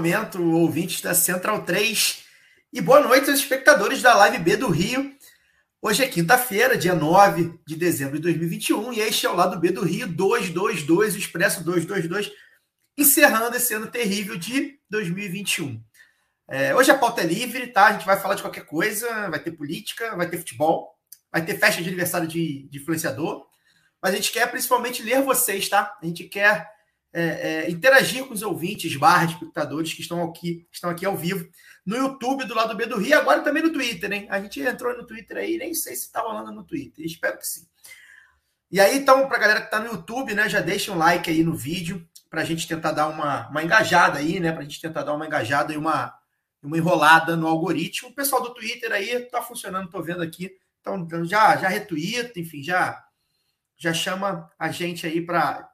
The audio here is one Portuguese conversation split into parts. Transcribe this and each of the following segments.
Momento, ouvintes da Central 3. E boa noite aos espectadores da Live B do Rio. Hoje é quinta-feira, dia 9 de dezembro de 2021, e este é o lado B do Rio 222, o Expresso 222, encerrando esse ano terrível de 2021. É, hoje a pauta é livre, tá? A gente vai falar de qualquer coisa, vai ter política, vai ter futebol, vai ter festa de aniversário de, de influenciador, mas a gente quer principalmente ler vocês, tá? A gente quer é, é, interagir com os ouvintes, barra espectadores que estão aqui, estão aqui ao vivo no YouTube do lado B do Rio, agora também no Twitter, hein? A gente entrou no Twitter aí, nem sei se está rolando no Twitter, espero que sim. E aí, então, para a galera que está no YouTube, né, já deixa um like aí no vídeo, para a gente tentar dar uma, uma engajada aí, né? Para a gente tentar dar uma engajada e uma, uma enrolada no algoritmo. O pessoal do Twitter aí está funcionando, estou vendo aqui. Então, já, já retuita, enfim, já, já chama a gente aí para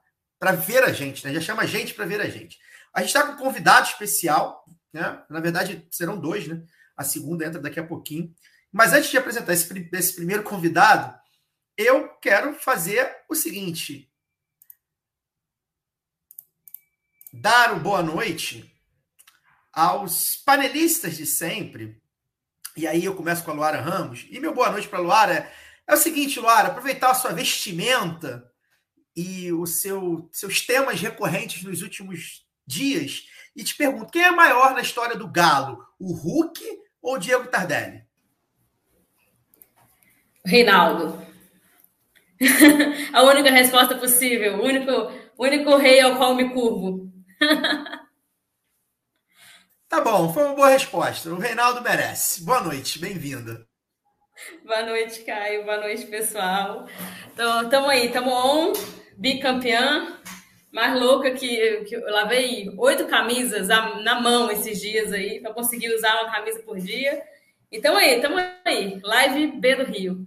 ver a gente, né? Já chama a gente para ver a gente. A gente está com um convidado especial, né? Na verdade, serão dois, né? A segunda entra daqui a pouquinho. Mas antes de apresentar esse, esse primeiro convidado, eu quero fazer o seguinte: dar o boa noite aos panelistas de sempre. E aí eu começo com a Luara Ramos. E meu boa noite para a Luara é, é o seguinte, Luara, aproveitar a sua vestimenta e os seu, seus temas recorrentes nos últimos dias e te pergunto, quem é maior na história do Galo, o Hulk ou o Diego Tardelli? Reinaldo. A única resposta possível, o único, único rei ao qual me curvo. Tá bom, foi uma boa resposta. O Reinaldo merece. Boa noite, bem-vinda. Boa noite, Caio. Boa noite, pessoal. Então, tamo aí, tamo on, bicampeã. Mais louca que, que eu lavei oito camisas na mão esses dias aí, para conseguir usar uma camisa por dia. E tamo aí, tamo aí. Live B do Rio.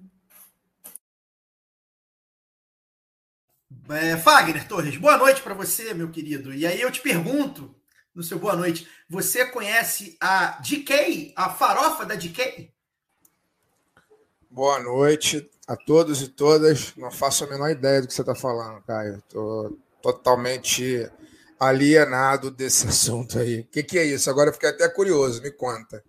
É, Fagner Torres, boa noite para você, meu querido. E aí eu te pergunto, no seu boa noite, você conhece a DK, a farofa da DK? Boa noite a todos e todas. Não faço a menor ideia do que você está falando, Caio. Estou totalmente alienado desse assunto aí. O que, que é isso? Agora eu fiquei até curioso, me conta.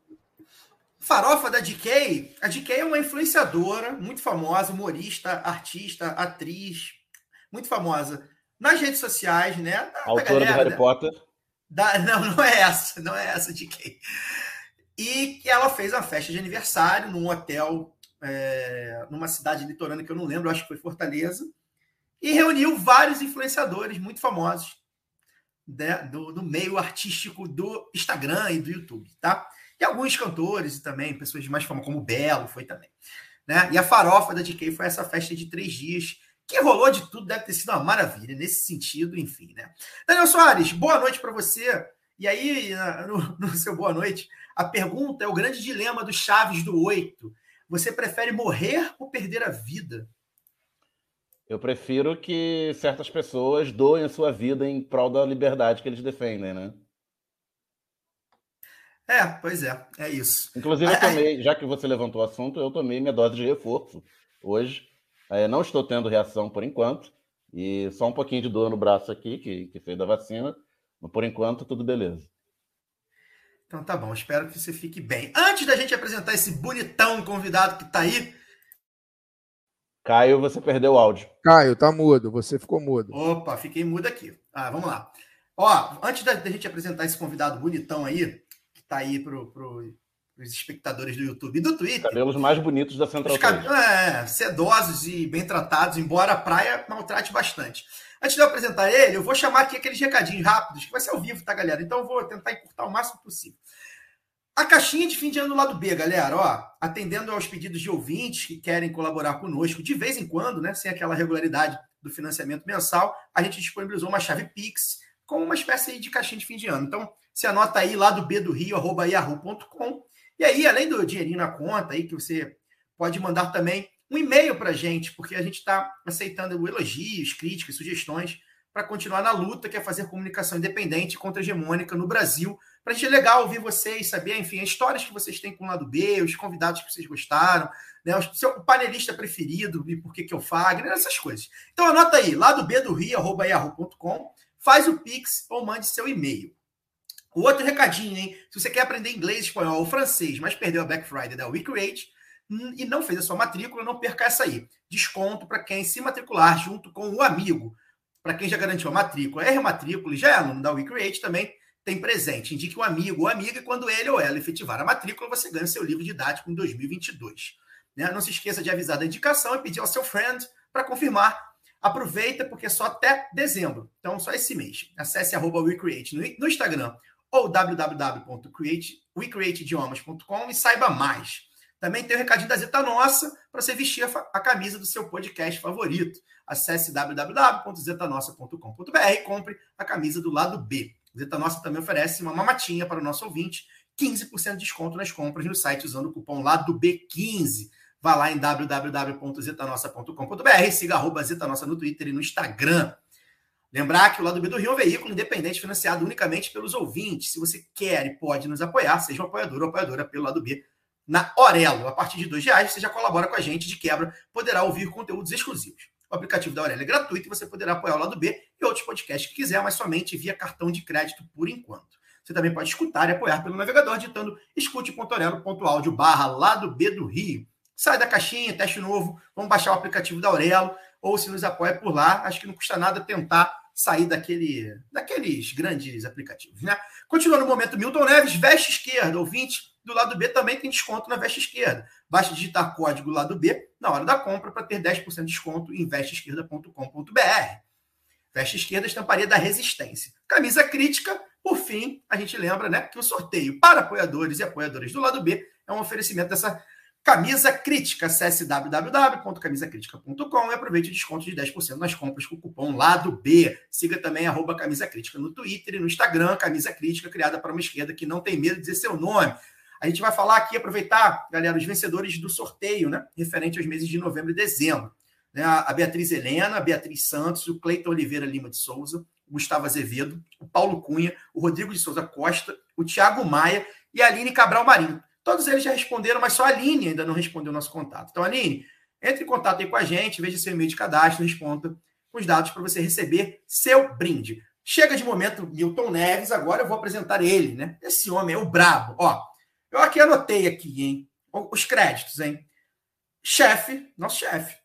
Farofa da DK, a DK é uma influenciadora muito famosa, humorista, artista, atriz, muito famosa nas redes sociais, né? Da, da Autora do galera, Harry né? Potter. Da- não, não é essa, não é essa quem. E que ela fez uma festa de aniversário num hotel, é, numa cidade litorânea que eu não lembro, acho que foi Fortaleza, e reuniu vários influenciadores muito famosos né, do, do meio artístico do Instagram e do YouTube, tá? E alguns cantores e também pessoas mais famosas, como o Belo foi também. Né? E a farofa da DK foi essa festa de três dias, que rolou de tudo, deve ter sido uma maravilha nesse sentido, enfim, né? Daniel Soares, boa noite para você. E aí, no, no seu boa noite, a pergunta é o grande dilema do Chaves do Oito. Você prefere morrer ou perder a vida? Eu prefiro que certas pessoas doem a sua vida em prol da liberdade que eles defendem, né? É, pois é, é isso. Inclusive, eu tomei, já que você levantou o assunto, eu tomei minha dose de reforço hoje. É, não estou tendo reação por enquanto. E só um pouquinho de dor no braço aqui, que, que fez da vacina. Mas por enquanto, tudo beleza. Então tá bom, espero que você fique bem. Antes da gente apresentar esse bonitão convidado que tá aí, Caio, você perdeu o áudio. Caio, tá mudo, você ficou mudo. Opa, fiquei mudo aqui. Ah, vamos lá. Ó, antes da, da gente apresentar esse convidado bonitão aí, que tá aí pro, pro, pros espectadores do YouTube e do Twitter. Cabelos mais bonitos da Central Os 3. cab... é, sedosos e bem tratados, embora a praia maltrate bastante. Antes de eu apresentar ele, eu vou chamar aqui aqueles recadinhos rápidos, que vai ser ao vivo, tá, galera? Então eu vou tentar encurtar o máximo possível. A caixinha de fim de ano do lado B, galera, ó, atendendo aos pedidos de ouvintes que querem colaborar conosco de vez em quando, né, sem aquela regularidade do financiamento mensal, a gente disponibilizou uma chave Pix como uma espécie de caixinha de fim de ano. Então, você anota aí lá do B do Rio, arroba yahoo.com. E aí, além do dinheirinho na conta aí, que você pode mandar também um e-mail para a gente, porque a gente está aceitando elogios, críticas, sugestões para continuar na luta, que é fazer comunicação independente contra hegemônica no Brasil. Para a gente é legal ouvir vocês, saber, enfim, as histórias que vocês têm com o lado B, os convidados que vocês gostaram, né, o seu panelista preferido e por que, que eu Fagner, essas coisas. Então anota aí, lado B do Rio, arroba yahoo.com, faz o Pix ou mande seu e-mail. Outro recadinho, hein? Se você quer aprender inglês, espanhol ou francês, mas perdeu a Black Friday da WeCreate hum, e não fez a sua matrícula, não perca essa aí. Desconto para quem se matricular junto com o amigo. Para quem já garantiu a matrícula, é rematrícula e já é aluno da WeCreate também, tem presente. Indique um amigo ou amiga e quando ele ou ela efetivar a matrícula, você ganha seu livro didático em 2022. Né? Não se esqueça de avisar da indicação e pedir ao seu friend para confirmar. Aproveita, porque é só até dezembro. Então, só esse mês. Acesse arroba WeCreate no Instagram ou www.wecreateidiomas.com e saiba mais. Também tem o recadinho da Zeta Nossa para você vestir a, a, camisa do seu podcast favorito. Acesse www.zetanossa.com.br e compre a camisa do lado B. Zeta Nossa também oferece uma mamatinha para o nosso ouvinte, 15% de desconto nas compras no site usando o cupom lado B15. Vá lá em www.zetanossa.com.br siga arroba Zetanossa no Twitter e no Instagram. Lembrar que o Lado B do Rio é um veículo independente financiado unicamente pelos ouvintes. Se você quer e pode nos apoiar, seja um apoiador ou apoiadora pelo Lado B na Orelo. A partir de dois reais, você já colabora com a gente. De quebra, poderá ouvir conteúdos exclusivos. O aplicativo da Aurelo é gratuito e você poderá apoiar o Lado B e outros podcasts que quiser, mas somente via cartão de crédito por enquanto. Você também pode escutar e apoiar pelo navegador digitando escute.orelo.audio barra Lado B do Rio. Sai da caixinha, teste novo, vamos baixar o aplicativo da Aurelo, ou se nos apoia por lá, acho que não custa nada tentar sair daquele, daqueles grandes aplicativos. Né? Continuando no momento, Milton Neves, veste esquerda, ouvinte do lado B também tem desconto na veste esquerda. Basta digitar código lado B na hora da compra para ter 10% de desconto em vesteesquerda.com.br. Veste esquerda, estamparia da resistência. Camisa crítica, por fim, a gente lembra né, que o sorteio para apoiadores e apoiadoras do lado B é um oferecimento dessa Camisa Crítica. Acesse www.camisacritica.com e aproveite o desconto de 10% nas compras com o cupom LADO B. Siga também arroba Camisa Crítica no Twitter e no Instagram, Camisa Crítica, criada para uma esquerda que não tem medo de dizer seu nome. A gente vai falar aqui, aproveitar, galera, os vencedores do sorteio, né? Referente aos meses de novembro e dezembro. Né? A Beatriz Helena, a Beatriz Santos, o Cleiton Oliveira Lima de Souza, o Gustavo Azevedo, o Paulo Cunha, o Rodrigo de Souza Costa, o Thiago Maia e a Aline Cabral Marinho. Todos eles já responderam, mas só a Aline ainda não respondeu o nosso contato. Então, Aline, entre em contato aí com a gente, veja seu e-mail de cadastro, responda com os dados para você receber seu brinde. Chega de momento, Milton Neves, agora eu vou apresentar ele, né? Esse homem é o brabo. Ó, eu aqui anotei aqui, hein? Os créditos, hein? Chefe, nosso chefe.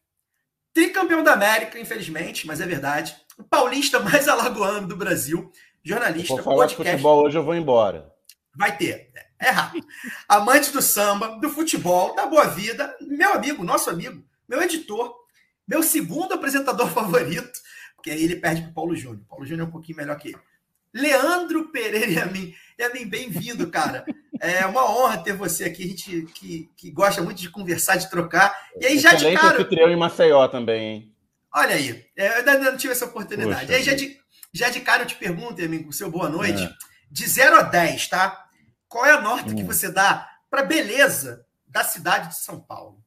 Tricampeão da América, infelizmente, mas é verdade. O paulista mais alagoano do Brasil. Jornalista. Vou falar podcast. de futebol hoje, eu vou embora. Vai ter. É rápido. Amante do samba, do futebol, da boa vida, meu amigo, nosso amigo, meu editor, meu segundo apresentador favorito, porque aí ele perde para Paulo Júnior. Paulo Júnior é um pouquinho melhor que ele. Leandro Pereira e a mim. Bem-vindo, cara. É uma honra ter você aqui. A gente que, que gosta muito de conversar, de trocar. E aí, já de cara. anfitrião em Maceió também, hein? Olha aí, é, eu ainda não tive essa oportunidade. Poxa, aí, já de, já de cara, eu te pergunto, amigo, seu boa noite. É. De 0 a 10, tá? Qual é a nota hum. que você dá para a beleza da cidade de São Paulo?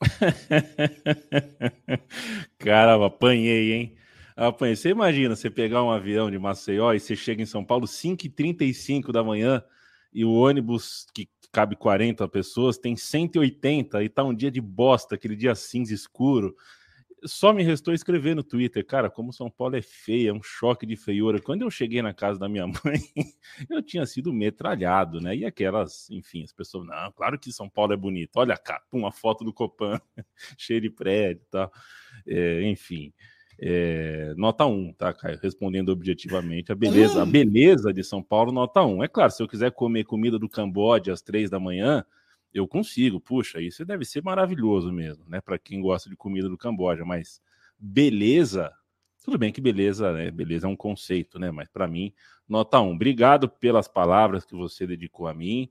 Caramba, apanhei, hein? Apanhei. Você imagina você pegar um avião de Maceió e você chega em São Paulo 5h35 da manhã e o ônibus que cabe 40 pessoas tem 180 e tá um dia de bosta, aquele dia cinza escuro só me restou escrever no Twitter, cara, como São Paulo é feia, é um choque de feiura. Quando eu cheguei na casa da minha mãe, eu tinha sido metralhado, né? E aquelas, enfim, as pessoas, não, claro que São Paulo é bonito. Olha cá, uma foto do Copan, cheio de prédio e tal. É, enfim, é, nota 1, tá, Caio? Respondendo objetivamente, a beleza, a beleza de São Paulo, nota 1. É claro, se eu quiser comer comida do Camboja às três da manhã, eu consigo, puxa, isso deve ser maravilhoso mesmo, né? Para quem gosta de comida do Camboja, mas beleza, tudo bem que beleza, né? Beleza é um conceito, né? Mas para mim, nota um. Obrigado pelas palavras que você dedicou a mim.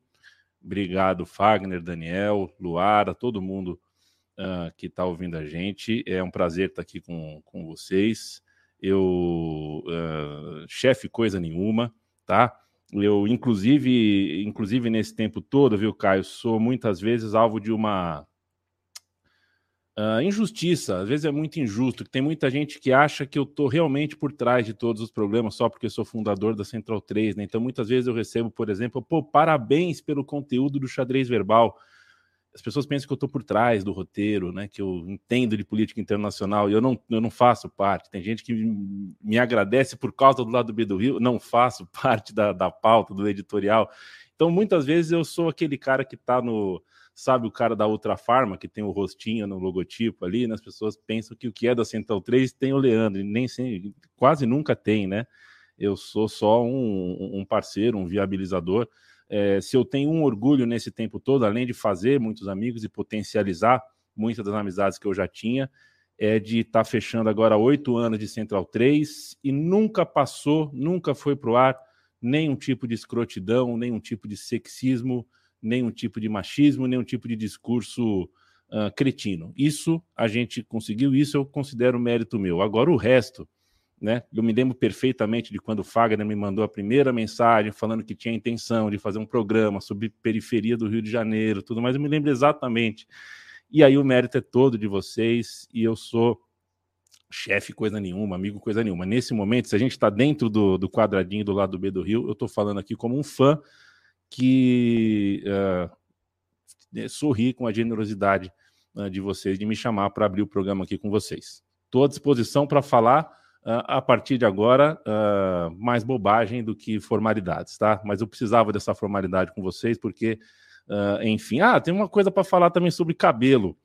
Obrigado, Fagner, Daniel, Luara, todo mundo uh, que está ouvindo a gente. É um prazer estar aqui com, com vocês. eu uh, chefe coisa nenhuma, tá? Eu, inclusive, inclusive nesse tempo todo, viu, Caio, sou muitas vezes alvo de uma uh, injustiça. Às vezes é muito injusto. Tem muita gente que acha que eu estou realmente por trás de todos os problemas só porque sou fundador da Central 3, né? Então, muitas vezes eu recebo, por exemplo, pô, parabéns pelo conteúdo do xadrez verbal as pessoas pensam que eu estou por trás do roteiro, né? Que eu entendo de política internacional e eu não, eu não faço parte. Tem gente que me agradece por causa do lado B do Rio, não faço parte da, da pauta, do editorial. Então, muitas vezes eu sou aquele cara que está no. Sabe, o cara da Ultra Farma, que tem o rostinho no logotipo ali, né? as pessoas pensam que o que é da Central 3 tem o Leandro, e nem sempre, quase nunca tem, né? Eu sou só um, um parceiro, um viabilizador é, se eu tenho um orgulho nesse tempo todo, além de fazer muitos amigos e potencializar muitas das amizades que eu já tinha, é de estar tá fechando agora oito anos de Central 3 e nunca passou, nunca foi para o ar nenhum tipo de escrotidão, nenhum tipo de sexismo, nenhum tipo de machismo, nenhum tipo de discurso uh, cretino. Isso a gente conseguiu, isso eu considero mérito meu. Agora o resto né? Eu me lembro perfeitamente de quando o Fagner me mandou a primeira mensagem falando que tinha intenção de fazer um programa sobre periferia do Rio de Janeiro, tudo mais. Eu me lembro exatamente. E aí o mérito é todo de vocês e eu sou chefe coisa nenhuma, amigo coisa nenhuma. Nesse momento, se a gente está dentro do, do quadradinho do lado B do Rio, eu estou falando aqui como um fã que uh, sorri com a generosidade uh, de vocês de me chamar para abrir o programa aqui com vocês. Estou à disposição para falar a partir de agora, uh, mais bobagem do que formalidades, tá? Mas eu precisava dessa formalidade com vocês, porque, uh, enfim. Ah, tem uma coisa para falar também sobre cabelo.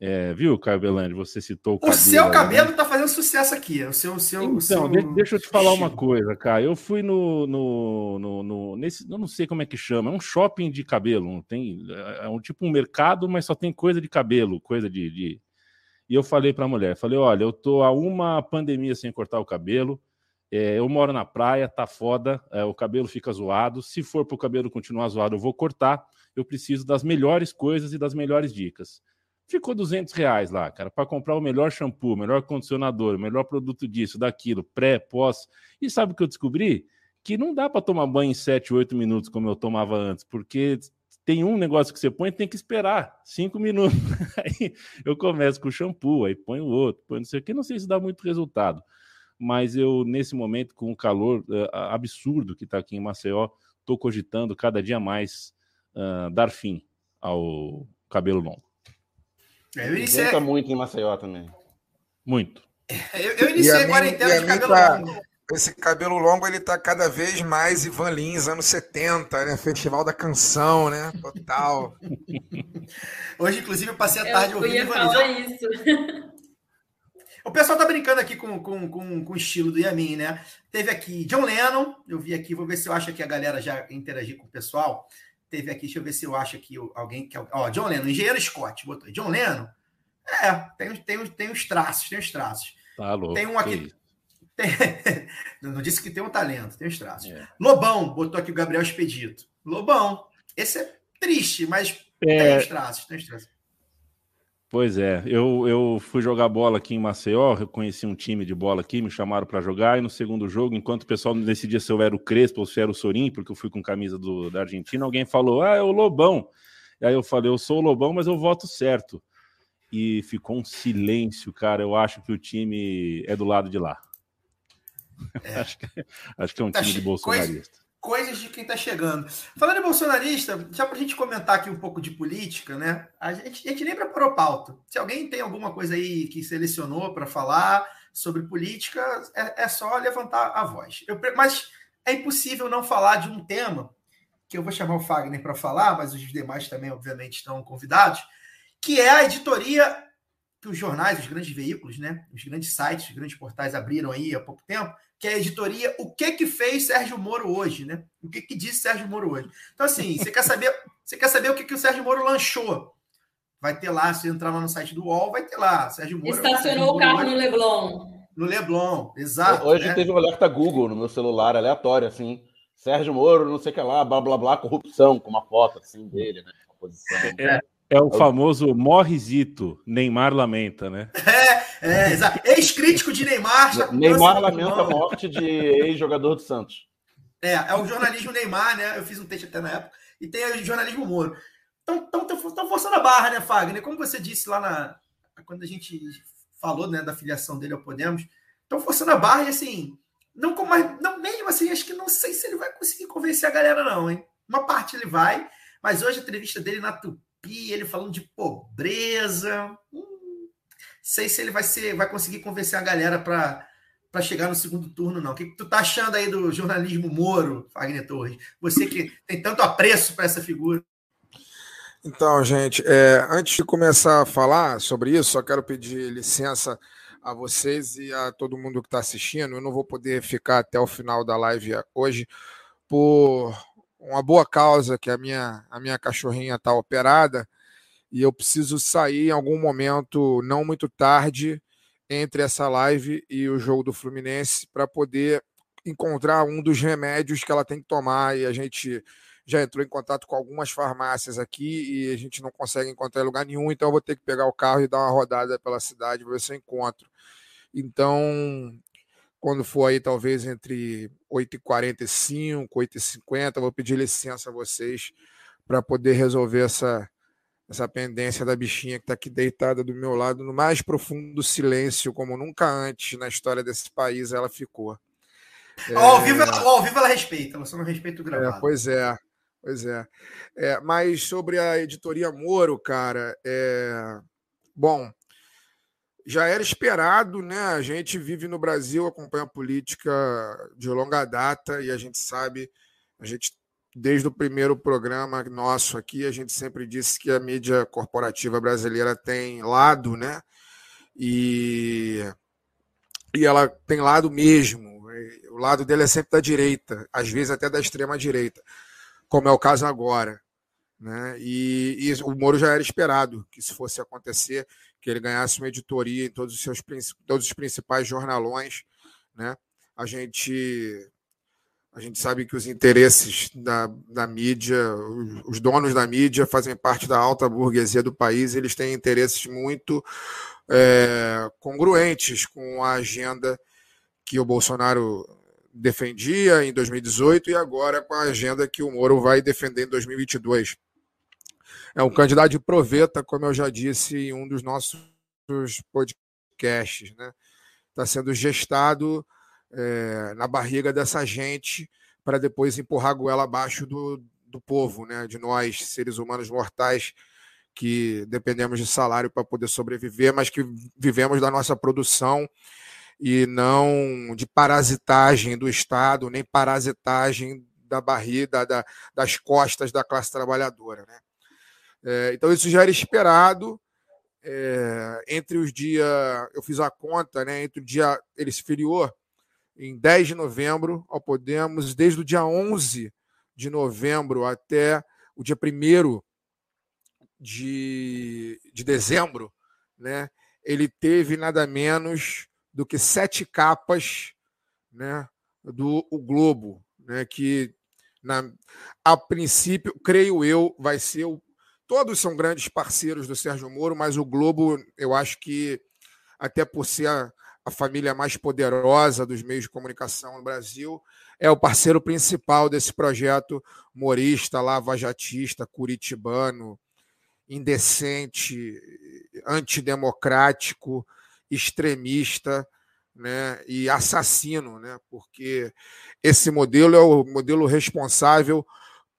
É, viu, Caio Belandi? Você citou o, o cabelo. O seu cabelo está fazendo sucesso aqui. O seu, o seu, então, o seu... deixa eu te falar uma coisa, Caio. Eu fui no, no, no, no, nesse, eu não sei como é que chama, é um shopping de cabelo. Tem, é um tipo um mercado, mas só tem coisa de cabelo, coisa de, de e eu falei para a mulher, falei, olha, eu tô há uma pandemia sem cortar o cabelo, é, eu moro na praia, tá foda, é, o cabelo fica zoado. Se for para o cabelo continuar zoado, eu vou cortar. Eu preciso das melhores coisas e das melhores dicas. Ficou 200 reais lá, cara, para comprar o melhor shampoo, melhor condicionador, o melhor produto disso, daquilo, pré, pós. E sabe o que eu descobri? Que não dá para tomar banho em 7, 8 minutos como eu tomava antes, porque tem um negócio que você põe, tem que esperar cinco minutos. Aí eu começo com o shampoo, aí põe o outro, põe não sei o que, não sei se dá muito resultado. Mas eu, nesse momento, com o calor uh, absurdo que está aqui em Maceió, estou cogitando cada dia mais uh, dar fim ao cabelo longo. É, eu iniciei... muito em Maceió também. Muito. Eu, eu iniciei a, a quarentena de cabelo tá... longo esse cabelo longo ele tá cada vez mais Ivan Lins, anos 70, né? Festival da canção, né? Total. Hoje, inclusive, eu passei a tarde eu ouvindo Ivan Lins. isso. O pessoal tá brincando aqui com, com, com, com, o estilo do Yamin, né? Teve aqui John Lennon, eu vi aqui, vou ver se eu acho que a galera já interagir com o pessoal. Teve aqui, deixa eu ver se eu acho aqui alguém que. Ó, John Lennon, engenheiro Scott, botou. John Lennon? É, tem, tem, tem os traços, tem os traços. Tá louco. Tem um aqui. Tem... Não disse que tem um talento, tem os traços. É. Lobão, botou aqui o Gabriel Expedito. Lobão. Esse é triste, mas é... tem os traços, tem os traços. Pois é, eu, eu fui jogar bola aqui em Maceió, eu conheci um time de bola aqui, me chamaram para jogar, e no segundo jogo, enquanto o pessoal decidia se eu era o Crespo ou se era o Sorim, porque eu fui com camisa do, da Argentina, alguém falou, ah, é o Lobão. E aí eu falei, eu sou o Lobão, mas eu voto certo. E ficou um silêncio, cara, eu acho que o time é do lado de lá. É. acho, que, acho, que, é um tá time de bolsonarista. Coisas de quem está chegando. Falando em bolsonarista, já para a gente comentar aqui um pouco de política, né? A gente, a gente nem preparou pauta. Se alguém tem alguma coisa aí que selecionou para falar sobre política, é, é, só levantar a voz. Eu, mas é impossível não falar de um tema que eu vou chamar o Fagner para falar, mas os demais também, obviamente, estão convidados, que é a editoria que os jornais, os grandes veículos, né, os grandes sites, os grandes portais abriram aí há pouco tempo, que é a editoria O que que fez Sérgio Moro hoje, né? O que que disse Sérgio Moro hoje? Então assim, você quer saber, você quer saber o que que o Sérgio Moro lanchou? Vai ter lá, se entrar lá no site do UOL, vai ter lá, Sérgio Moro. Estacionou o carro no Leblon. No Leblon, exato. Hoje né? teve um alerta Google no meu celular, aleatório, assim. Sérgio Moro, não sei o que lá, blá blá blá, corrupção, com uma foto assim dele, né? É, É o famoso morrizito, Neymar lamenta, né? É, é, exato. Ex-crítico de Neymar. já Neymar lamenta a morte de ex-jogador do Santos. É, é o jornalismo Neymar, né? Eu fiz um texto até na época. E tem o jornalismo Moro. Estão forçando a barra, né, Fagner? Como você disse lá na. Quando a gente falou né, da filiação dele ao Podemos, estão forçando a barra e assim. Não, como mais- não mesmo assim, acho que não sei se ele vai conseguir convencer a galera, não, hein? Uma parte ele vai, mas hoje a entrevista dele na Tupi, ele falando de pobreza. Hum, sei se ele vai ser, vai conseguir convencer a galera para chegar no segundo turno, não. O que, que tu tá achando aí do jornalismo Moro, Fagner Torres? Você que tem tanto apreço para essa figura. Então, gente, é, antes de começar a falar sobre isso, só quero pedir licença a vocês e a todo mundo que está assistindo. Eu não vou poder ficar até o final da live hoje por uma boa causa, que a minha, a minha cachorrinha está operada e eu preciso sair em algum momento, não muito tarde, entre essa live e o jogo do Fluminense, para poder encontrar um dos remédios que ela tem que tomar e a gente já entrou em contato com algumas farmácias aqui e a gente não consegue encontrar em lugar nenhum, então eu vou ter que pegar o carro e dar uma rodada pela cidade para ver se eu encontro. Então, quando for aí, talvez entre 8h45, 8h50, eu vou pedir licença a vocês para poder resolver essa, essa pendência da bichinha que está aqui deitada do meu lado, no mais profundo silêncio, como nunca antes na história desse país ela ficou. Ó, Ao, vivo, ela- ao vivo ela respeita, ela só não respeita o É, gravado. pois é, pois é. É, Mas sobre a editoria Moro, cara, é... bom, já era esperado, né? A gente vive no Brasil, acompanha a política de longa data e a gente sabe, a gente desde o primeiro programa nosso aqui, a gente sempre disse que a mídia corporativa brasileira tem lado, né? E e ela tem lado mesmo. O lado dele é sempre da direita, às vezes até da extrema direita, como é o caso agora. Né? E, e o Moro já era esperado que isso fosse acontecer, que ele ganhasse uma editoria em todos os seus todos os principais jornalões. Né? A gente a gente sabe que os interesses da, da mídia, os, os donos da mídia fazem parte da alta burguesia do país, eles têm interesses muito é, congruentes com a agenda que o Bolsonaro defendia em 2018 e agora com a agenda que o Moro vai defender em 2022. É um candidato de proveta, como eu já disse em um dos nossos podcasts, né? Está sendo gestado é, na barriga dessa gente para depois empurrar a goela abaixo do, do povo, né? De nós, seres humanos mortais que dependemos de salário para poder sobreviver, mas que vivemos da nossa produção e não de parasitagem do Estado, nem parasitagem da barriga, da, das costas da classe trabalhadora. Né? É, então, isso já era esperado. É, entre os dias, eu fiz a conta, né, entre o dia, ele se filiou em 10 de novembro ao Podemos, desde o dia 11 de novembro até o dia 1 de, de dezembro, né, ele teve nada menos do que sete capas né, do o Globo, né, que na, a princípio, creio eu, vai ser o. Todos são grandes parceiros do Sérgio Moro, mas o Globo, eu acho que, até por ser a, a família mais poderosa dos meios de comunicação no Brasil, é o parceiro principal desse projeto morista, lavajatista, curitibano, indecente, antidemocrático, extremista né, e assassino, né, porque esse modelo é o modelo responsável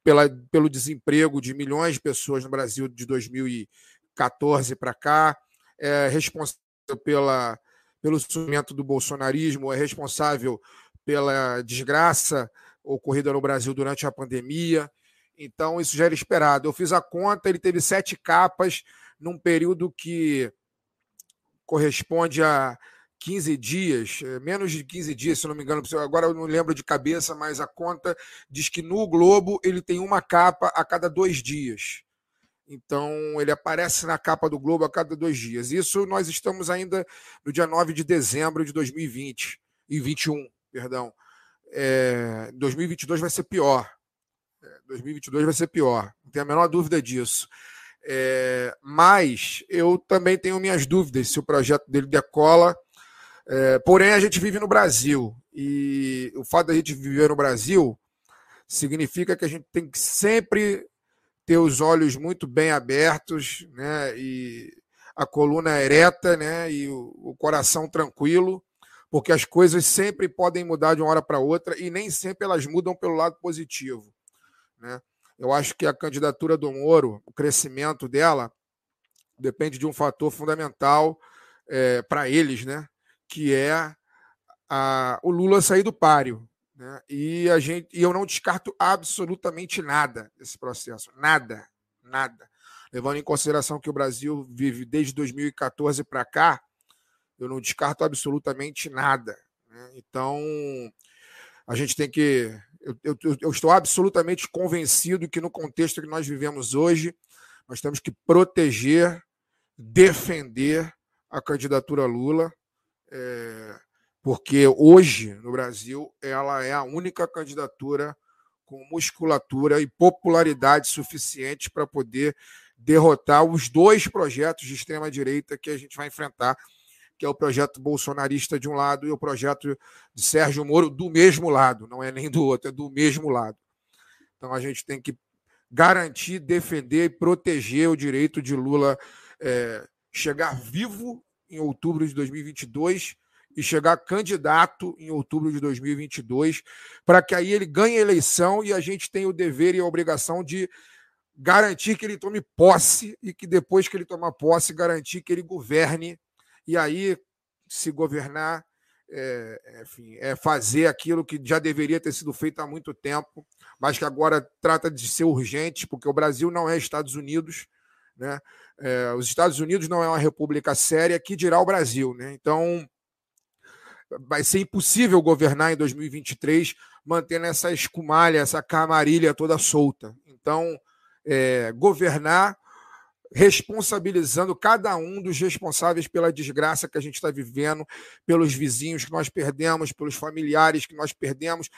pela, pelo desemprego de milhões de pessoas no Brasil de 2014 para cá, é responsável pela, pelo surgimento do bolsonarismo, é responsável pela desgraça ocorrida no Brasil durante a pandemia. Então, isso já era esperado. Eu fiz a conta, ele teve sete capas num período que corresponde a 15 dias, eh, menos de 15 dias, se não me engano. Agora eu não lembro de cabeça, mas a conta diz que no Globo ele tem uma capa a cada dois dias. Então, ele aparece na capa do Globo a cada dois dias. Isso nós estamos ainda no dia 9 de dezembro de 2020 e 21, perdão. É, 2022 vai ser pior. É, 2022 vai ser pior, não tenho a menor dúvida disso. É, mas eu também tenho minhas dúvidas se o projeto dele decola. É, porém, a gente vive no Brasil e o fato da gente viver no Brasil significa que a gente tem que sempre ter os olhos muito bem abertos, né? E a coluna ereta, né? E o, o coração tranquilo, porque as coisas sempre podem mudar de uma hora para outra e nem sempre elas mudam pelo lado positivo, né? Eu acho que a candidatura do Moro, o crescimento dela, depende de um fator fundamental é, para eles, né? Que é a, o Lula sair do páreo. Né? E, a gente, e eu não descarto absolutamente nada desse processo. Nada, nada. Levando em consideração que o Brasil vive desde 2014 para cá, eu não descarto absolutamente nada. Né? Então, a gente tem que. Eu, eu, eu, estou absolutamente convencido que, no contexto que nós vivemos hoje, nós temos que proteger, defender a candidatura Lula. É, porque hoje no Brasil ela é a única candidatura com musculatura e popularidade suficiente para poder derrotar os dois projetos de extrema direita que a gente vai enfrentar, que é o projeto bolsonarista de um lado e o projeto de Sérgio Moro do mesmo lado, não é nem do outro, é do mesmo lado. Então a gente tem que garantir, defender e proteger o direito de Lula é, chegar vivo em outubro de 2022 e chegar candidato em outubro de 2022, para que aí ele ganhe a eleição e a gente tenha o dever e a obrigação de garantir que ele tome posse e que depois que ele tomar posse, garantir que ele governe. E aí, se governar, é, enfim, é fazer aquilo que já deveria ter sido feito há muito tempo, mas que agora trata de ser urgente, porque o Brasil não é Estados Unidos. Né? É, os Estados Unidos não é uma república séria, que dirá o Brasil. Né? Então, vai ser impossível governar em 2023 mantendo essa escumalha, essa camarilha toda solta. Então, é, governar responsabilizando cada um dos responsáveis pela desgraça que a gente está vivendo, pelos vizinhos que nós perdemos, pelos familiares que nós perdemos,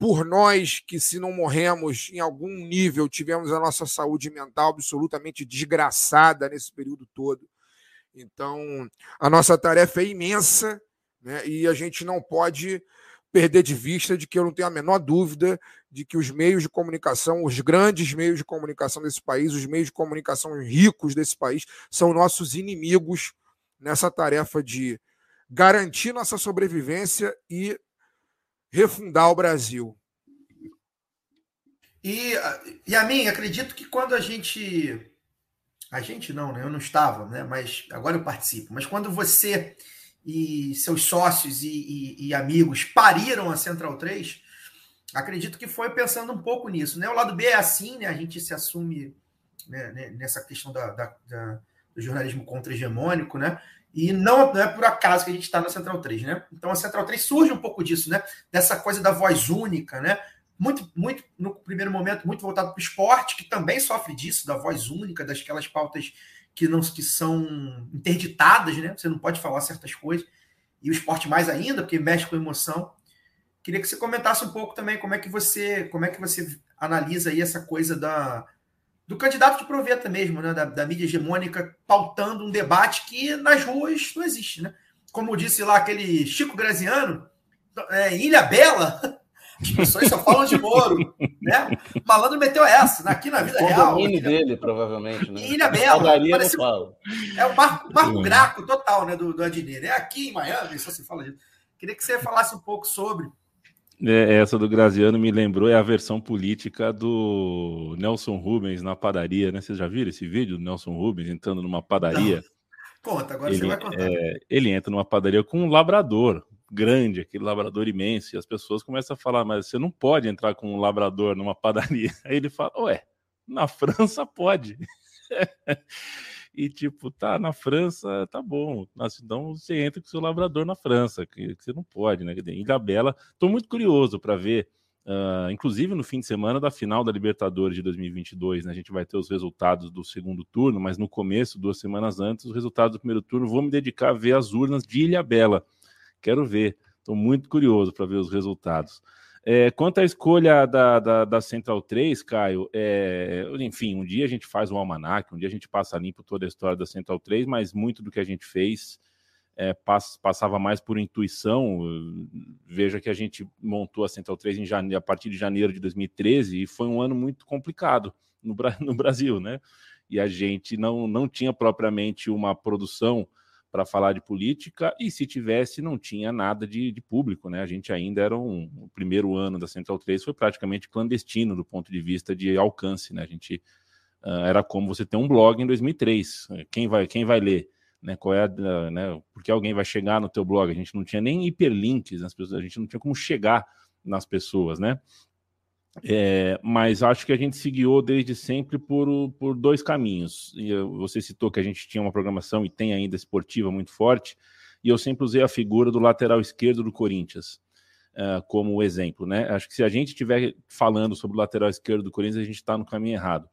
por nós que, se não morremos em algum nível, tivemos a nossa saúde mental absolutamente desgraçada nesse período todo. Então, a nossa tarefa é imensa né? E a gente não pode perder de vista de que eu não tenho a menor dúvida de que os meios de comunicação, os grandes meios de comunicação desse país, os meios de comunicação ricos desse país, são nossos inimigos nessa tarefa de garantir nossa sobrevivência e refundar o Brasil. E, e a mim, acredito que quando a gente. A gente não, né? Eu não estava, né? Mas agora eu participo. Mas quando você e seus sócios e, e, e, amigos pariram a Central 3, acredito que foi pensando um pouco nisso. Né? O lado B é assim, né? a gente se assume né, nessa questão da, da, da, do jornalismo contra-hegemônico, né? E não, não, é por acaso que a gente está na Central 3, né? Então a Central 3 surge um pouco disso, né? Dessa coisa da voz única, né? Muito, muito, no primeiro momento, muito voltado para o esporte, que também sofre disso, da voz única, daquelas pautas que não que são interditadas, né? Você não pode falar certas coisas. E o esporte mais ainda, porque mexe com emoção. Queria que você comentasse um pouco também como é que você, como é que você analisa aí essa coisa da do candidato de proveta mesmo, né? Da, da mídia hegemônica pautando um debate que nas ruas não existe, né? Como disse lá aquele Chico Graziano, é, Ilha Bela, as pessoas só falam de Moro, né? O malandro meteu essa, aqui na vida o real. O dele, provavelmente, né? Ilha Bela. Parece, é o Marco, Marco Graco total, né, do, do Adnet. É aqui em Miami, só se fala disso. Queria que você falasse um pouco sobre. É, essa do Graziano me lembrou, é a versão política do Nelson Rubens na padaria, né? Vocês já viram esse vídeo do Nelson Rubens entrando numa padaria? Não. Conta, agora ele, você vai contar. É, ele entra numa padaria com um labrador, grande, aquele labrador imenso, e as pessoas começam a falar, mas você não pode entrar com um labrador numa padaria. Aí ele fala, ué, na França pode. e tipo, tá, na França tá bom. Então você entra com seu labrador na França, que, que você não pode, né? Ilha Bela, tô muito curioso para ver. Uh, inclusive no fim de semana da final da Libertadores de 2022, né, a gente vai ter os resultados do segundo turno, mas no começo, duas semanas antes, os resultados do primeiro turno, vou me dedicar a ver as urnas de Ilha Bela. Quero ver. Estou muito curioso para ver os resultados. É, quanto à escolha da, da, da, Central 3, Caio, é, enfim, um dia a gente faz um almanac, um dia a gente passa limpo toda a história da Central 3, mas muito do que a gente fez é, pass, passava mais por intuição. Veja que a gente montou a Central 3 em a partir de janeiro de 2013 e foi um ano muito complicado no, no Brasil, né? E a gente não, não tinha propriamente uma produção para falar de política, e se tivesse, não tinha nada de, de público, né? A gente ainda era um. O primeiro ano da Central 3 foi praticamente clandestino do ponto de vista de alcance, né? A gente uh, era como você ter um blog em 2003. Quem vai, quem vai ler? Né, qual é a, né, porque alguém vai chegar no teu blog? A gente não tinha nem hiperlinks nas pessoas, a gente não tinha como chegar nas pessoas, né? É, mas acho que a gente se guiou desde sempre por, por dois caminhos. Você citou que a gente tinha uma programação e tem ainda esportiva muito forte, e eu sempre usei a figura do lateral esquerdo do Corinthians uh, como exemplo. Né? Acho que se a gente estiver falando sobre o lateral esquerdo do Corinthians, a gente está no caminho errado,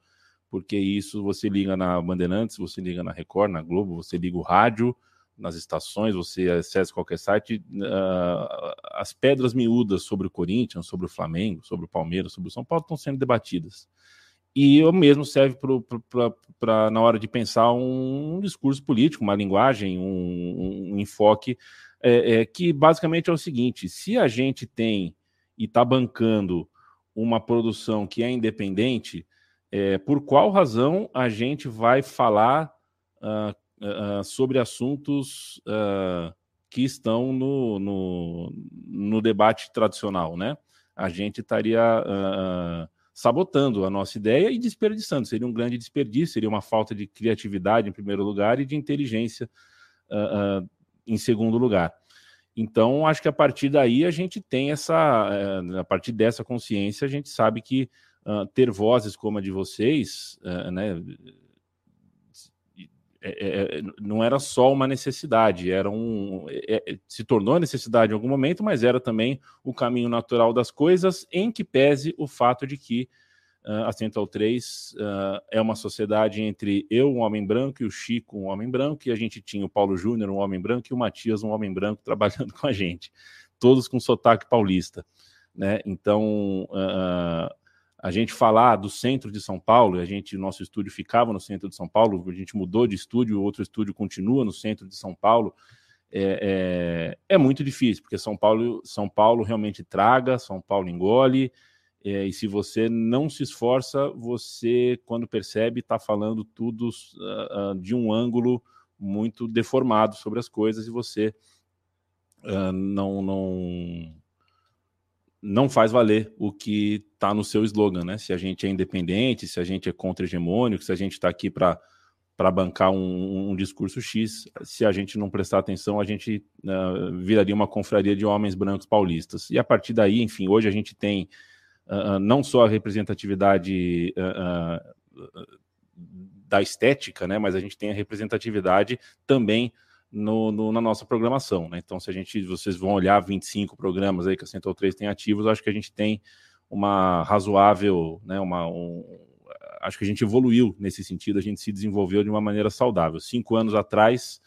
porque isso você liga na Bandeirantes, você liga na Record, na Globo, você liga o rádio, nas estações, você acessa qualquer site, uh, as pedras miúdas sobre o Corinthians, sobre o Flamengo, sobre o Palmeiras, sobre o São Paulo estão sendo debatidas. E o mesmo serve para, na hora de pensar um, discurso político, uma linguagem, um, um enfoque, é, é, que basicamente é o seguinte: se a gente tem e está bancando uma produção que é independente, é, por qual razão a gente vai falar uh, uh, sobre assuntos uh, que estão no, no, no, debate tradicional, né? A gente estaria uh, sabotando a nossa ideia e desperdiçando. Seria um grande desperdício, seria uma falta de criatividade em primeiro lugar e de inteligência em segundo lugar. Então, acho que a partir daí a gente tem essa, a partir dessa consciência, a gente sabe que ter vozes como a de vocês, né? É, é, é, não era só uma necessidade, era um, é, se tornou necessidade em algum momento, mas era também o caminho natural das coisas, em que pese o fato de que uh, a Central 3 uh, ah, é uma sociedade entre eu, um homem branco, e o Chico, um homem branco, e a gente tinha o Paulo Júnior, um homem branco, e o Matias, um homem branco, trabalhando com a gente, todos com sotaque paulista. Né? Então, uh, a gente falar do centro de São Paulo, a gente, nosso estúdio ficava no centro de São Paulo, a gente mudou de estúdio, outro estúdio continua no centro de São Paulo, é, é, é muito difícil, porque São Paulo, São Paulo realmente traga, São Paulo engole, é, e se você não se esforça, você, quando percebe, está falando tudo uh, de um ângulo muito deformado sobre as coisas, e você uh, não, não não faz valer o que está no seu slogan, né? Se a gente é independente, se a gente é contra-hegemônico, se a gente está aqui para para bancar um, um, discurso X, se a gente não prestar atenção, a gente uh, viraria uma confraria de homens brancos paulistas. E a partir daí, enfim, hoje a gente tem uh, não só a representatividade uh, da estética, né, mas a gente tem a representatividade também no, no, na nossa programação. Né? Então, se a gente, vocês vão olhar 25 programas aí que a Central 3 tem ativos, acho que a gente tem uma razoável, né, uma, um, acho que a gente evoluiu nesse sentido, a gente se desenvolveu de uma maneira saudável. Cinco anos atrás,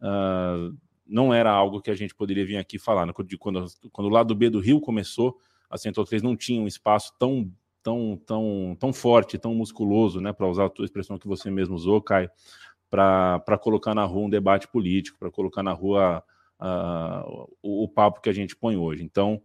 uh, não era algo que a gente poderia vir aqui falar. Né? Quando, quando o lado B do Rio começou, a Central 3 não tinha um espaço tão tão tão tão forte, tão musculoso, né, para usar a tua expressão que você mesmo usou, Caio, para colocar na rua um debate político, para colocar na rua o, o, papo que a gente põe hoje. Então,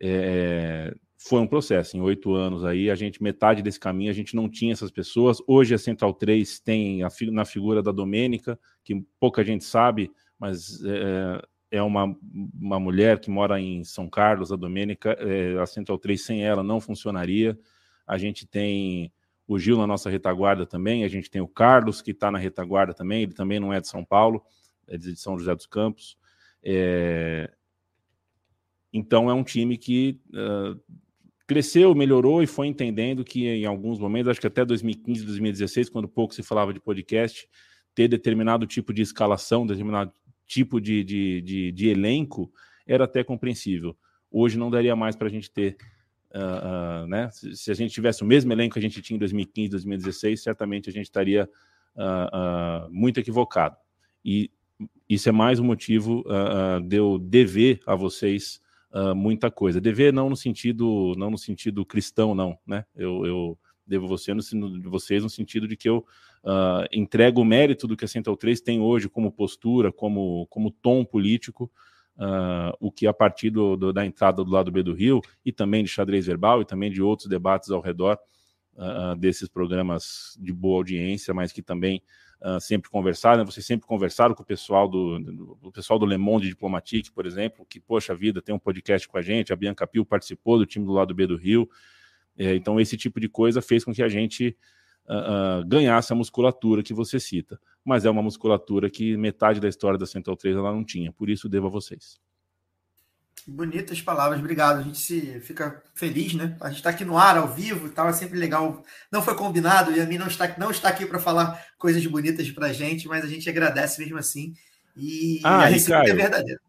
é, foi um processo. Em oito anos aí, a gente, metade desse caminho, a gente não tinha essas pessoas. Hoje a Central 3 tem a, na figura da Domênica, que pouca gente sabe, mas é, é uma, uma mulher que mora em São Carlos, a Domênica. É, a Central 3 sem ela não funcionaria. A gente tem o Gil na nossa retaguarda também, a gente tem o Carlos, que está na retaguarda também, ele também não é de São Paulo, é de São José dos Campos. É... Então é um time que uh, cresceu, melhorou e foi entendendo que em alguns momentos, acho que até 2015, 2016, quando pouco se falava de podcast, ter determinado tipo de escalação, determinado tipo de, de, de, de elenco era até compreensível. Hoje não daria mais para a gente ter Uh, né? Se, se, a gente tivesse o mesmo elenco que a gente tinha em 2015, 2016, certamente a gente estaria uh, muito equivocado. E isso é mais um motivo de eu dever a vocês muita coisa. Dever não no sentido não no sentido cristão, não, né? Eu, eu devo você no, vocês no sentido de que eu entrego o mérito do que a Central 3 tem hoje como postura, como, como tom político, uh, o que a partir do, do, da entrada do lado B do Rio, e também de xadrez verbal, e também de outros debates ao redor uh, desses programas de boa audiência, mas que também uh, sempre conversaram, né? vocês sempre conversaram com o pessoal do, do, pessoal do Le Monde Diplomatique, por exemplo, que, poxa vida, tem um podcast com a gente, a Bianca Pio participou do time do lado B do Rio, é, então esse tipo de coisa fez com que a gente uh, uh, ganhasse a musculatura que você cita, mas é uma musculatura que metade da história da Central 3 ela não tinha, por isso devo a vocês. Bonitas palavras, obrigado. A gente se fica feliz, né? A gente está aqui no ar, ao vivo, estava é sempre legal. Não foi combinado, e a mim não está, não está aqui para falar coisas bonitas para a gente, mas a gente agradece mesmo assim. E, ah, a recíproca é verdadeira.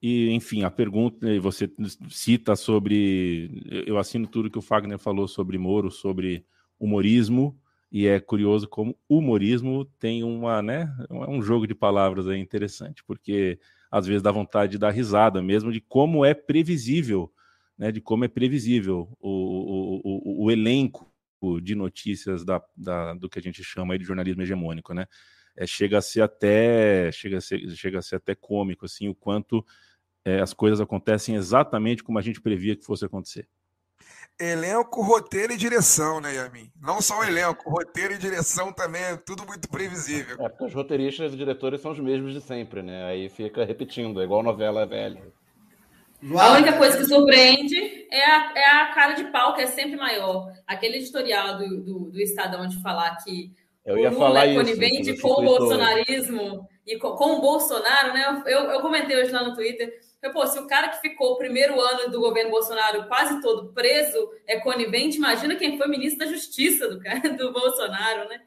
E, enfim, a pergunta, você cita sobre. Eu assino tudo que o Fagner falou sobre Moro, sobre humorismo, e é curioso como humorismo tem uma, né, um jogo de palavras aí interessante, porque às vezes dá vontade de dar risada, mesmo de como é previsível, né, de como é previsível o, o, o, o elenco de notícias da, da, do que a gente chama de jornalismo hegemônico, né? É, chega a ser até chega a ser, chega a ser até cômico assim o quanto é, as coisas acontecem exatamente como a gente previa que fosse acontecer. Elenco, roteiro e direção, né, Yamin? Não só o elenco, roteiro e direção também é tudo muito previsível. É, porque os roteiristas e diretores são os mesmos de sempre, né? Aí fica repetindo, é igual novela velha. A única coisa que surpreende é a, é a cara de pau, que é sempre maior. Aquele editorial do, do, do Estadão de falar que eu ia o Lula falar é conivente isso, com o bolsonarismo e com, com, o Bolsonaro, né? Eu, eu comentei hoje lá no Twitter Pô, se o cara que ficou o primeiro ano do governo Bolsonaro quase todo preso é conivente, imagina quem foi ministro da Justiça do, cara, do Bolsonaro, né?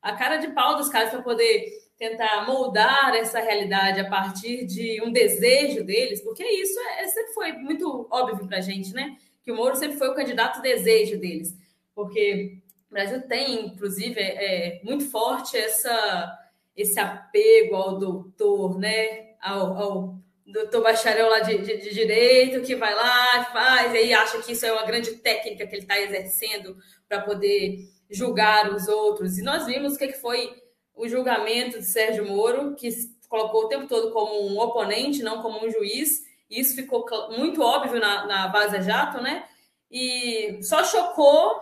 A cara de pau dos caras para poder tentar moldar essa realidade a partir de um desejo deles, porque isso é, é sempre foi muito óbvio para a gente, né? Que o Moro sempre foi o candidato desejo deles, porque o Brasil tem, inclusive, é, é muito forte essa, esse apego ao doutor, né? Ao, ao doutor bacharel lá de, de, de, direito que vai lá, faz, e aí acha que isso é uma grande técnica que ele está exercendo para poder julgar os outros. E nós vimos o que foi o julgamento de Sérgio Moro, que colocou o tempo todo como um oponente, não como um juiz. E isso ficou muito óbvio na, na Jato, né? E só chocou.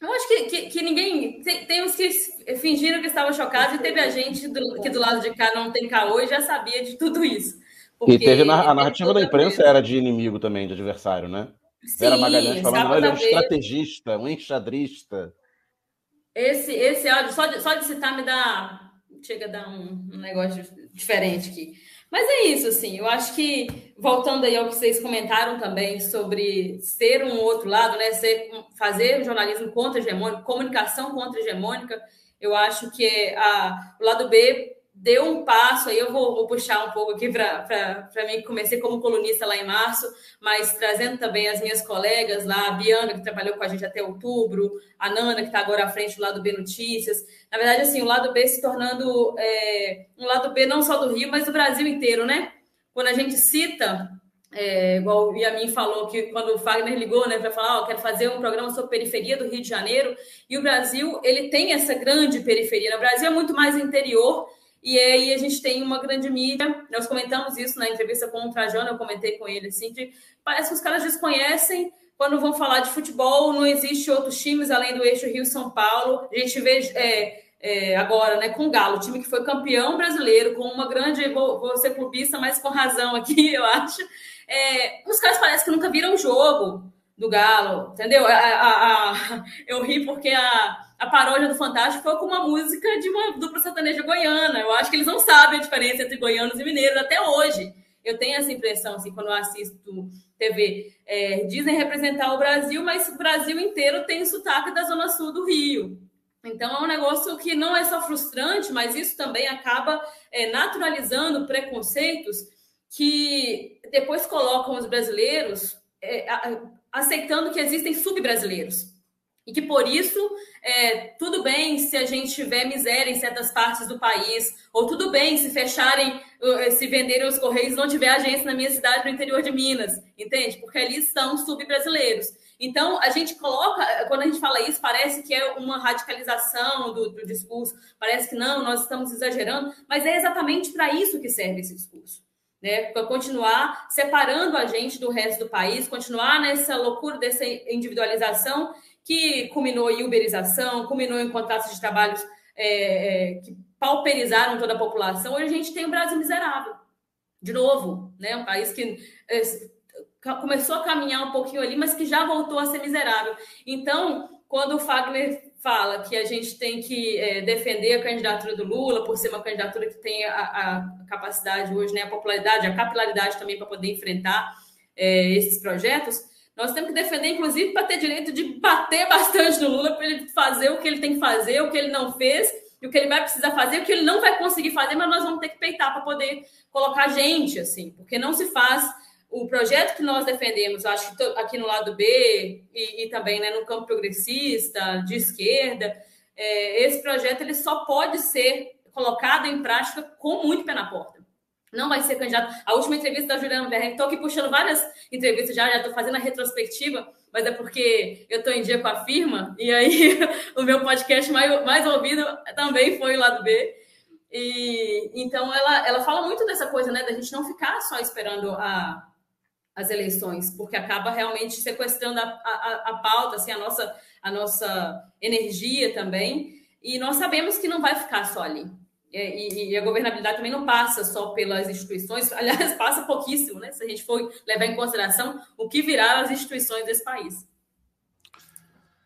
Eu acho que, que, que ninguém. Tem, tem, uns que fingiram que estavam chocados, e teve a gente do, que do lado de cá não tem caô e já sabia de tudo isso. Porque e teve na, a narrativa da imprensa era de inimigo também, de adversário, né? Sim, era Magalhães falando, ele é um estrategista, um enxadrista. Esse, esse áudio, só de, só de citar, me dá. Chega a dar um, um negócio diferente aqui. Mas é isso, assim, eu acho que, voltando aí ao que vocês comentaram também sobre ser um outro lado, né? Ser, fazer jornalismo contra-hegemônico, comunicação contra-hegemônica, eu acho que a, o lado B deu um passo, aí eu vou, vou puxar um pouco aqui para mim, comecei como colunista lá em março, mas trazendo também as minhas colegas lá, a Biana, que trabalhou com a gente até outubro, a Nana, que está agora à frente do lado B Notícias. Na verdade, assim, o lado B se tornando é, um lado B não só do Rio, mas do Brasil inteiro, né? Quando a gente cita, é, igual o Yamin falou, que quando o Fagner ligou, né, para falar, oh, quero fazer um programa sobre periferia do Rio de Janeiro, e o Brasil, ele tem essa grande periferia. O Brasil é muito mais interior, e aí a gente tem uma grande mídia. Nós comentamos isso na entrevista com o Trajano, eu comentei com ele assim, parece que os caras desconhecem quando vão falar de futebol, não existe outros times além do eixo Rio-São Paulo. A gente vê é, é, agora, né, com o Galo, time que foi campeão brasileiro, com uma grande, vou, vou ser clubista, mas com razão aqui, eu acho. É, os caras parecem que nunca viram o jogo do Galo, entendeu? A, a, a, eu ri porque a, a paródia do Fantástico foi com uma música de uma dupla sertaneja goiana. Eu acho que eles não sabem a diferença entre goianos e mineiros até hoje. Eu tenho essa impressão, assim, quando eu assisto TV. É, dizem representar o Brasil, mas o Brasil inteiro tem sotaque da Zona Sul do Rio. Então é um negócio que não é só frustrante, mas isso também acaba é, naturalizando preconceitos que depois colocam os brasileiros é, aceitando que existem sub-brasileiros. E que por isso, é, tudo bem se a gente tiver miséria em certas partes do país, ou tudo bem se fecharem, uh, se venderem os Correios não tiver agência na minha cidade, no interior de Minas, entende? Porque ali estão sub-brasileiros. Então, a gente coloca, quando a gente fala isso, parece que é uma radicalização do, do discurso, parece que não, nós estamos exagerando, mas é exatamente para isso que serve esse discurso. Né, para continuar separando a gente do resto do país, continuar nessa loucura dessa individualização que culminou em uberização, culminou em contratos de trabalhos é, é, que pauperizaram toda a população. Hoje a gente tem um Brasil miserável, de novo, né, um país que é, começou a caminhar um pouquinho ali, mas que já voltou a ser miserável. Então, quando o Fagner fala que a gente tem que é, defender a candidatura do Lula por ser uma candidatura que tem a, a capacidade hoje, né, a popularidade, a capilaridade também para poder enfrentar é, esses projetos, nós temos que defender, inclusive, para ter direito de bater bastante no Lula, para ele fazer o que ele tem que fazer, o que ele não fez, e o que ele vai precisar fazer, o que ele não vai conseguir fazer, mas nós vamos ter que peitar para poder colocar gente, assim, porque não se faz o projeto que nós defendemos, acho que aqui no lado B e, e também né, no campo progressista, de esquerda, é, esse projeto ele só pode ser colocado em prática com muito pé na porta. Não vai ser candidato. A última entrevista da Juliana Verren, estou aqui puxando várias entrevistas já, já estou fazendo a retrospectiva, mas é porque eu estou em dia com a firma, e aí o meu podcast mais, mais ouvido também foi o lado B. E então ela, ela fala muito dessa coisa, né? Da gente não ficar só esperando a, as eleições, porque acaba realmente sequestrando a, a, a pauta, assim, a nossa, a nossa energia também. E nós sabemos que não vai ficar só ali. E, e, a governabilidade também não passa só pelas instituições, aliás, passa pouquíssimo, né? Se a gente for levar em consideração o que virá as instituições desse país.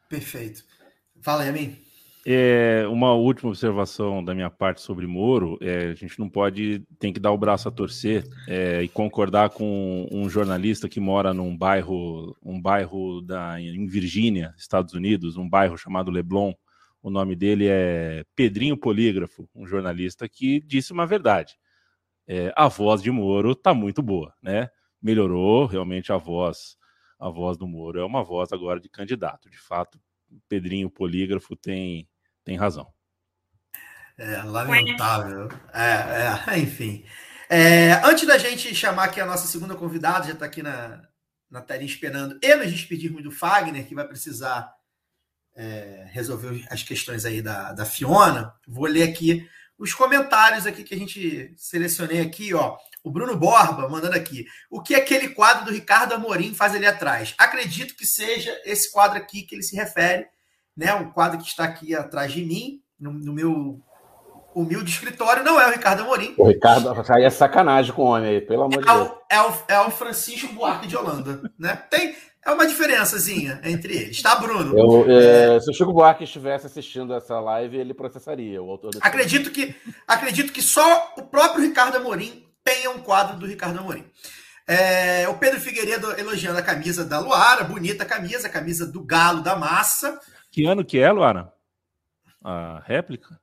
Perfeito. Fala, Yamin. É, uma última observação da minha parte sobre Moro, é, a gente não pode, tem que dar o braço a torcer é, e concordar com um jornalista que mora num bairro, um bairro da, em Virgínia, Estados Unidos, um bairro chamado Leblon. O nome dele é Pedrinho Polígrafo, um jornalista que disse uma verdade. É, a voz de Moro está muito boa, né? Melhorou realmente a voz. A voz do Moro é uma voz agora de candidato. De fato, Pedrinho Polígrafo tem tem razão. É, lamentável. É, é, enfim. É, antes da gente chamar aqui a nossa segunda convidada, já está aqui na, na telinha esperando, e nos despedirmos do Fagner, que vai precisar é, resolver as questões aí da, da Fiona, vou ler aqui os comentários aqui que a gente selecionei aqui, ó. O Bruno Borba mandando aqui. O que aquele quadro do Ricardo Amorim faz ali atrás? Acredito que seja esse quadro aqui que ele se refere né? O quadro que está aqui atrás de mim, no, no meu humilde escritório, não é o Ricardo Amorim. O Ricardo aí é sacanagem com o homem aí, pelo amor é de Deus. O, é, o, é o Francisco Buarque de Holanda, né? Tem é uma diferençazinha entre eles, tá, Bruno? Eu, é, é... Se o Chico Buarque estivesse assistindo essa live, ele processaria o autor. Acredito que acredito que só o próprio Ricardo Amorim tenha um quadro do Ricardo Amorim. É, o Pedro Figueiredo elogiando a camisa da Luara, bonita camisa, a camisa do Galo da Massa. Que ano que é, Luara? A réplica?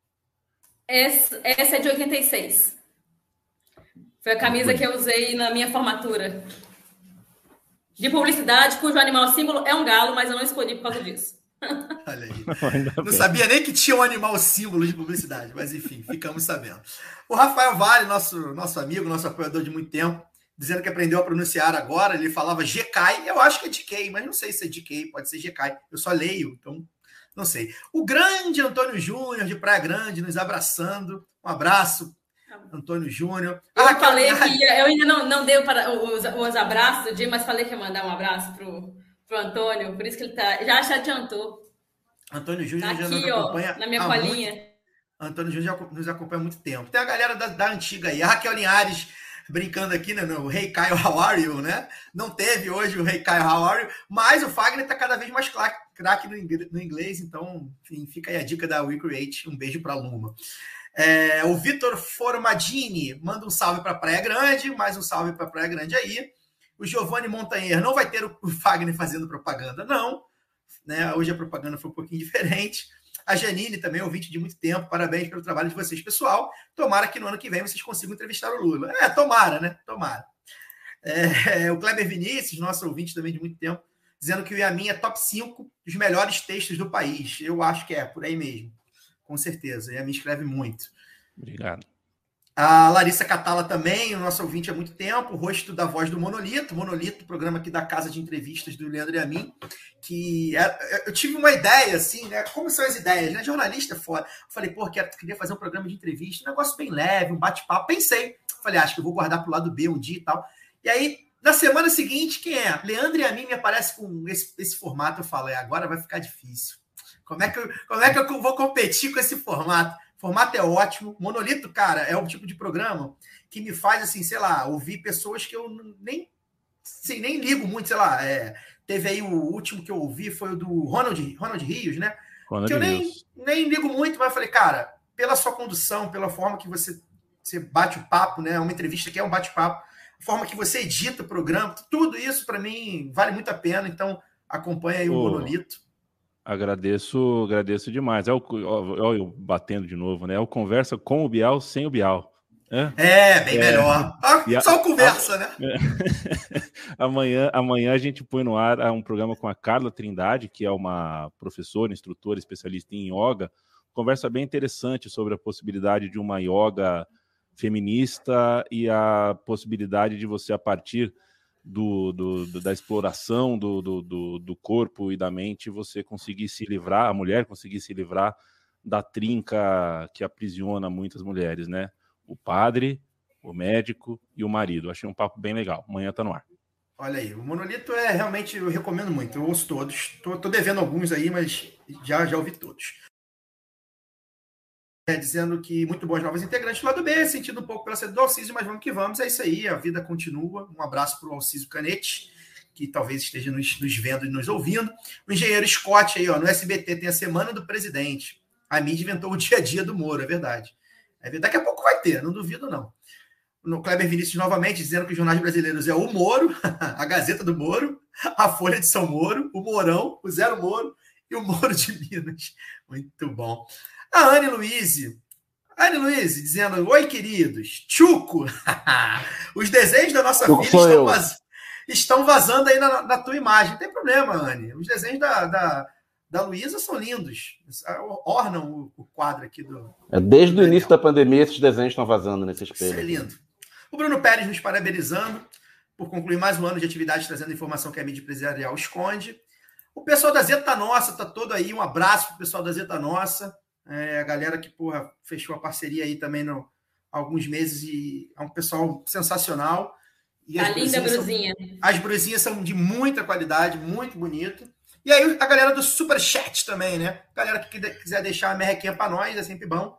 Essa, essa é de 86. Foi a camisa que eu usei na minha formatura. De publicidade, cujo animal símbolo é um galo, mas eu não escolhi por causa disso. Olha aí. Não sabia nem que tinha um animal símbolo de publicidade, mas enfim, ficamos sabendo. O Rafael Vale, nosso, nosso amigo, nosso apoiador de muito tempo, dizendo que aprendeu a pronunciar agora. Ele falava GK, eu acho que é GK, mas não sei se é GK, pode ser GK. Eu só leio, então não sei. O grande Antônio Júnior, de Praia Grande, nos abraçando. Um abraço, Antônio Júnior. Eu ah, falei que eu ainda não, não dei para os, os abraços do dia, mas falei que ia mandar um abraço pro, pro Antônio, por isso que ele tá. Já se adiantou. Antônio Júnior tá já aqui, nos acompanha. Ó, na minha colinha. Muito, Antônio Júnior já nos acompanha há muito tempo. Tem a galera da, da antiga aí, a Raquel Linhares brincando aqui, né, no Rei hey Caio How are you, né? Não teve hoje o Rei hey Caio How are you, mas o Fagner está cada vez mais craque no inglês, então enfim, fica aí a dica da WeCreate. Um beijo para Luma. É, o Vitor Formadini manda um salve para Praia Grande, mais um salve para Praia Grande aí. O Giovanni Montanher não vai ter o Fagner fazendo propaganda, não. Né? Hoje a propaganda foi um pouquinho diferente. A Janine também, ouvinte de muito tempo, parabéns pelo trabalho de vocês, pessoal. Tomara que no ano que vem vocês consigam entrevistar o Lula. É, tomara, né? Tomara. É, o Kleber Vinícius, nosso ouvinte também de muito tempo, dizendo que o Yamin é top 5 dos melhores textos do país. Eu acho que é, por aí mesmo. Com certeza. O Yamin escreve muito. Obrigado. A Larissa Catala também, o nosso ouvinte há muito tempo, o rosto da voz do Monolito, Monolito, programa aqui da casa de entrevistas do Leandro e a mim, que é, é, eu tive uma ideia, assim, né? Como são as ideias, né? Jornalista é fora. Eu falei, pô, queria fazer um programa de entrevista, um negócio bem leve, um bate-papo. Pensei, falei, acho que eu vou guardar pro lado B um dia e tal. E aí, na semana seguinte, quem é? Leandro e a mim me aparece com esse, esse formato. Eu falo, é, agora vai ficar difícil. Como é, que eu, como é que eu vou competir com esse formato? O formato é ótimo. Monolito, cara, é o tipo de programa que me faz, assim, sei lá, ouvir pessoas que eu nem, assim, nem ligo muito, sei lá. É, teve aí o último que eu ouvi, foi o do Ronald, Ronald Rios, né? Ronald que eu nem, Rios. nem ligo muito, mas falei, cara, pela sua condução, pela forma que você, você bate o papo, né? Uma entrevista que é um bate-papo, a forma que você edita o programa, tudo isso para mim vale muito a pena. Então, acompanha aí o Ô, Monolito. Agradeço, agradeço demais. É o, ó, eu batendo de novo, né? É o conversa com o Bial sem o Bial. né? É, bem É. melhor. Ah, a- Só conversa, né? amanhã, amanhã a gente põe no ar ah, um programa com a Carla Trindade, que é uma professora, instrutora, especialista em yoga. Conversa bem interessante sobre a possibilidade de uma yoga feminista e a possibilidade de você, a partir do, do- da exploração do, do, do- do corpo e da mente, você conseguir se livrar, a mulher conseguir se livrar da trinca que aprisiona muitas mulheres, né? O padre, o médico e o marido. Achei um papo bem legal. Amanhã tá no ar. Olha aí, o Monolito é realmente, eu recomendo muito. Eu ouço todos. Tô, tô devendo alguns aí, mas já, já ouvi todos. É, dizendo que muito bons novos integrantes do lado B, sentindo um pouco pela saída do Alcísio, mas vamos que vamos. É isso aí, a vida continua. Um abraço para o Alcísio Canete, que talvez esteja nos, nos vendo e nos ouvindo. O engenheiro Scott aí, ó, no SBT tem a Semana do Presidente. A mídia inventou o dia a dia do Moro, é verdade. É. Daqui a pouco vai ter, não duvido não. No Kleber Vinícius novamente dizendo que os jornais brasileiros é o Moro, a Gazeta do Moro, a Folha de São Moro, o Mourão, o Zero Moro e o Moro de Minas. Muito bom. A Anne Luiz. Anne Luiz dizendo: Oi, queridos. Chuco! Os desenhos da nossa Chuco filha estão, vaz- estão vazando aí na, na tua imagem. Não tem problema, Anne. Os desenhos da, da, da Luísa são lindos. Ornam o, o quadro aqui do, É, desde o início da pandemia, esses desenhos estão vazando nesse isso espelho. é lindo. O Bruno Pérez nos parabenizando por concluir mais um ano de atividade trazendo informação que a mídia empresarial esconde. O pessoal da Zeta Nossa tá todo aí. Um abraço pro pessoal da Zeta Nossa. É, a galera que, porra, fechou a parceria aí também no, há alguns meses e é um pessoal sensacional. E A as linda brusinhas são- brusinha. as brusinhas são de muita qualidade, muito bonito. E aí a galera do Superchat também, né? Galera que quiser deixar a merrequinha para nós, é sempre bom.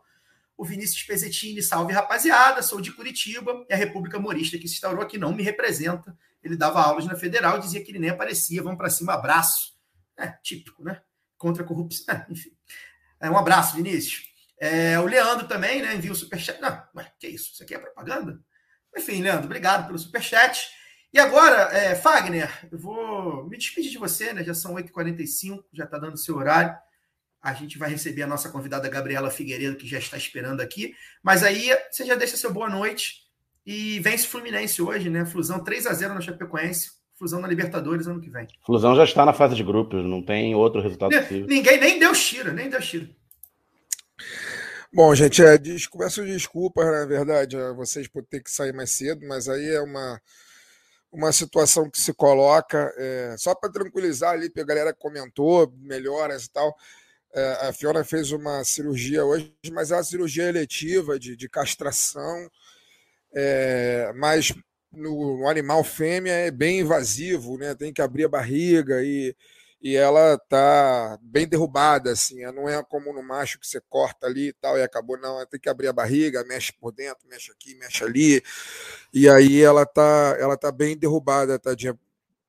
O Vinícius Pesettini, salve rapaziada, sou de Curitiba e a República Morista que se instaurou aqui não me representa. Ele dava aulas na Federal dizia que ele nem aparecia. Vamos para cima, abraço. É, típico, né? Contra a corrupção. É, enfim. É, um abraço, Vinícius. É, o Leandro também, né? Envia o superchat. Não, ué, que isso? Isso aqui é propaganda? Enfim, Leandro, obrigado pelo superchat. E agora, é, Fagner, eu vou me despedir de você, né? Já são 8h45, já está dando seu horário. A gente vai receber a nossa convidada Gabriela Figueiredo, que já está esperando aqui. Mas aí você já deixa seu boa noite e vence o Fluminense hoje, né? Flusão 3 a 0 na Chapecoense, Flusão na Libertadores ano que vem. Flusão já está na fase de grupos, não tem outro resultado possível. Ninguém nem deu tiro, nem deu tiro. Bom, gente, é, des- peço desculpas, na verdade, a vocês por ter que sair mais cedo, mas aí é uma, uma situação que se coloca, é, só para tranquilizar ali, porque a galera comentou, melhoras e tal. É, a Fiona fez uma cirurgia hoje, mas é uma cirurgia eletiva de, de castração, é, mas no, no animal fêmea é bem invasivo, né? Tem que abrir a barriga e, e ela tá bem derrubada, assim. Não é como no macho que você corta ali e tal e acabou, não. Tem que abrir a barriga, mexe por dentro, mexe aqui, mexe ali. E aí ela tá, ela tá bem derrubada, tadinha.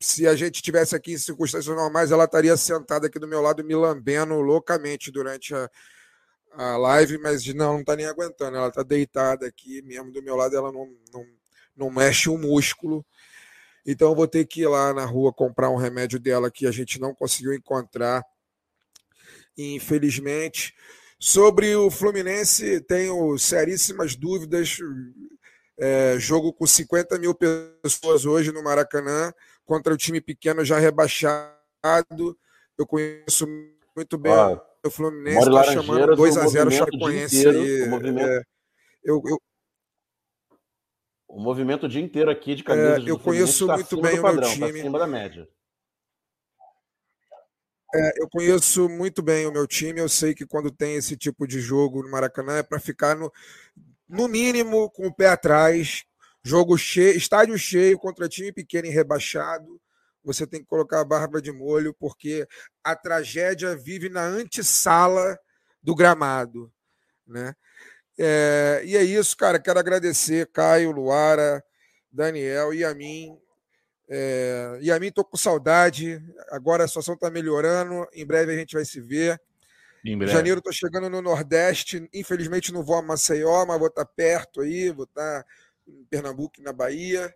Se a gente tivesse aqui em circunstâncias normais, ela estaria sentada aqui do meu lado me lambendo loucamente durante a, a live, mas não, não tá nem aguentando. Ela tá deitada aqui mesmo do meu lado, ela não, não, não mexe um músculo. Então eu vou ter que ir lá na rua comprar um remédio dela que a gente não conseguiu encontrar, infelizmente. Sobre o Fluminense, tenho seríssimas dúvidas. É, jogo com 50 mil pessoas hoje no Maracanã contra o time pequeno já rebaixado. Eu conheço muito bem o Fluminense, está chamando 2 a o 0 o movimento o dia Chapecoense inteiro, aí. o movimento- É, eu, eu, O movimento o dia inteiro aqui de camisas É, do eu Fluminense conheço tá muito bem o meu padrão, tá time. acima da média. É, eu conheço muito bem o meu time. Eu sei que quando tem esse tipo de jogo no Maracanã é para ficar no, no mínimo com o pé atrás. Jogo cheio, estádio cheio contra time pequeno e rebaixado. Você tem que colocar a barba de molho, porque a tragédia vive na antessala do gramado. Né? É, e é isso, cara. Quero agradecer Caio, Luara, Daniel e a mim. É, e a mim tô com saudade. Agora a situação está melhorando. Em breve a gente vai se ver. Em breve. janeiro estou chegando no Nordeste. Infelizmente não vou a Maceió, mas vou estar perto aí. Vou estar em Pernambuco na Bahia.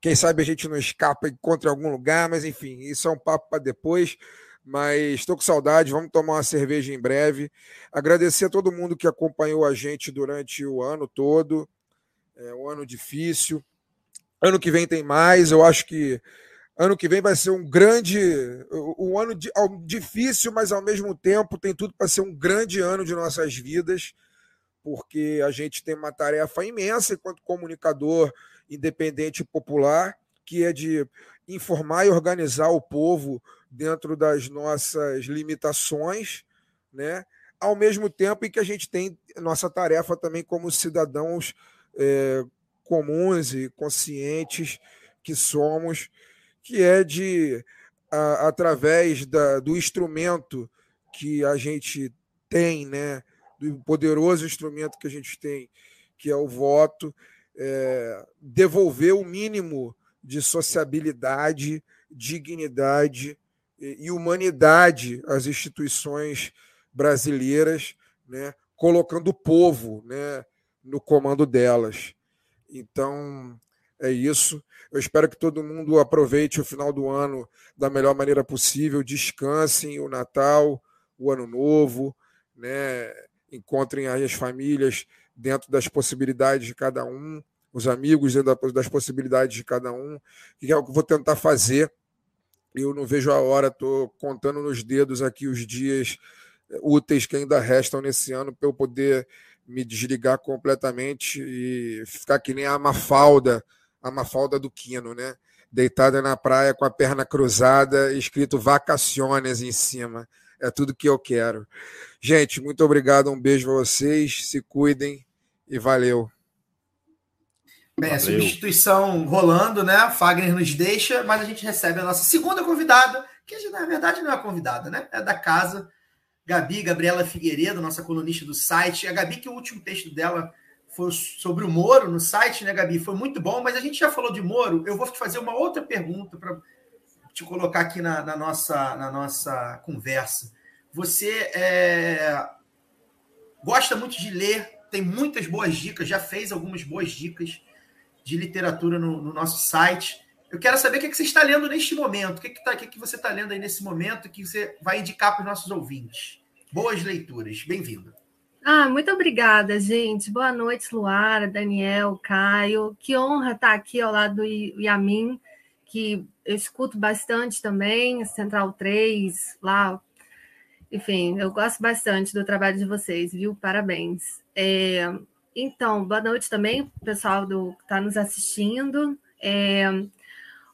Quem sabe a gente não escapa e encontra em algum lugar, mas enfim, isso é um papo para depois. Mas estou com saudade, vamos tomar uma cerveja em breve. Agradecer a todo mundo que acompanhou a gente durante o ano todo. É um ano difícil. Ano que vem tem mais. Eu acho que ano que vem vai ser um grande, um ano difícil, mas ao mesmo tempo tem tudo para ser um grande ano de nossas vidas, porque a gente tem uma tarefa imensa enquanto comunicador independente e popular, que é de informar e organizar o povo dentro das nossas limitações, né? Ao mesmo tempo em que a gente tem nossa tarefa também como cidadãos eh, comuns e conscientes que somos, que é de, a- através da- do instrumento que a gente tem, né, do poderoso instrumento que a gente tem, que é o voto, é, devolver o mínimo de sociabilidade, dignidade e, humanidade às instituições brasileiras, né, colocando o povo né, no comando delas. Então, é isso. Eu espero que todo mundo aproveite o final do ano da melhor maneira possível, descansem o Natal, o Ano Novo, né? encontrem as famílias dentro das possibilidades de cada um, os amigos dentro da- das possibilidades de cada um, que é o que eu vou tentar fazer. Eu não vejo a hora, estou contando nos dedos aqui os dias eh, úteis que ainda restam nesse ano para eu poder me desligar completamente e ficar que nem a Mafalda, a Mafalda do Quino, né? Deitada na praia com a perna cruzada, escrito vacaciones em cima. É tudo que eu quero. Gente, muito obrigado, um beijo para vocês, se cuidem e valeu. Bem, a Valeu. substituição rolando, né? Fagner nos deixa, mas a gente recebe a nossa segunda convidada, que na verdade não é convidada, né? É da casa, Gabi, Gabriela Figueiredo, nossa colunista do site. A Gabi, que o último texto dela foi sobre o Moro no site, né, Gabi? Foi muito bom, mas a gente já falou de Moro. Eu vou te fazer uma outra pergunta para te colocar aqui na, na nossa, na nossa conversa. Você é, gosta muito de ler, tem muitas boas dicas, já fez algumas boas dicas de literatura no, no nosso site. Eu quero saber o que, é que você está lendo neste momento. O que, é que, tá, o que, é que você está lendo aí nesse momento que você vai indicar para os nossos ouvintes? Boas leituras. Bem-vindo. Ah, muito obrigada, gente. Boa noite, Luara, Daniel, Caio. Que honra estar aqui ao lado do Yamin, que eu escuto bastante também, Central 3, lá. Enfim, eu gosto bastante do trabalho de vocês, viu? Parabéns. É, então, boa noite também, pessoal do que está nos assistindo. É,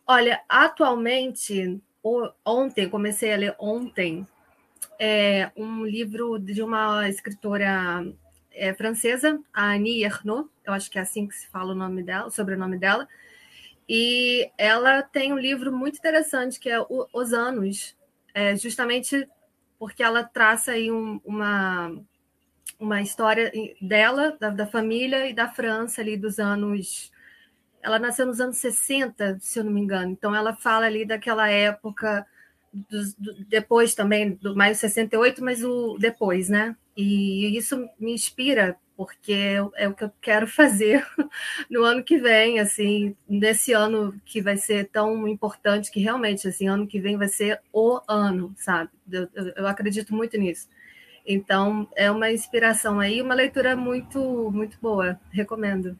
olha, atualmente, ontem, comecei a ler ontem, é um livro de uma escritora é, francesa, a Annie Ernaux, eu acho que é assim que se fala o nome dela, o sobrenome dela, e ela tem um livro muito interessante que é Os Anos, é, justamente porque ela traça aí um- uma, uma história dela, da, da família e da França ali dos anos. Ela nasceu nos anos 60, se eu não me engano, então ela fala ali daquela época do- depois também do maio 68, mas o depois, né? E isso me inspira porque é, é o que eu quero fazer no ano que vem, assim, nesse ano que vai ser tão importante que realmente, assim, ano que vem vai ser o ano, sabe? Eu- eu acredito muito nisso. Então, é uma inspiração aí, uma leitura muito, muito boa. Recomendo.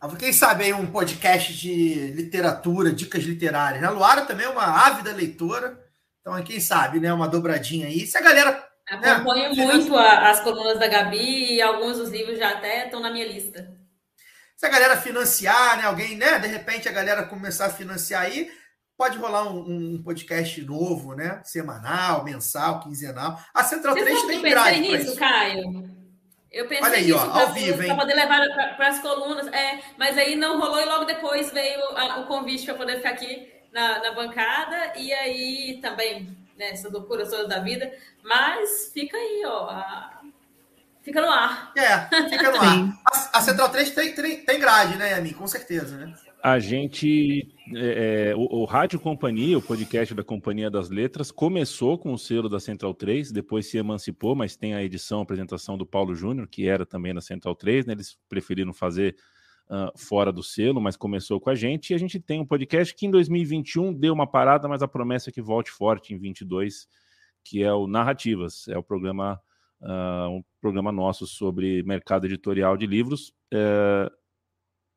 Ah, Quem sabe aí um podcast de literatura, dicas literárias. A Luara também é uma ávida leitora. Então, quem sabe, né? Uma dobradinha aí. Se a galera. Acompanho né, muito a- as colunas da Gabi e alguns dos livros já até estão na minha lista. Se a galera financiar, né? Alguém, né? De repente a galera começar a financiar aí, pode rolar um, um podcast novo, né? Semanal, mensal, quinzenal. A Central Você 3 sabe que tem eu pensei grade pra nisso, isso. Caio? Eu pensei Olha aí, nisso ó, pra- ao vivo, pra hein? poder levar para as colunas. É, mas aí não rolou e logo depois veio a- o convite para poder ficar aqui na, na bancada. E aí também, né, essa loucura toda da vida. Mas fica aí, ó. a- Fica no ar. É, fica no ar. A, a Central 3 tem, tem, tem grade, né, Yamin? Com certeza, né? A gente. é, é, o, o Rádio Companhia, o podcast da Companhia das Letras, começou com o selo da Central 3, depois se emancipou, mas tem a edição, a apresentação do Paulo Júnior, que era também na Central 3, né? Eles preferiram fazer ah, fora do selo, mas começou com a gente. E a gente tem um podcast que em 2021 deu uma parada, mas a promessa é que volte forte em 22, que é o Narrativas, é o programa. ah, um programa nosso sobre mercado editorial de livros. É,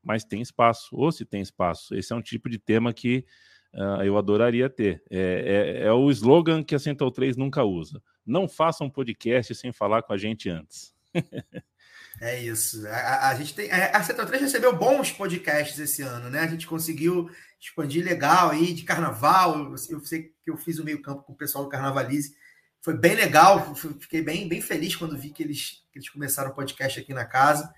mas tem espaço, ou se tem espaço. Esse é um tipo de tema que ah, eu adoraria ter. É, é- é o slogan que a Central 3 nunca usa. Não faça um podcast sem falar com a gente antes. É isso. A, a- gente tem. A Central 3 recebeu bons podcasts esse ano, né? A gente conseguiu expandir legal aí de carnaval. Eu, eu sei que eu fiz o meio-campo com o pessoal do Carnavalize. Foi bem legal. Fiquei bem, bem feliz quando vi que eles, que eles começaram o podcast aqui na casa.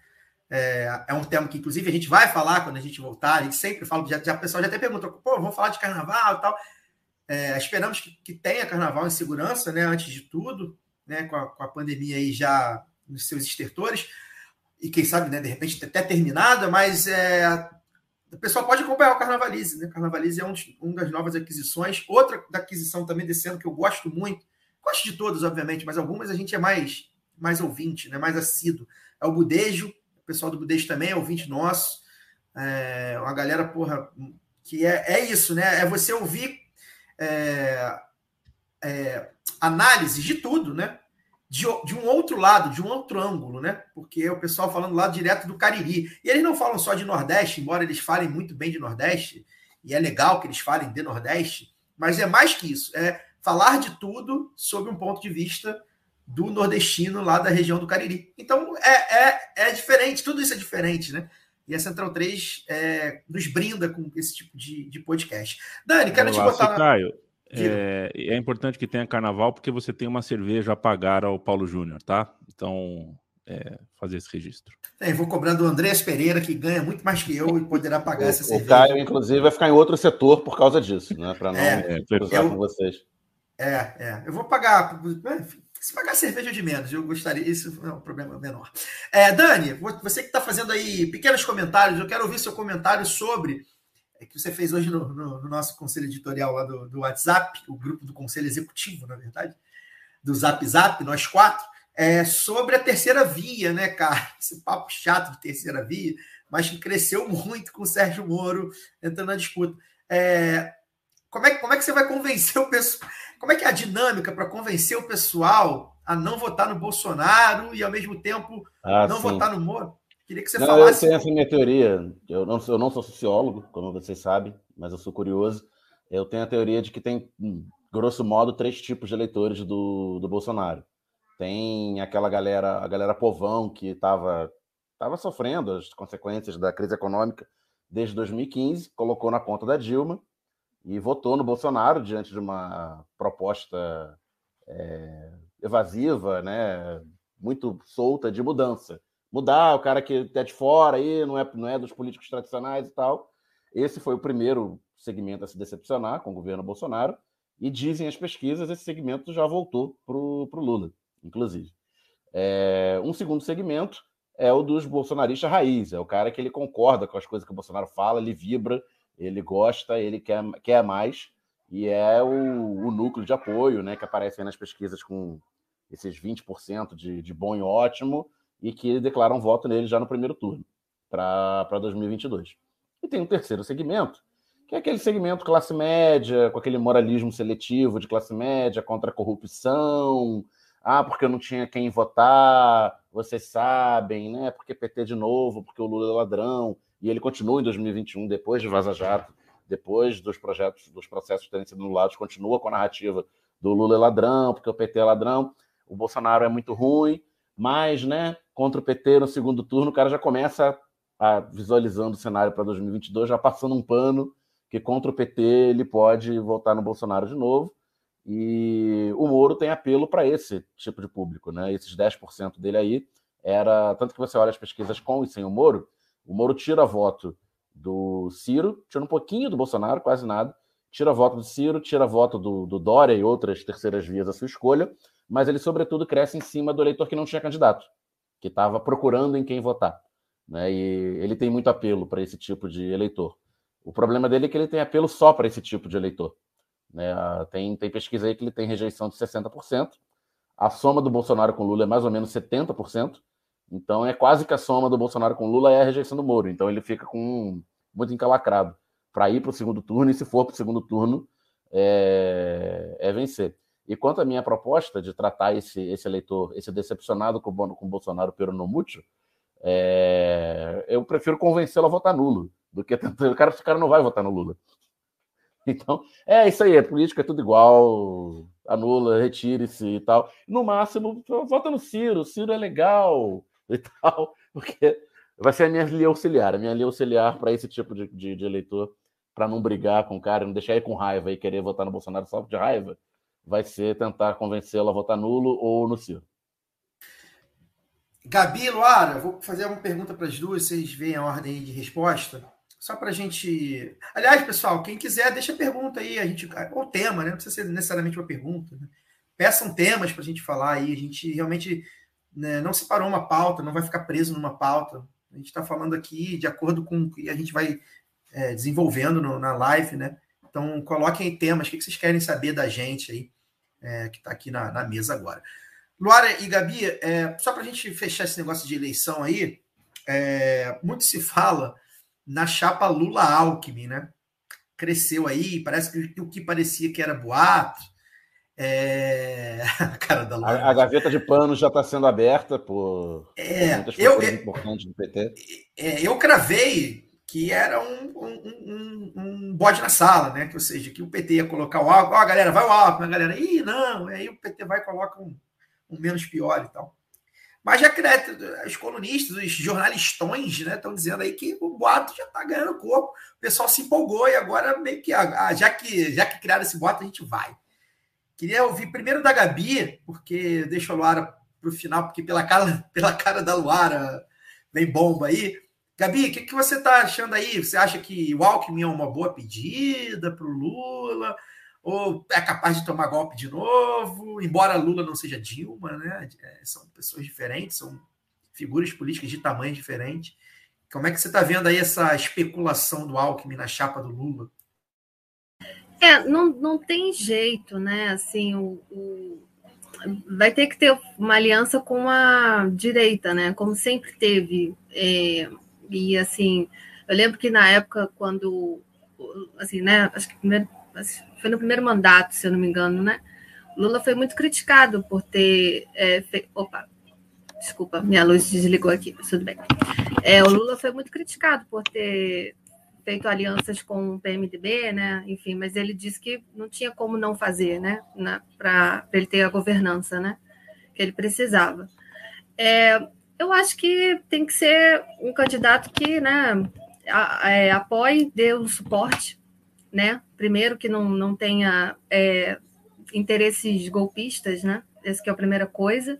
É, é um tema que, inclusive, a gente vai falar quando a gente voltar. A gente sempre fala, já, já, o pessoal já até perguntou, pô, vamos falar de carnaval e tal. É, esperamos que, que tenha carnaval em segurança, né? Antes de tudo, né? Com a, com a pandemia aí já nos seus estertores e quem sabe, né, de repente até terminada, mas é, o pessoal pode acompanhar o Carnavalize, né? Carnavalize é um, um das novas aquisições. Outra da aquisição também desse ano que eu gosto muito, gosto de todos, obviamente, mas algumas a gente é mais, mais ouvinte, né? mais assíduo. É o Budejo, o pessoal do Budejo também é ouvinte nosso. É uma galera, porra, que é, é isso, né? É você ouvir é, é, análises de tudo, né? de, de um outro lado, de um outro ângulo, né? Porque é o pessoal falando lá direto do Cariri. E eles não falam só de Nordeste, embora eles falem muito bem de Nordeste, e é legal que eles falem de Nordeste, mas é mais que isso, é falar de tudo sob um ponto de vista do nordestino lá da região do Cariri. Então é, é, é diferente, tudo isso é diferente, né? E a Central 3 é, nos brinda com esse tipo de, de podcast. Dani, quero te Olá, botar na. Caio, é, é importante que tenha carnaval porque você tem uma cerveja a pagar ao Paulo Júnior, tá? Então, é, fazer esse registro. É, vou cobrar do Andrés Pereira, que ganha muito mais que eu e poderá pagar essa O, o cerveja. Caio, inclusive, vai ficar em outro setor por causa disso, né? Para não É, cruzar eu- com vocês. É, é. Eu vou pagar. Se pagar cerveja de menos, eu gostaria. Isso é um problema menor. É, Dani, vo- você que está fazendo aí pequenos comentários, eu quero ouvir seu comentário sobre. é, que você fez hoje no, no- no nosso conselho editorial lá do, do WhatsApp, o grupo do conselho executivo, na verdade, do Zap Zap, nós quatro, é, sobre a terceira via, né, cara? Esse papo chato de terceira via, mas que cresceu muito com o Sérgio Moro entrando na disputa. É, como, é, que- como é que você vai convencer o pessoal? Como é que é a dinâmica para convencer o pessoal a não votar no Bolsonaro e, ao mesmo tempo, Ah, não sim. votar no Moro? Queria que você Não, eu falasse. tenho essa minha teoria. Eu não, sou- eu não sou sociólogo, como vocês sabem, mas eu sou curioso. Eu tenho a teoria de que tem, grosso modo, três tipos de eleitores do, do Bolsonaro. Tem aquela galera, a galera povão que estava tava sofrendo as consequências da crise econômica desde 2015, colocou na conta da Dilma e votou no Bolsonaro diante de uma proposta é, evasiva, né, muito solta de mudança mudar, o cara que é de fora aí, não é, não é dos políticos tradicionais e tal. Esse foi o primeiro segmento a se decepcionar com o governo Bolsonaro, e dizem as pesquisas, esse segmento já voltou para o Lula, inclusive. É, um segundo segmento é o dos bolsonaristas raiz, é o cara que ele concorda com as coisas que o Bolsonaro fala, ele vibra, ele gosta, ele quer, quer mais, e é o, o núcleo de apoio, né, que aparece aí nas pesquisas com esses 20% de, de bom e ótimo, e que declaram voto nele já no primeiro turno, para 2022. E tem um terceiro segmento, que é aquele segmento classe média, com aquele moralismo seletivo de classe média contra a corrupção. Ah, porque eu não tinha quem votar, vocês sabem, né? Porque PT de novo, porque o Lula é ladrão. E ele continua em 2021, depois de Vaza Jato, depois dos projetos, dos processos terem sido anulados, continua com a narrativa do Lula é ladrão, porque o PT é ladrão, o Bolsonaro é muito ruim, mas, né, contra o PT no segundo turno, o cara já começa a, visualizando o cenário para 2022, já passando um pano que contra o PT ele pode votar no Bolsonaro de novo. E o Moro tem apelo para esse tipo de público, né? Esses 10% dele aí era. Tanto que você olha as pesquisas com e sem o Moro, o Moro tira voto do Ciro, tira um pouquinho do Bolsonaro, quase nada, tira voto do Ciro, tira voto do, do Dória e outras terceiras vias à sua escolha, mas ele, sobretudo, cresce em cima do eleitor que não tinha candidato, que estava procurando em quem votar. Né? E ele tem muito apelo para esse tipo de eleitor. O problema dele é que ele tem apelo só para esse tipo de eleitor. Né? Tem, tem pesquisa aí que ele tem rejeição de 60%. A soma do Bolsonaro com Lula é mais ou menos 70%. Então é quase que a soma do Bolsonaro com Lula é a rejeição do Moro. Então ele fica com muito encalacrado para ir para o segundo turno e se for para o segundo turno é, é, vencer. E quanto à minha proposta de tratar esse, esse eleitor, esse decepcionado com, com Bolsonaro pelo no mútil, é, eu prefiro convencê-lo a votar nulo do que tentar. O cara, esse cara não vai votar no Lula. Então, é isso aí, a política é tudo igual, anula, retire-se e tal. No máximo, vota no Ciro, o Ciro é legal e tal, porque vai ser a minha linha auxiliar, a minha linha auxiliar para esse tipo de, de, de eleitor, para não brigar com o cara, não deixar ele com raiva e querer votar no Bolsonaro só de raiva, vai ser tentar convencê-lo a votar nulo ou no Ciro. Gabi, Luara, vou fazer uma pergunta para as duas, vocês veem a ordem de resposta. Só para a gente. Aliás, pessoal, quem quiser, deixa a pergunta aí, a gente. Ou tema, né? Não precisa ser necessariamente uma pergunta. Né? Peçam temas para a gente falar aí. A gente realmente né, não separou uma pauta, não vai ficar preso numa pauta. A gente está falando aqui de acordo com o que a gente vai é, desenvolvendo no, na live, né? Então, coloquem temas, o que vocês querem saber da gente aí, é, que está aqui na, na mesa agora. Luara e Gabi, é, só para a gente fechar esse negócio de eleição aí, é, muito se fala na chapa Lula-Alckmin, né? Cresceu aí, parece que o que parecia que era boato. É... A, cara da a, a gaveta de pano já está sendo aberta por é, muitas eu, eu, importantes do PT. É, eu cravei que era um, um, um, um, bode na sala, né? Que, ou seja, que o PT ia colocar o Alckmin, ó, oh, galera, vai o Alckmin, a galera, ih, não, aí o PT vai e coloca um, menos pior e tal. Mas já que os colunistas, os jornalistões, né, estão dizendo aí que o boato já está ganhando corpo. O pessoal se empolgou e agora meio que, ah, já que já que criaram esse boato, a gente vai. Queria ouvir primeiro da Gabi, porque deixa a Luara para o final, porque pela cara, pela cara da Luara vem bomba aí. Gabi, o que, que você está achando aí? Você acha que o Alckmin é uma boa pedida para o Lula? ou é capaz de tomar golpe de novo, embora Lula não seja Dilma, né? É, são pessoas diferentes, são figuras políticas de tamanho diferente. Como é que você está vendo aí essa especulação do Alckmin na chapa do Lula? É, não, não tem jeito, né? Assim, o, o, vai ter que ter uma aliança com a direita, né? Como sempre teve. É, e assim, eu lembro que na época, quando assim, né? Acho que primeiro foi no primeiro mandato, se eu não me engano, né? Lula foi muito criticado por ter. É, fe... Opa, desculpa, minha luz desligou aqui, tudo bem. É, o Lula foi muito criticado por ter feito alianças com o PMDB, né? Enfim, mas ele disse que não tinha como não fazer, né? Para ele ter a governança, né? Que ele precisava. É, eu acho que tem que ser um candidato que, né? A, é, apoie, dê o suporte né? Primeiro que não, não tenha é, interesses golpistas, né? Essa que é a primeira coisa.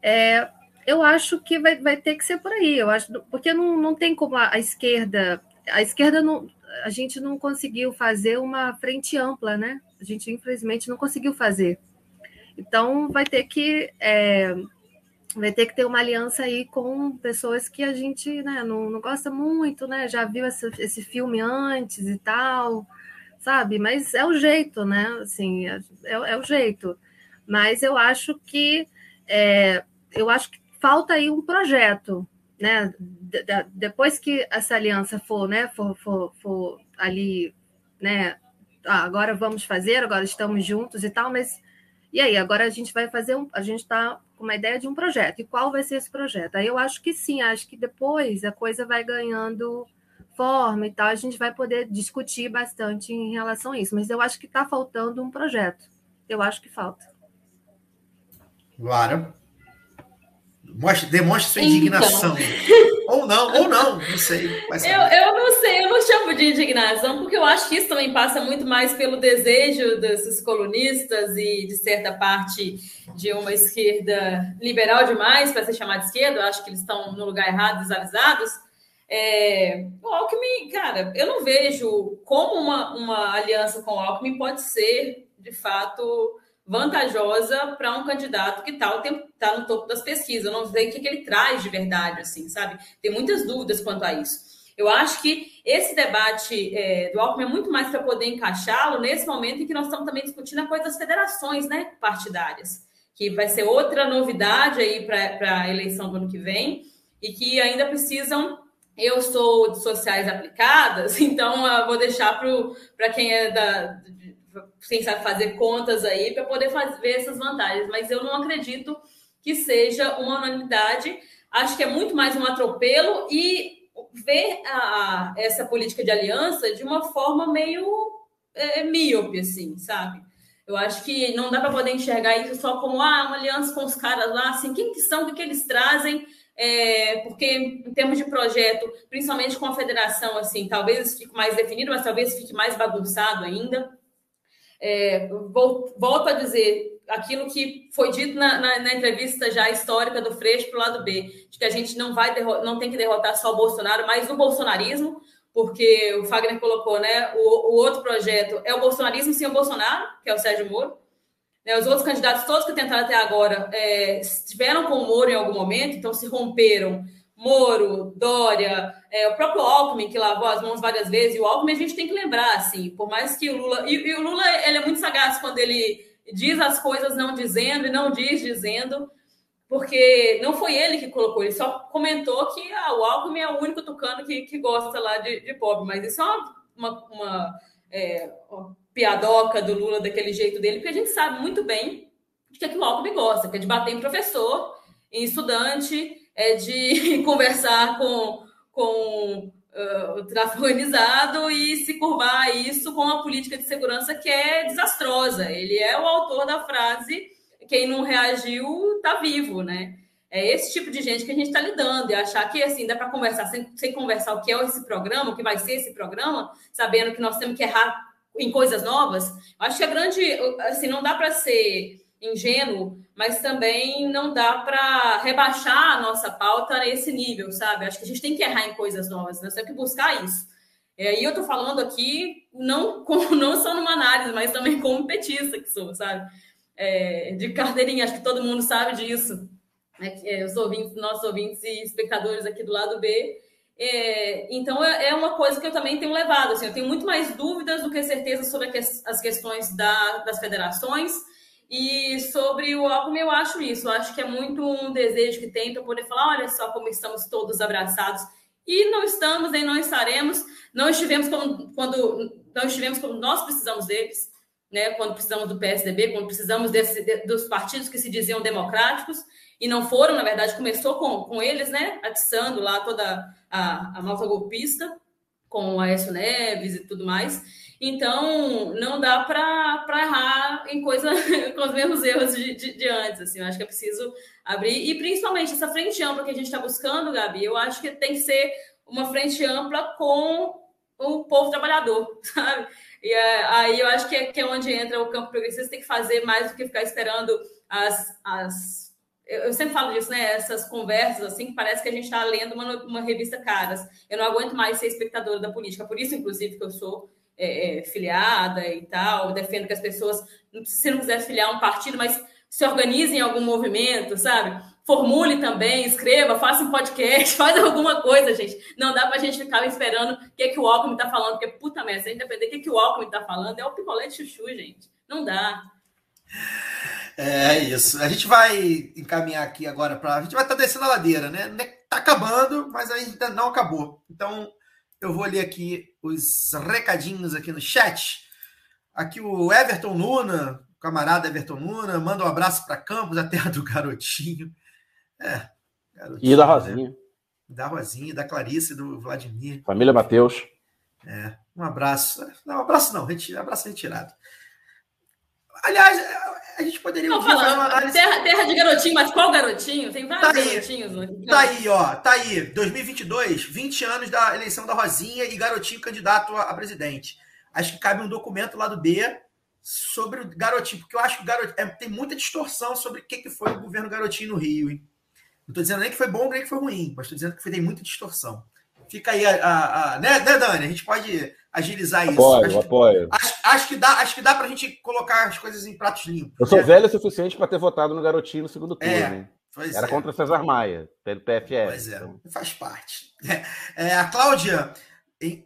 É, eu acho que vai, vai ter que ser por aí. Eu acho porque não, não tem como a, a esquerda, a esquerda não, a gente não conseguiu fazer uma frente ampla, né? A gente infelizmente não conseguiu fazer. Então vai ter que é, vai ter que ter uma aliança aí com pessoas que a gente né, não, não gosta muito, né? Já viu esse, esse filme antes e tal, sabe? Mas é o jeito, né? Assim, é, é o jeito. Mas eu acho que é, eu acho que falta aí um projeto, né? De, de, depois que essa aliança for, né, for, for, for ali, né? Ah, agora vamos fazer, agora estamos juntos e tal, mas E aí, agora a gente vai fazer um. A gente está com uma ideia de um projeto. E qual vai ser esse projeto? Aí eu acho que sim, acho que depois a coisa vai ganhando forma e tal, a gente vai poder discutir bastante em relação a isso. Mas eu acho que está faltando um projeto. Eu acho que falta. Lara. Mostre, demonstre sua indignação. Então. Ou não, ou não, não sei. Eu, eu não sei, eu não chamo de indignação, porque eu acho que isso também passa muito mais pelo desejo desses colunistas e, de certa parte, de uma esquerda liberal demais para ser chamada de esquerda. Eu acho que eles estão no lugar errado, desavisados. É, o Alckmin, cara, eu não vejo como uma, uma aliança com o Alckmin pode ser, de fato, vantajosa para um candidato que está tá no topo das pesquisas. Eu não sei o que, que ele traz de verdade, assim, sabe? Tem muitas dúvidas quanto a isso. Eu acho que esse debate é, do Alckmin é muito mais para poder encaixá-lo nesse momento em que nós estamos também discutindo a coisa das federações né, partidárias, que vai ser outra novidade aí para a eleição do ano que vem e que ainda precisam. Eu sou de sociais aplicadas, então vou deixar para quem é da, quem sabe fazer contas aí para poder fazer essas vantagens, mas eu não acredito que seja uma unanimidade. Acho que é muito mais um atropelo e ver a, essa política de aliança de uma forma meio é, míope, assim, sabe? Eu acho que não dá para poder enxergar isso só como ah, uma aliança com os caras lá, assim, quem que são, o que, que eles trazem, é, porque em termos de projeto, principalmente com a federação, assim, talvez fique mais definido, mas talvez fique mais bagunçado ainda é, volto a dizer aquilo que foi dito na, na, na entrevista já histórica do Freixo para o lado B, de que a gente não vai não tem que derrotar só o Bolsonaro, mas o bolsonarismo, porque o Fagner colocou, né? O, o outro projeto é o bolsonarismo sem o Bolsonaro, que é o Sérgio Moro. Né, os outros candidatos, todos que tentaram até agora, é, estiveram com o Moro em algum momento, então se romperam Moro, Dória, é, o próprio Alckmin, que lavou as mãos várias vezes, e o Alckmin a gente tem que lembrar, assim, por mais que o Lula. E, e, o Lula ele é muito sagaz quando ele diz as coisas não dizendo e não diz dizendo, porque não foi ele que colocou, ele só comentou que ah, o Alckmin é o único tucano que, que gosta lá de, de pobre, mas isso é uma, uma, uma, é, uma piadoca do Lula daquele jeito dele, porque a gente sabe muito bem de que, é que o Alckmin gosta, que é de bater em professor, em estudante é de conversar com, com uh, o tráfico organizado e se curvar isso com a política de segurança que é desastrosa. Ele é o autor da frase: quem não reagiu está vivo, né? É esse tipo de gente que a gente está lidando e achar que assim dá para conversar sem, sem conversar o que é esse programa, o que vai ser esse programa, sabendo que nós temos que errar em coisas novas. Acho que a grande, assim, não dá para ser ingênuo, mas também não dá para rebaixar a nossa pauta nesse nível, sabe? Acho que a gente tem que errar em coisas novas, nós temos que buscar isso. É, e eu estou falando aqui não, com, não só numa análise, mas também como petista que sou, sabe? É, de carteirinha, acho que todo mundo sabe disso. Né? É, os ouvintes, nossos ouvintes e espectadores aqui do lado B. É, então, é, é uma coisa que eu também tenho levado. Assim, eu tenho muito mais dúvidas do que certeza sobre as questões da, das federações, e sobre o álbum, eu acho isso. Eu acho que é muito um desejo que tem para poder falar: olha só como estamos todos abraçados. E não estamos, nem não estaremos. Não estivemos quando, quando não estivemos quando nós precisamos deles, né? Quando precisamos do PSDB, quando precisamos desse, de, dos partidos que se diziam democráticos e não foram, na verdade, começou com, com eles, né? Atiçando lá toda a, a malta golpista, com o Aécio Neves e tudo mais. Então, não dá para errar em coisa com os mesmos erros de, de, de, antes. Assim, eu acho que é preciso abrir. E principalmente essa frente ampla que a gente está buscando, Gabi, eu acho que tem que ser uma frente ampla com o povo trabalhador, sabe? E é, aí eu acho que é, que é onde entra o campo progressista, tem que fazer mais do que ficar esperando as. as eu sempre falo disso, né? Essas conversas, assim, que parece que a gente está lendo uma, uma revista Caras. Eu não aguento mais ser espectadora da política, por isso, inclusive, que eu sou é, é, filiada e tal, defendo que as pessoas, se não quiser filiar um partido, mas se organizem em algum movimento, sabe? Formule também, escreva, faça um podcast, faz alguma coisa, gente. Não dá pra gente ficar esperando o que, é que o Alckmin tá falando, porque puta merda, se a gente depender do que, é que o Alckmin tá falando, é o picolé de chuchu, gente. Não dá. É isso. A gente vai encaminhar aqui agora para. A gente vai estar tá descendo a ladeira, né? Tá acabando, mas ainda não acabou. Então, eu vou ler aqui os recadinhos aqui no chat. Aqui o Everton Luna camarada Everton Luna, manda um abraço para Campos, a terra do garotinho. É, garotinho, E da né? Rosinha. Da Rosinha, da Clarice, do Vladimir. Família Matheus. É, um abraço. Não, um abraço não, abraço retirado. Aliás, a gente poderia Não, dia fazer uma análise. terra, terra de garotinho, mas qual garotinho? Tem vários Tá aí. garotinhos. né? Tá aí, ó, tá aí. 2022, 20 anos da eleição da Rosinha e garotinho candidato a, a presidente. Acho que cabe um documento lá do B sobre o garotinho, porque eu acho que o garotinho é, tem muita distorção sobre o que, que foi o governo garotinho no Rio, hein? Não tô dizendo nem que foi bom nem que foi ruim, mas tô dizendo que foi, tem muita distorção. Fica aí a, a- a- né, né, Dani? A gente pode agilizar isso. Apoio, acho, apoio. acho, acho que dá, acho que dá pra gente colocar as coisas em pratos limpos. Eu sou né? velho o suficiente para ter votado no garotinho no segundo turno. É, hein? Era é. contra César Maia, pelo PFL. Pois é, Então, faz parte. É, a Cláudia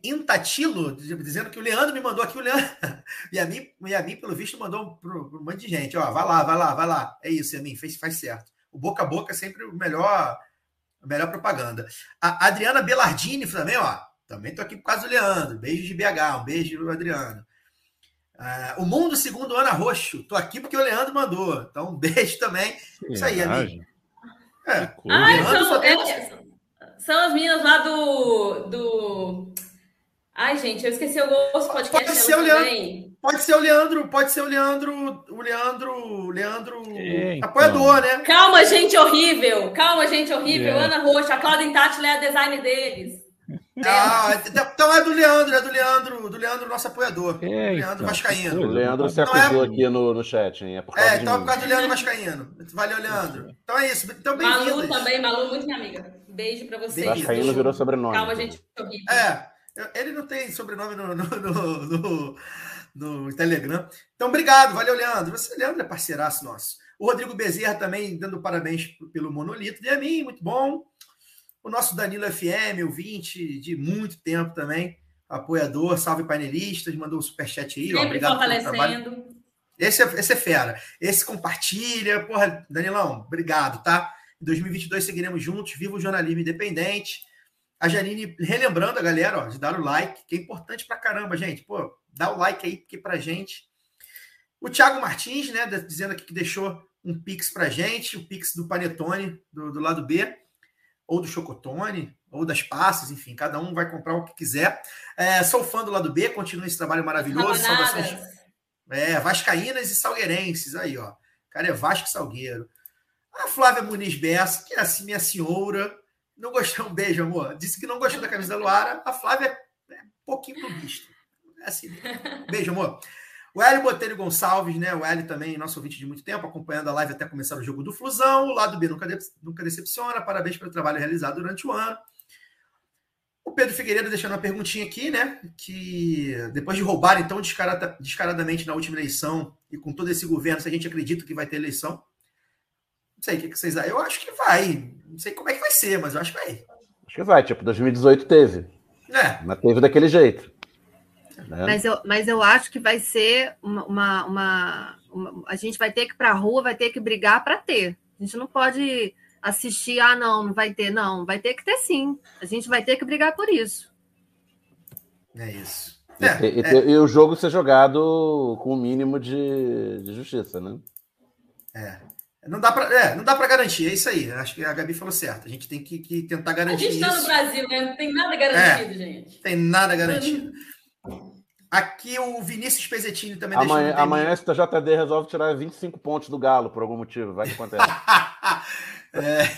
Intatilo, dizendo que o Leandro me mandou aqui, o Leandro. E a mim, e a mim pelo visto, mandou para um monte de gente. Ó, vai lá, vai lá, vai lá. É isso, Yamin, fez, faz certo. O boca a boca é sempre o melhor, a melhor propaganda. A Adriana Belardini também, ó. Também tô aqui por causa do Leandro. Beijo de BH, um beijo, Adriano. Ah, o Mundo Segundo Ana Roxo. Tô aqui porque o Leandro mandou. Então, um beijo também. Isso aí, amigo. É. Que coisa. Ah, são, tem- é, são as meninas lá do. do... Ai, gente, eu esqueci o outro podcast Pode ser o Leandro. também. Pode ser o Leandro, pode ser o Leandro, o Leandro, o Leandro É, então. apoiador, né? Calma, gente horrível! Calma, gente horrível! É. Ana Roxa, a Cláudia Intátila é a design deles. Ah, então é do Leandro, é do Leandro, do Leandro, nosso apoiador. É, Leandro então, Vascaíno. O Leandro se é- acusou aqui no, no chat, hein? É por causa É, de então é por causa do Leandro Vascaíno. Valeu, Leandro. Então é isso. Então Malu também, Malu, muito minha amiga. Beijo pra vocês. Beijo. Vascaíno virou sobrenome. Calma, gente horrível. É, ele não tem sobrenome no, no, no, no- no Telegram. Então, obrigado, valeu, Leandro. Você, Leandro, é parceiraço nosso. O Rodrigo Bezerra também dando parabéns pelo monolito. E a mim, muito bom. O nosso Danilo FM, ouvinte de muito tempo também, apoiador, salve painelistas, mandou um superchat aí. ó, Sempre obrigado pelo trabalho. fortalecendo. Esse é, esse é fera. Esse compartilha. Porra, Danilão, obrigado, tá? Em 2022 seguiremos juntos. Viva o jornalismo independente. A Janine relembrando a galera, ó, de dar o like, que é importante pra caramba, gente. Pô, dá o like aí, porque pra gente. O Thiago Martins, né, dizendo aqui que deixou um Pix pra gente, o Pix do Panetone, do, do lado B, ou do Chocotone, ou das passas, enfim, cada um vai comprar o que quiser. É, sou fã do lado B, continua esse trabalho maravilhoso. Saudações é, Vascaínas e Salgueirenses, aí, ó. O cara é Vasco Salgueiro. A Flávia Muniz Bessa, que é assim, minha senhora, não gostou, um beijo, amor. Disse que não gostou da camisa da Luara. A Flávia é um pouquinho clubista. É assim. Beijo, amor. O Hélio Botelho Gonçalves, né? O Hélio também, nosso ouvinte de muito tempo, acompanhando a live até começar o jogo do Flusão. O lado B nunca, de- nunca decepciona. Parabéns pelo trabalho realizado durante o ano. O Pedro Figueiredo deixando uma perguntinha aqui, né? Que depois de roubar então descarada- descaradamente na última eleição e com todo esse governo, se a gente acredita que vai ter eleição, não sei o que que vocês acham. Eu acho que vai. Não sei como é que vai ser, mas eu acho que vai. Acho que vai, tipo, 2018 teve. É, Mas teve daquele jeito. Né? Mas eu, mas eu acho que vai ser uma, uma, uma- uma- A gente vai ter que ir para a rua, vai ter que brigar para ter. A gente não pode assistir, ah, não, não vai ter, não. Vai ter que ter sim. A gente vai ter que brigar por isso. é isso. E, É, e- é, e o jogo ser jogado com o mínimo de, de justiça, né? é. Não dá para é, não dá para garantir, é isso aí. Acho que a Gabi falou certo. A gente tem que, que tentar A garantir gente tá no isso. Brasil, né? Não tem nada garantido, gente. Não tem nada garantido. Aqui o Vinícius Pesettini também deixou Amanhã, no amanhã esse JD resolve tirar 25 pontos do Galo por algum motivo. Vai que acontece. É,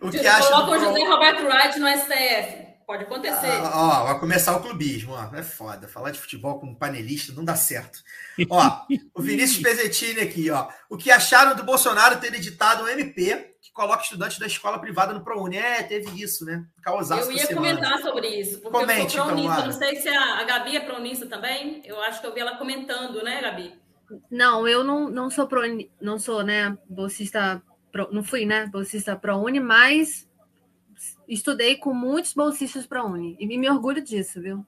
o que acha Coloca o José Roberto Wright no STF. Pode acontecer. Ah, ó, vai começar o clubismo, ó. É foda. Falar de futebol com panelista não dá certo. Ó, o Vinícius Pesettini aqui, ó. O que acharam do Bolsonaro ter editado um MP coloca estudantes da escola privada no ProUni? É, teve isso, né? Causaço eu ia comentar sobre isso, porque Comente, eu sou então, pronista. Não sei se a, a Gabi é pronista também. Eu acho que eu vi ela comentando, né, Gabi? Não, eu não, não sou pro, não sou, né, bolsista, pro- não fui, né, bolsista ProUni, mas estudei com muitos bolsistas ProUni e me orgulho disso, viu?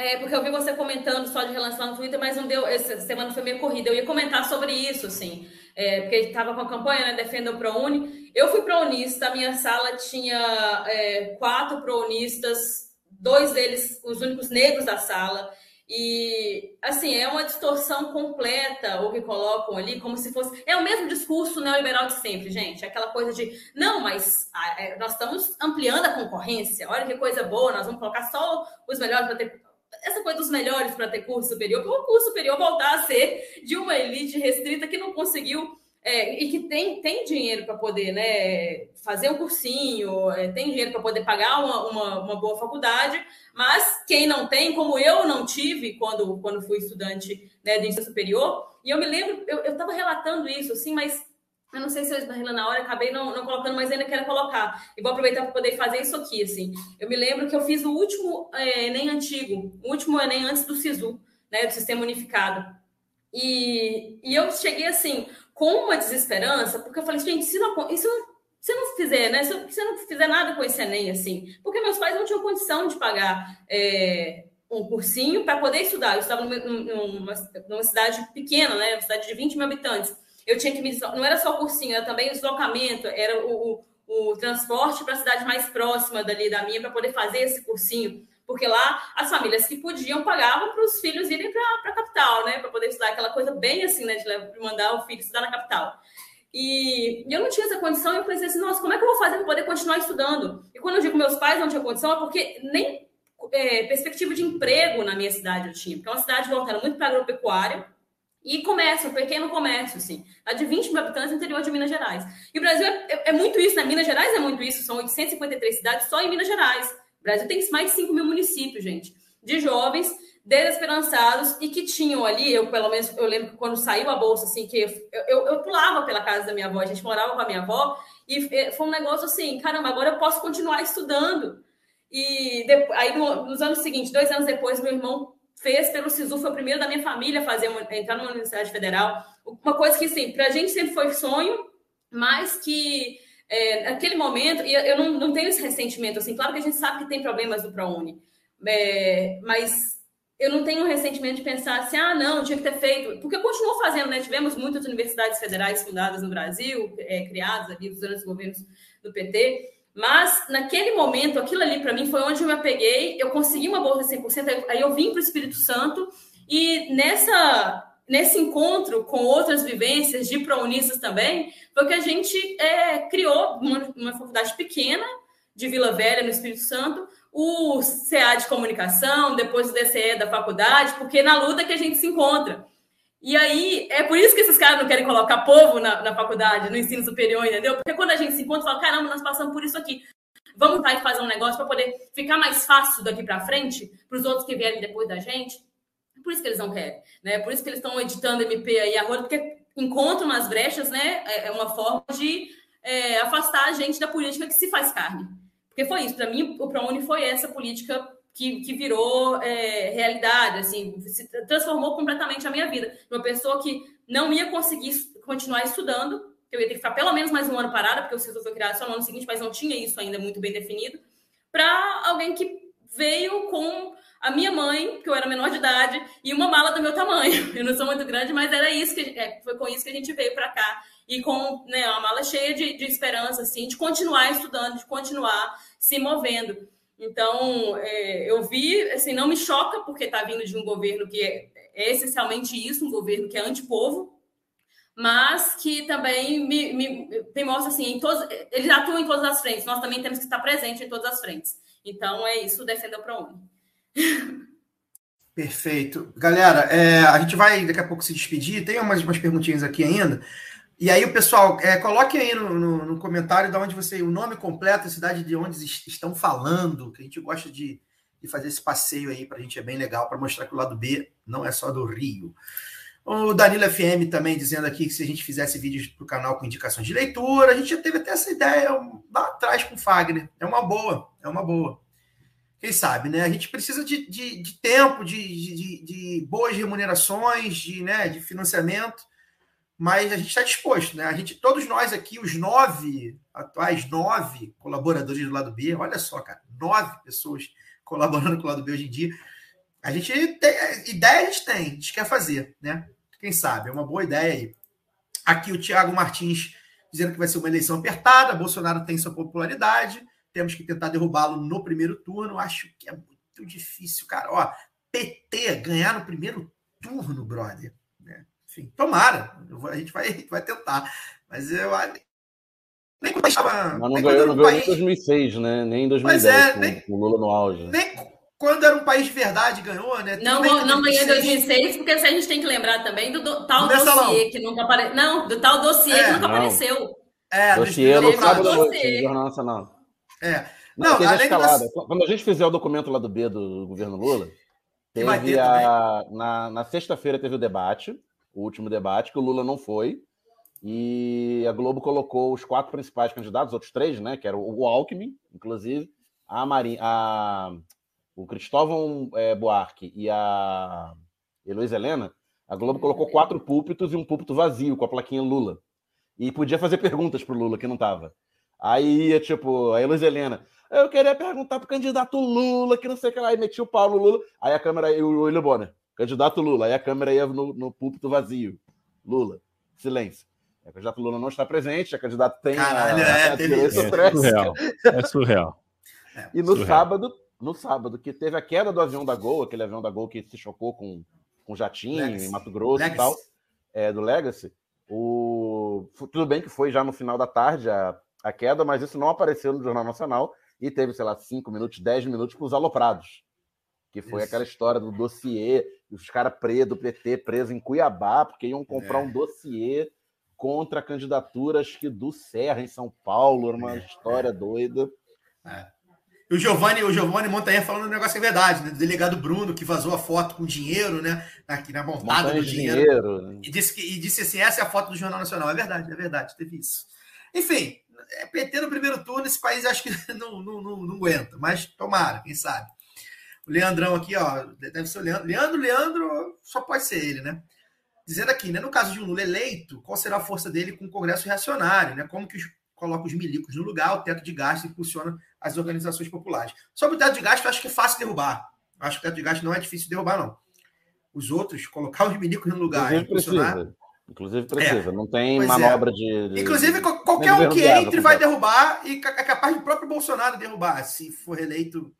É, porque eu vi você comentando só de relance lá no Twitter, mas não deu. Essa semana foi meio corrida. Eu ia comentar sobre isso, assim. É, porque estava com a campanha, né? Defenda o ProUni. Eu fui prounista, a minha sala tinha é, quatro prounistas, dois deles os únicos negros da sala. E, assim, é uma distorção completa o que colocam ali, como se fosse. É o mesmo discurso neoliberal de sempre, gente. Aquela coisa de, não, mas ah, é, nós estamos ampliando a concorrência, olha que coisa boa, nós vamos colocar só os melhores para ter. Essa coisa dos melhores para ter curso superior, para o curso superior voltar a ser de uma elite restrita que não conseguiu é, e que tem, tem dinheiro para poder né, fazer um cursinho, é, tem dinheiro para poder pagar uma, uma, uma, boa faculdade, mas quem não tem, como eu não tive quando, quando fui estudante né, de ensino superior, e eu me lembro, eu estava relatando isso, assim, mas eu não sei se eu esbarrei na hora, acabei não, não colocando, mas ainda quero colocar. E vou aproveitar para poder fazer isso aqui, assim. Eu me lembro que eu fiz o último é, Enem antigo, o último Enem antes do SISU, né, do Sistema Unificado. E, e eu cheguei assim, com uma desesperança, porque eu falei, gente, se não, isso, se não fizer, né? Se, se não fizer nada com esse Enem, assim, porque meus pais não tinham condição de pagar é, um cursinho para poder estudar. Eu estava numa, numa, numa, cidade pequena, né? Uma cidade de 20 mil habitantes. Eu tinha que me. Não era só o cursinho, era também o deslocamento, era o, o, o transporte para a cidade mais próxima dali da minha para poder fazer esse cursinho porque lá as famílias que podiam pagavam para os filhos irem para a capital, né, para poder estudar aquela coisa bem assim, né, de mandar o filho estudar na capital. E, eu não tinha essa condição, e eu pensei assim, nossa, como é que eu vou fazer para poder continuar estudando? E quando eu digo meus pais não tinham condição, é porque nem é, perspectiva de emprego na minha cidade eu tinha, porque é uma cidade voltada muito para agropecuária, e comércio, pequeno comércio, assim. A de 20 mil habitantes no interior de Minas Gerais. E o Brasil é, é, é, muito isso, né? Minas Gerais é muito isso, são 853 cidades só em Minas Gerais. O Brasil tem mais de 5 mil municípios, gente, de jovens desesperançados e que tinham ali, eu pelo menos, eu lembro que quando saiu a bolsa, assim, que eu, eu, eu pulava pela casa da minha avó, a gente morava com a minha avó, e foi um negócio assim, caramba, agora eu posso continuar estudando. E depois, aí no, nos anos seguintes, dois anos depois, meu irmão fez pelo SISU, foi o primeiro da minha família a fazer uma, entrar numa universidade federal. Uma coisa que, assim, para a gente sempre foi sonho, mas que é, naquele momento, e eu não, não tenho esse ressentimento, assim, claro que a gente sabe que tem problemas do ProUni, é, mas eu não tenho um ressentimento de pensar assim, ah, não, tinha que ter feito, porque continuou fazendo, né? Tivemos muitas universidades federais fundadas no Brasil, é, criadas ali durante os governos do PT, mas naquele momento, aquilo ali para mim foi onde eu me apeguei, eu consegui uma bolsa de 100%, aí eu vim para o Espírito Santo, e nessa nesse encontro com outras vivências de praunistas também, foi que a gente é, criou uma, uma faculdade pequena de Vila Velha, no Espírito Santo, o CA de comunicação, depois o DCE da faculdade, porque na luta que a gente se encontra. E aí, é por isso que esses caras não querem colocar povo na, na faculdade, no ensino superior, entendeu? Porque quando a gente se encontra, fala, caramba, nós passamos por isso aqui. Vamos estar e fazer um negócio para poder ficar mais fácil daqui para frente, para os outros que vierem depois da gente. Por isso que eles não querem, né? Por isso que eles estão editando MP aí agora, porque encontram umas brechas, né? É, é uma forma de é, afastar a gente da política que se faz carne. Porque foi isso, para mim, o ProUni foi essa política que, que virou é, realidade, assim, se transformou completamente a minha vida. Uma pessoa que não ia conseguir continuar estudando, eu ia ter que ficar pelo menos mais um ano parada, porque o CISO foi criado só no ano seguinte, mas não tinha isso ainda muito bem definido, para alguém que veio com a minha mãe, que eu era menor de idade, e uma mala do meu tamanho. Eu não sou muito grande, mas era isso que é, foi com isso que a gente veio para cá. E com né, uma mala cheia de, de esperança, assim, de continuar estudando, de continuar se movendo. Então, é, eu vi, assim, não me choca, porque está vindo de um governo que é, é, essencialmente isso, um governo que é antipovo, mas que também me, me, me mostra, assim, todos, eles atuam em todas as frentes, nós também temos que estar presentes em todas as frentes. Então, é isso, defenda o ProUni. Perfeito. Galera, é, a gente vai daqui a pouco se despedir. Tem umas, umas perguntinhas aqui ainda. E aí, pessoal, é, coloque aí no, no, no, comentário de onde você, o nome completo, a cidade de onde estão falando, que a gente gosta de, de fazer esse passeio aí para a gente, é bem legal, para mostrar que o lado B não é só do Rio. O Danilo FM também dizendo aqui que se a gente fizesse vídeos para o canal com indicações de leitura, a gente já teve até essa ideia lá atrás com o Fagner. É uma boa, é uma boa quem sabe, né? A gente precisa de, de, de tempo, de, de, de, boas remunerações, de, né, de financiamento, mas a gente está disposto, né? A gente, todos nós aqui, os nove, atuais nove colaboradores do lado B, olha só, cara, nove pessoas colaborando com o lado B hoje em dia. A gente tem, ideia a gente tem, a gente quer fazer, né? Quem sabe, é uma boa ideia aí. Aqui o Tiago Martins dizendo que vai ser uma eleição apertada, Bolsonaro tem sua popularidade, temos que tentar derrubá-lo no primeiro turno. Acho que é muito difícil, cara. Ó, PT ganhar no primeiro turno, brother. Né? Enfim, tomara. A gente vai, vai tentar. Mas eu acho. Nem quando estava. Mas não ganhou, era não um ganhou nem em país, 2006, né? Nem em 2010, Pois é, com, nem- com o Lula no auge. nem quando era um país de verdade ganhou, né? Não, que não ganhou em 2006 2006, porque a gente tem que lembrar também do, do tal dossiê que nunca apareceu. Não, do tal dossiê É. que nunca Não. apareceu. É, dos Dossiê no Democratas. sábado à noite, no Jornal Nacional. É. Não, Não, além escalada. Quando a gente fizer o documento lá do B do governo Lula, teve a, na, na sexta-feira teve o debate, o último debate, que o Lula não foi. E a Globo colocou os quatro principais candidatos, os outros três, né? Que era o Alckmin, inclusive, a Marinha, a, o Cristóvão eh, Buarque e a Heloísa Helena. A Globo colocou quatro púlpitos e um púlpito vazio com a plaquinha Lula. E podia fazer perguntas pro Lula, que não tava. Aí ia, tipo, a Heloísa Helena, eu queria perguntar pro candidato Lula, que não sei o que lá, e metia o pau no Lula. Aí a câmera, e o William Bonner, candidato Lula, aí a câmera ia no, no púlpito vazio. Lula, silêncio. O candidato Lula não está presente, a candidato tem Caralho, a, é, a teve direita isso. É pressa. surreal. É surreal. E no Surreal. sábado, no sábado, que teve a queda do avião da Gol, aquele avião da Gol que se chocou com, com jatinho Legacy. em Mato Grosso Legacy. e tal, é, do Legacy. O... Tudo bem que foi já no final da tarde a, a queda, mas isso não apareceu no Jornal Nacional e teve, sei lá, 5 minutos, 10 minutos para os aloprados. Que foi Isso. aquela história do dossiê, os caras do PT presos em Cuiabá, porque iam comprar É. um dossiê contra candidaturas que do Serra em São Paulo, era uma É, história doida. E o Giovanni, o Giovanni Montanha falando um negócio que é verdade, né? Do delegado Bruno, que vazou a foto com dinheiro, né? Aqui na montada Montanhas do dinheiro. dinheiro. né? E disse, que, e disse assim: essa é a foto do Jornal Nacional. É verdade, é verdade, teve isso. Enfim, é PT no primeiro turno, esse país acho que não, não, não, não aguenta, mas tomara, quem sabe. O Leandrão aqui, ó, deve ser o Leandro. Leandro, Leandro, só pode ser ele, né? Dizendo aqui, né? No caso de um Lula eleito, qual será a força dele com o Congresso reacionário, né? Como que os, coloca os milicos no lugar, o teto de gasto impulsiona as organizações populares. Sobre o teto de gasto, eu acho que é fácil derrubar. Eu acho que o teto de gasto não é difícil de derrubar, não. Os outros, colocar os milicos no lugar, Inclusive impulsionar. precisa. Inclusive precisa. Não tem Pois é. manobra de, de- Inclusive, qual- qualquer um que entre vai derrubar e é capaz do próprio Bolsonaro derrubar. Se for reeleito,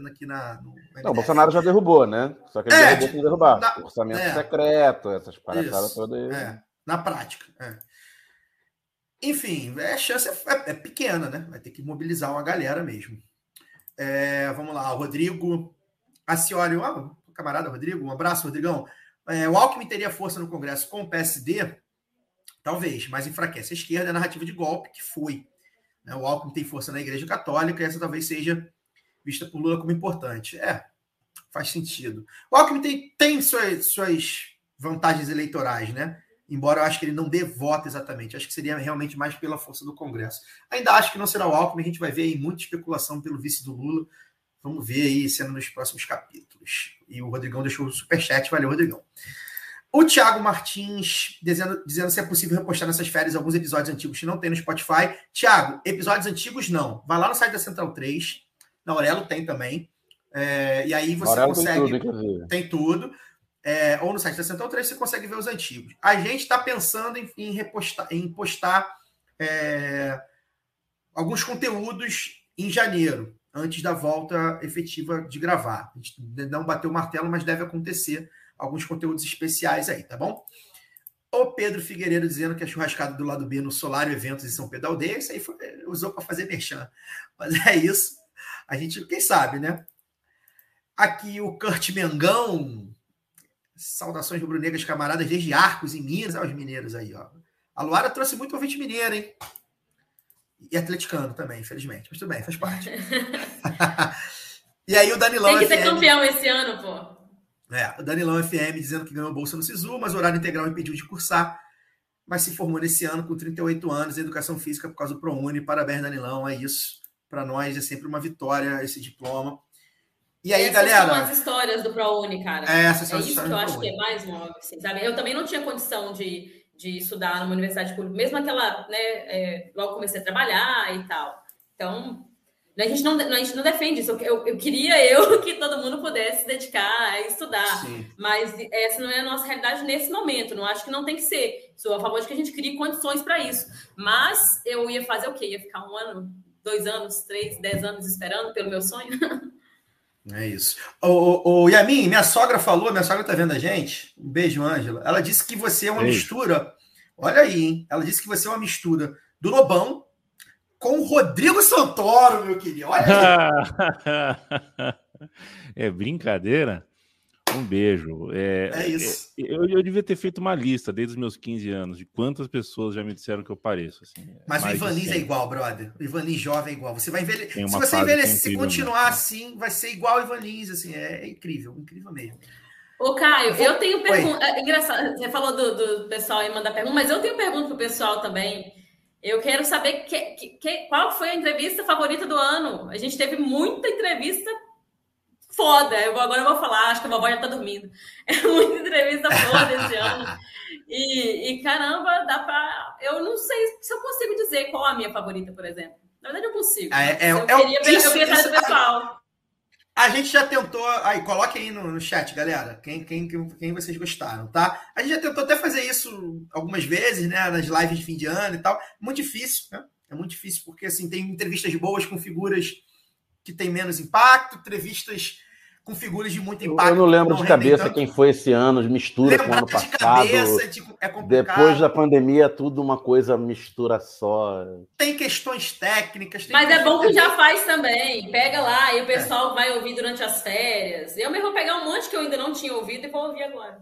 batendo aqui na. Não, o. Bolsonaro já derrubou, né? Só que ele É, derrubou sem derrubar. na- Orçamento é. secreto, essas Isso, todas. aí. É, na prática. é. Enfim, é, a chance é, é- é pequena, né? Vai ter que mobilizar uma galera mesmo. Vamos lá, o Rodrigo. Acioli, ó, camarada Rodrigo, um abraço, Rodrigão. O Alckmin teria força no Congresso com o PSD? Talvez, mas enfraquece a esquerda a narrativa de golpe que foi. né? O Alckmin tem força na Igreja Católica e essa talvez seja vista por Lula como importante. É, faz sentido. O Alckmin tem, tem suas, suas vantagens eleitorais, né? Embora eu acho que ele não dê voto exatamente. Acho que seria realmente mais pela força do Congresso. Ainda acho que não será o Alckmin. A gente vai ver aí muita especulação pelo vice do Lula. Vamos ver aí sendo nos próximos capítulos. E o Rodrigão deixou o superchat. Valeu, Rodrigão. O Thiago Martins dizendo, dizendo se é possível repostar nessas férias alguns episódios antigos que não tem no Spotify. Thiago, episódios antigos não. Vai lá no site da Central 3. Na Aurelo tem também. É, e aí você Aurelo tem consegue. tudo, inclusive. Tem tudo. É, ou no site da Central 3 você consegue ver os antigos. A gente está pensando em, em repostar, em postar é, alguns conteúdos em janeiro, antes da volta efetiva de gravar. A gente não bateu o martelo, mas deve acontecer alguns conteúdos especiais aí, tá bom? O Pedro Figueiredo dizendo que a churrascada do lado B no Solário Eventos em São Pedro Aldeia, isso aí foi, usou para fazer merchan. Mas é isso. A gente, quem sabe, né? Aqui o Kurt Mengão. Saudações rubro-negras, camaradas, desde Arcos, em Minas. Olha os mineiros aí, ó. A Luara trouxe muito ouvinte mineiro, hein? E atleticano também, infelizmente. Mas tudo bem, faz parte. e aí o Danilão Tem que ser FM. campeão esse ano, pô. É, o Danilão FM dizendo que ganhou bolsa no SISU, mas o horário integral impediu de cursar. Mas se formou nesse ano com 38 anos em educação física por causa do ProUni. Parabéns, Danilão. É isso. Para nós é sempre uma vitória esse diploma. E aí, Essas galera? são as histórias do ProUni, cara. É, essas são É as isso que eu acho que é mais móvel, assim, sabe? Eu também não tinha condição de, de estudar numa universidade pública, mesmo aquela, né, é, logo comecei a trabalhar e tal. Então, a gente não, a gente não defende isso. Eu, eu, eu queria eu que todo mundo pudesse se dedicar a estudar, Sim. mas essa não é a nossa realidade nesse momento. Não acho que não tem que ser. Sou a favor de que a gente crie condições para isso. Mas eu ia fazer o quê? Ia ficar um ano, dois anos, três, dez anos esperando pelo meu sonho? É isso. O, o, o Yamin, minha sogra falou, minha sogra tá vendo a gente. Um beijo, Ângela. Ela disse que você é uma Beijo. mistura. Olha aí, hein? Ela disse que você é uma mistura do Lobão com o Rodrigo Santoro, meu querido. Olha aí. é brincadeira? Um beijo. É, É isso. é, eu, eu devia ter feito uma lista desde os meus 15 anos de quantas pessoas já me disseram que eu pareço. Assim, Mas o Ivan Lins é 100. igual, brother. O Ivan Lins jovem é igual. Você vai envelhecer. Se você envelhecer, é se incrível continuar mesmo. assim, vai ser igual o Ivan Lins, assim. É, incrível, incrível mesmo. Ô, Caio, eu tenho pergunta. é Engraçado, você falou do, do pessoal aí mandar pergunta, mas eu tenho pergunta pro pessoal também. Eu quero saber que, que- que- qual foi a entrevista favorita do ano. A gente teve muita entrevista foda. Eu vou- agora eu vou falar, acho que a vovó já tá dormindo. É muita entrevista foda esse ano. E, e, caramba, dá pra. Eu não sei se eu consigo dizer qual a minha favorita, por exemplo. Na verdade, eu consigo. É, é- eu é queria, isso- eu queria isso- do pessoal. A gente já tentou. Aí, coloque aí no, no chat, galera. Quem, quem, quem, quem vocês gostaram, tá? A gente já tentou até fazer isso algumas vezes, né? Nas lives de fim de ano e tal. Muito difícil, né? É muito difícil, porque assim, tem entrevistas boas com figuras que têm menos impacto, entrevistas com figuras de muito Eu, impacto. eu não lembro que de cabeça tanto. quem foi esse ano, mistura com o Lembrar ano de passado. cabeça tipo, é complicado. Depois da pandemia, tudo uma coisa mistura só. Tem questões técnicas. tem Mas é bom que questões- já faz também. Pega lá e o pessoal vai ouvir durante as férias. Eu mesmo vou pegar um monte que eu ainda não tinha ouvido e vou ouvir agora.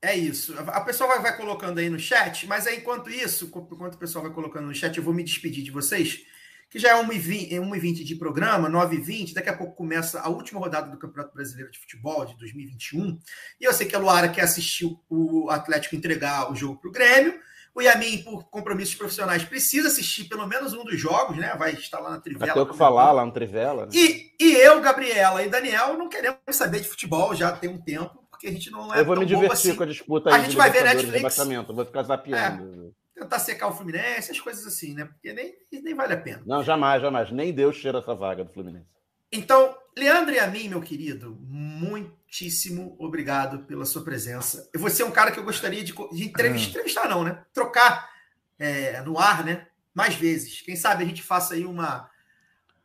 É isso. A pessoa vai, vai colocando aí no chat, mas aí, enquanto isso, enquanto o pessoal vai colocando no chat, eu vou me despedir de vocês, que já é 1h20, é 1h20 de programa, 9h20, daqui a pouco começa a última rodada do Campeonato Brasileiro de Futebol de 2021. E eu sei que a Luara quer assistir o Atlético entregar o jogo para o Grêmio. O Yamin, por compromissos profissionais, precisa assistir pelo menos um dos jogos, né? Vai estar lá na Trivela. Ter o que falar lá no Trivela. né? E, e eu, Gabriela e Daniel não queremos saber de futebol já tem um tempo, porque a gente não é Eu vou tão me divertir assim. com a disputa A aí gente de vai ver Netflix. vou ficar zapeando. Tentar secar o Fluminense, as coisas assim, né? Porque nem, nem vale a pena. Não, jamais, jamais. Nem Deus tira essa vaga do Fluminense. Então, Leandro e a mim, meu querido, muitíssimo obrigado pela sua presença. Você é um cara que eu gostaria de, de entrevistar, entrevistar não, né? Trocar é, no ar, né? Mais vezes. Quem sabe a gente faça aí uma.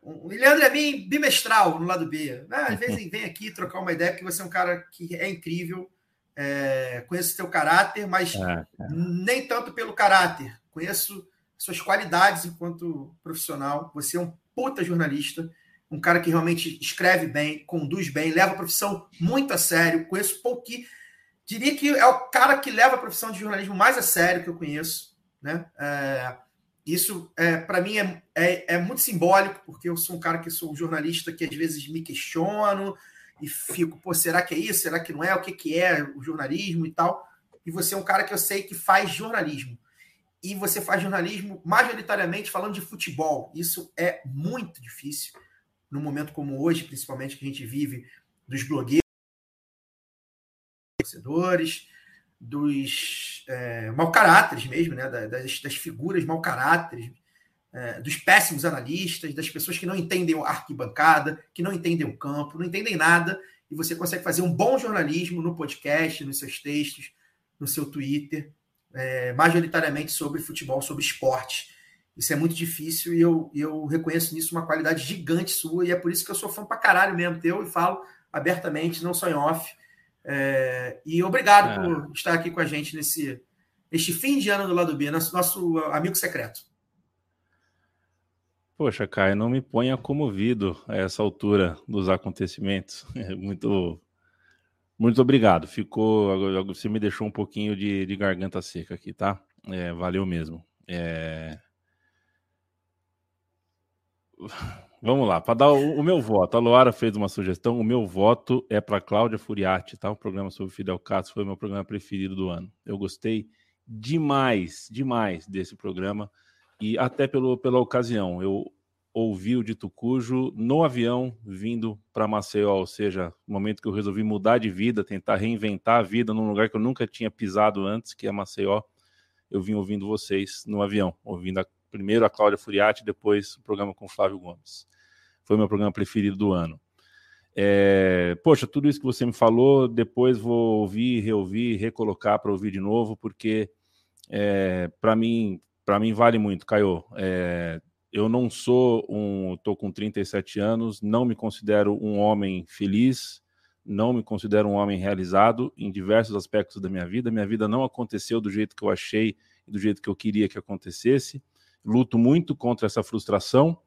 Um, Leandro e a mim, bimestral no lado B. Né? Às vezes vem aqui trocar uma ideia, porque você é um cara que é incrível. É, conheço o teu caráter, mas É, nem tanto pelo caráter. Conheço suas qualidades enquanto profissional. Você é um puta jornalista, um cara que realmente escreve bem, conduz bem, leva a profissão muito a sério. Conheço pouquinho. Diria que é o cara que leva a profissão de jornalismo mais a sério que eu conheço. Né? É, isso, é, para mim, é, é, é muito simbólico, porque eu sou um cara que sou um jornalista que às vezes me questiono e fico, pô, será que é isso? Será que não é? O que, que é o jornalismo e tal? E você é um cara que eu sei que faz jornalismo. E você faz jornalismo majoritariamente falando de futebol. Isso é muito difícil num momento como hoje, principalmente que a gente vive dos blogueiros, torcedores, dos é, mau caráteres mesmo, né? Da- Das, das figuras mau caráteres, é, dos péssimos analistas, das pessoas que não entendem a arquibancada, que não entendem o campo, não entendem nada, e você consegue fazer um bom jornalismo no podcast, nos seus textos, no seu Twitter, é, majoritariamente sobre futebol, sobre esporte. Isso é muito difícil e eu, eu reconheço nisso uma qualidade gigante sua, e é por isso que eu sou fã pra caralho mesmo teu e falo abertamente, não só em off. É, e obrigado Ah. por estar aqui com a gente nesse, neste fim de ano do lado B, nosso, nosso amigo secreto. Poxa, Caio, não me ponha comovido a essa altura dos acontecimentos. Muito, muito obrigado. Ficou, você me deixou um pouquinho de, de garganta seca aqui, tá? É, valeu mesmo. É, Vamos lá, para dar o, o meu voto. A Loara fez uma sugestão. O meu voto é para Cláudia Furiati, tá? O programa sobre Fidel Castro foi o meu programa preferido do ano. Eu gostei demais, demais desse programa e até pelo, pela ocasião. Eu ouvi o Dito Cujo no avião vindo para Maceió, ou seja, no momento que eu resolvi mudar de vida, tentar reinventar a vida num lugar que eu nunca tinha pisado antes, que é Maceió. Eu vim ouvindo vocês no avião, ouvindo a, primeiro a Cláudia Furiati, depois o programa com o Flávio Gomes. Foi o meu programa preferido do ano. É, poxa, tudo isso que você me falou, depois vou ouvir, reouvir, recolocar para ouvir de novo, porque é, para mim, para mim vale muito, Caio. É, eu não sou um. Estou com 37 anos, não me considero um homem feliz, não me considero um homem realizado em diversos aspectos da minha vida. Minha vida não aconteceu do jeito que eu achei e do jeito que eu queria que acontecesse. Luto muito contra essa frustração,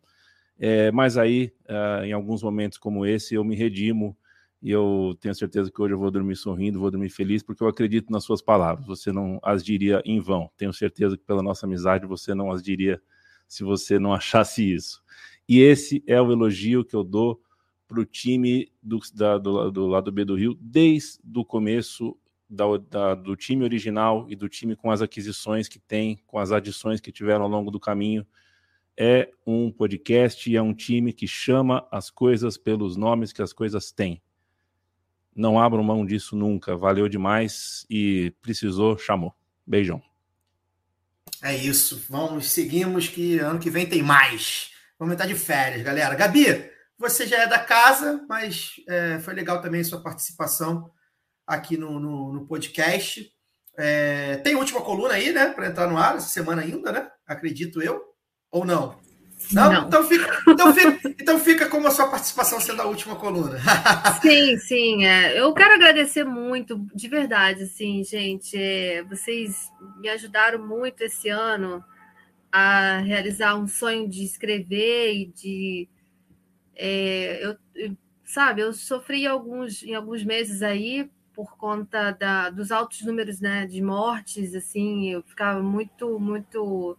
é, mas aí, uh, em alguns momentos como esse, eu me redimo e eu tenho certeza que hoje eu vou dormir sorrindo, vou dormir feliz, porque eu acredito nas suas palavras. Você não as diria em vão. Tenho certeza que pela nossa amizade você não as diria se você não achasse isso. E esse é o elogio que eu dou para o time do, da, do, do, lado B do Rio, desde o começo da, da, do time original e do time com as aquisições que tem, com as adições que tiveram ao longo do caminho. É um podcast e é um time que chama as coisas pelos nomes que as coisas têm. Não abram mão disso nunca. Valeu demais e precisou, chamou. Beijão. É isso. Vamos, seguimos que ano que vem tem mais. Vamos entrar de férias, galera. Gabi, você já é da casa, mas é, foi legal também sua participação aqui no, no, no podcast. É, tem última coluna aí, né? Para entrar no ar essa semana ainda, né? Acredito eu. Ou não? Não? não. Então, fica, então, fica, então fica como a sua participação sendo a última coluna. sim, sim. É. Eu quero agradecer muito, de verdade, assim, gente. É, vocês me ajudaram muito esse ano a realizar um sonho de escrever e de. É, eu, eu, sabe, eu sofri alguns, em alguns meses aí por conta da, dos altos números né, de mortes, assim, eu ficava muito, muito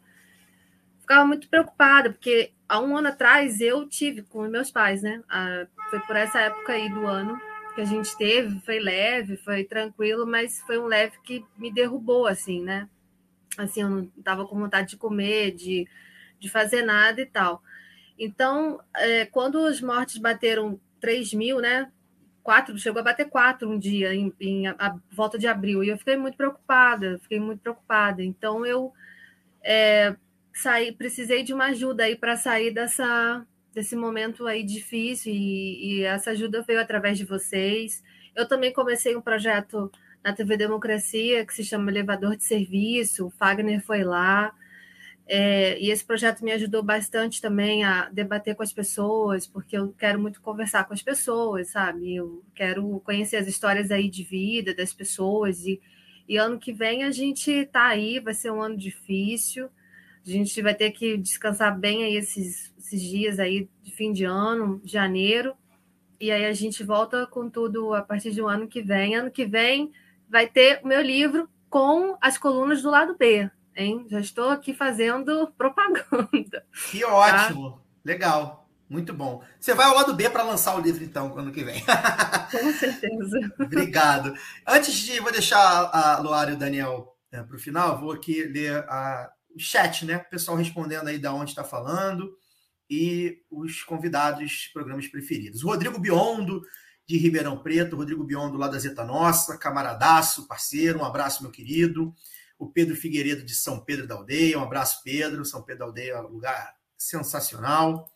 ficava muito preocupada, porque há um ano atrás eu tive com meus pais, né? Ah, foi por essa época aí do ano que a gente teve, foi leve, foi tranquilo, mas foi um leve que me derrubou, assim, né? Assim, eu não estava com vontade de comer, de, de fazer nada e tal. Então, é, quando as mortes bateram 3 mil, né? Quatro, chegou a bater quatro um dia, em, em a, a, volta de abril, e eu fiquei muito preocupada, fiquei muito preocupada. Então, eu é, sair, precisei de uma ajuda aí para sair dessa desse momento aí difícil e, e, essa ajuda veio através de vocês. Eu também comecei um projeto na TV Democracia que se chama Elevador de Serviço. O Fagner foi lá. É, e esse projeto me ajudou bastante também a debater com as pessoas, porque eu quero muito conversar com as pessoas, sabe? Eu quero conhecer as histórias aí de vida das pessoas e, e ano que vem a gente tá aí, vai ser um ano difícil, a gente vai ter que descansar bem aí esses, esses dias aí de fim de ano, janeiro, e aí a gente volta com tudo a partir do ano que vem. Ano que vem vai ter o meu livro com as colunas do lado B, hein? Já estou aqui fazendo propaganda. Que ótimo, tá? legal. Muito bom. Você vai ao lado B para lançar o livro, então, ano que vem. Com certeza. Obrigado. Antes de. Vou deixar a Luara e o Daniel é, para o final, vou aqui ler a, chat, né? O pessoal respondendo aí da onde está falando e os convidados, programas preferidos. O Rodrigo Biondo, de Ribeirão Preto, Rodrigo Biondo lá da Zeta Nossa, camaradaço, parceiro, um abraço, meu querido. O Pedro Figueiredo, de São Pedro da Aldeia, um abraço, Pedro. São Pedro da Aldeia é um lugar sensacional.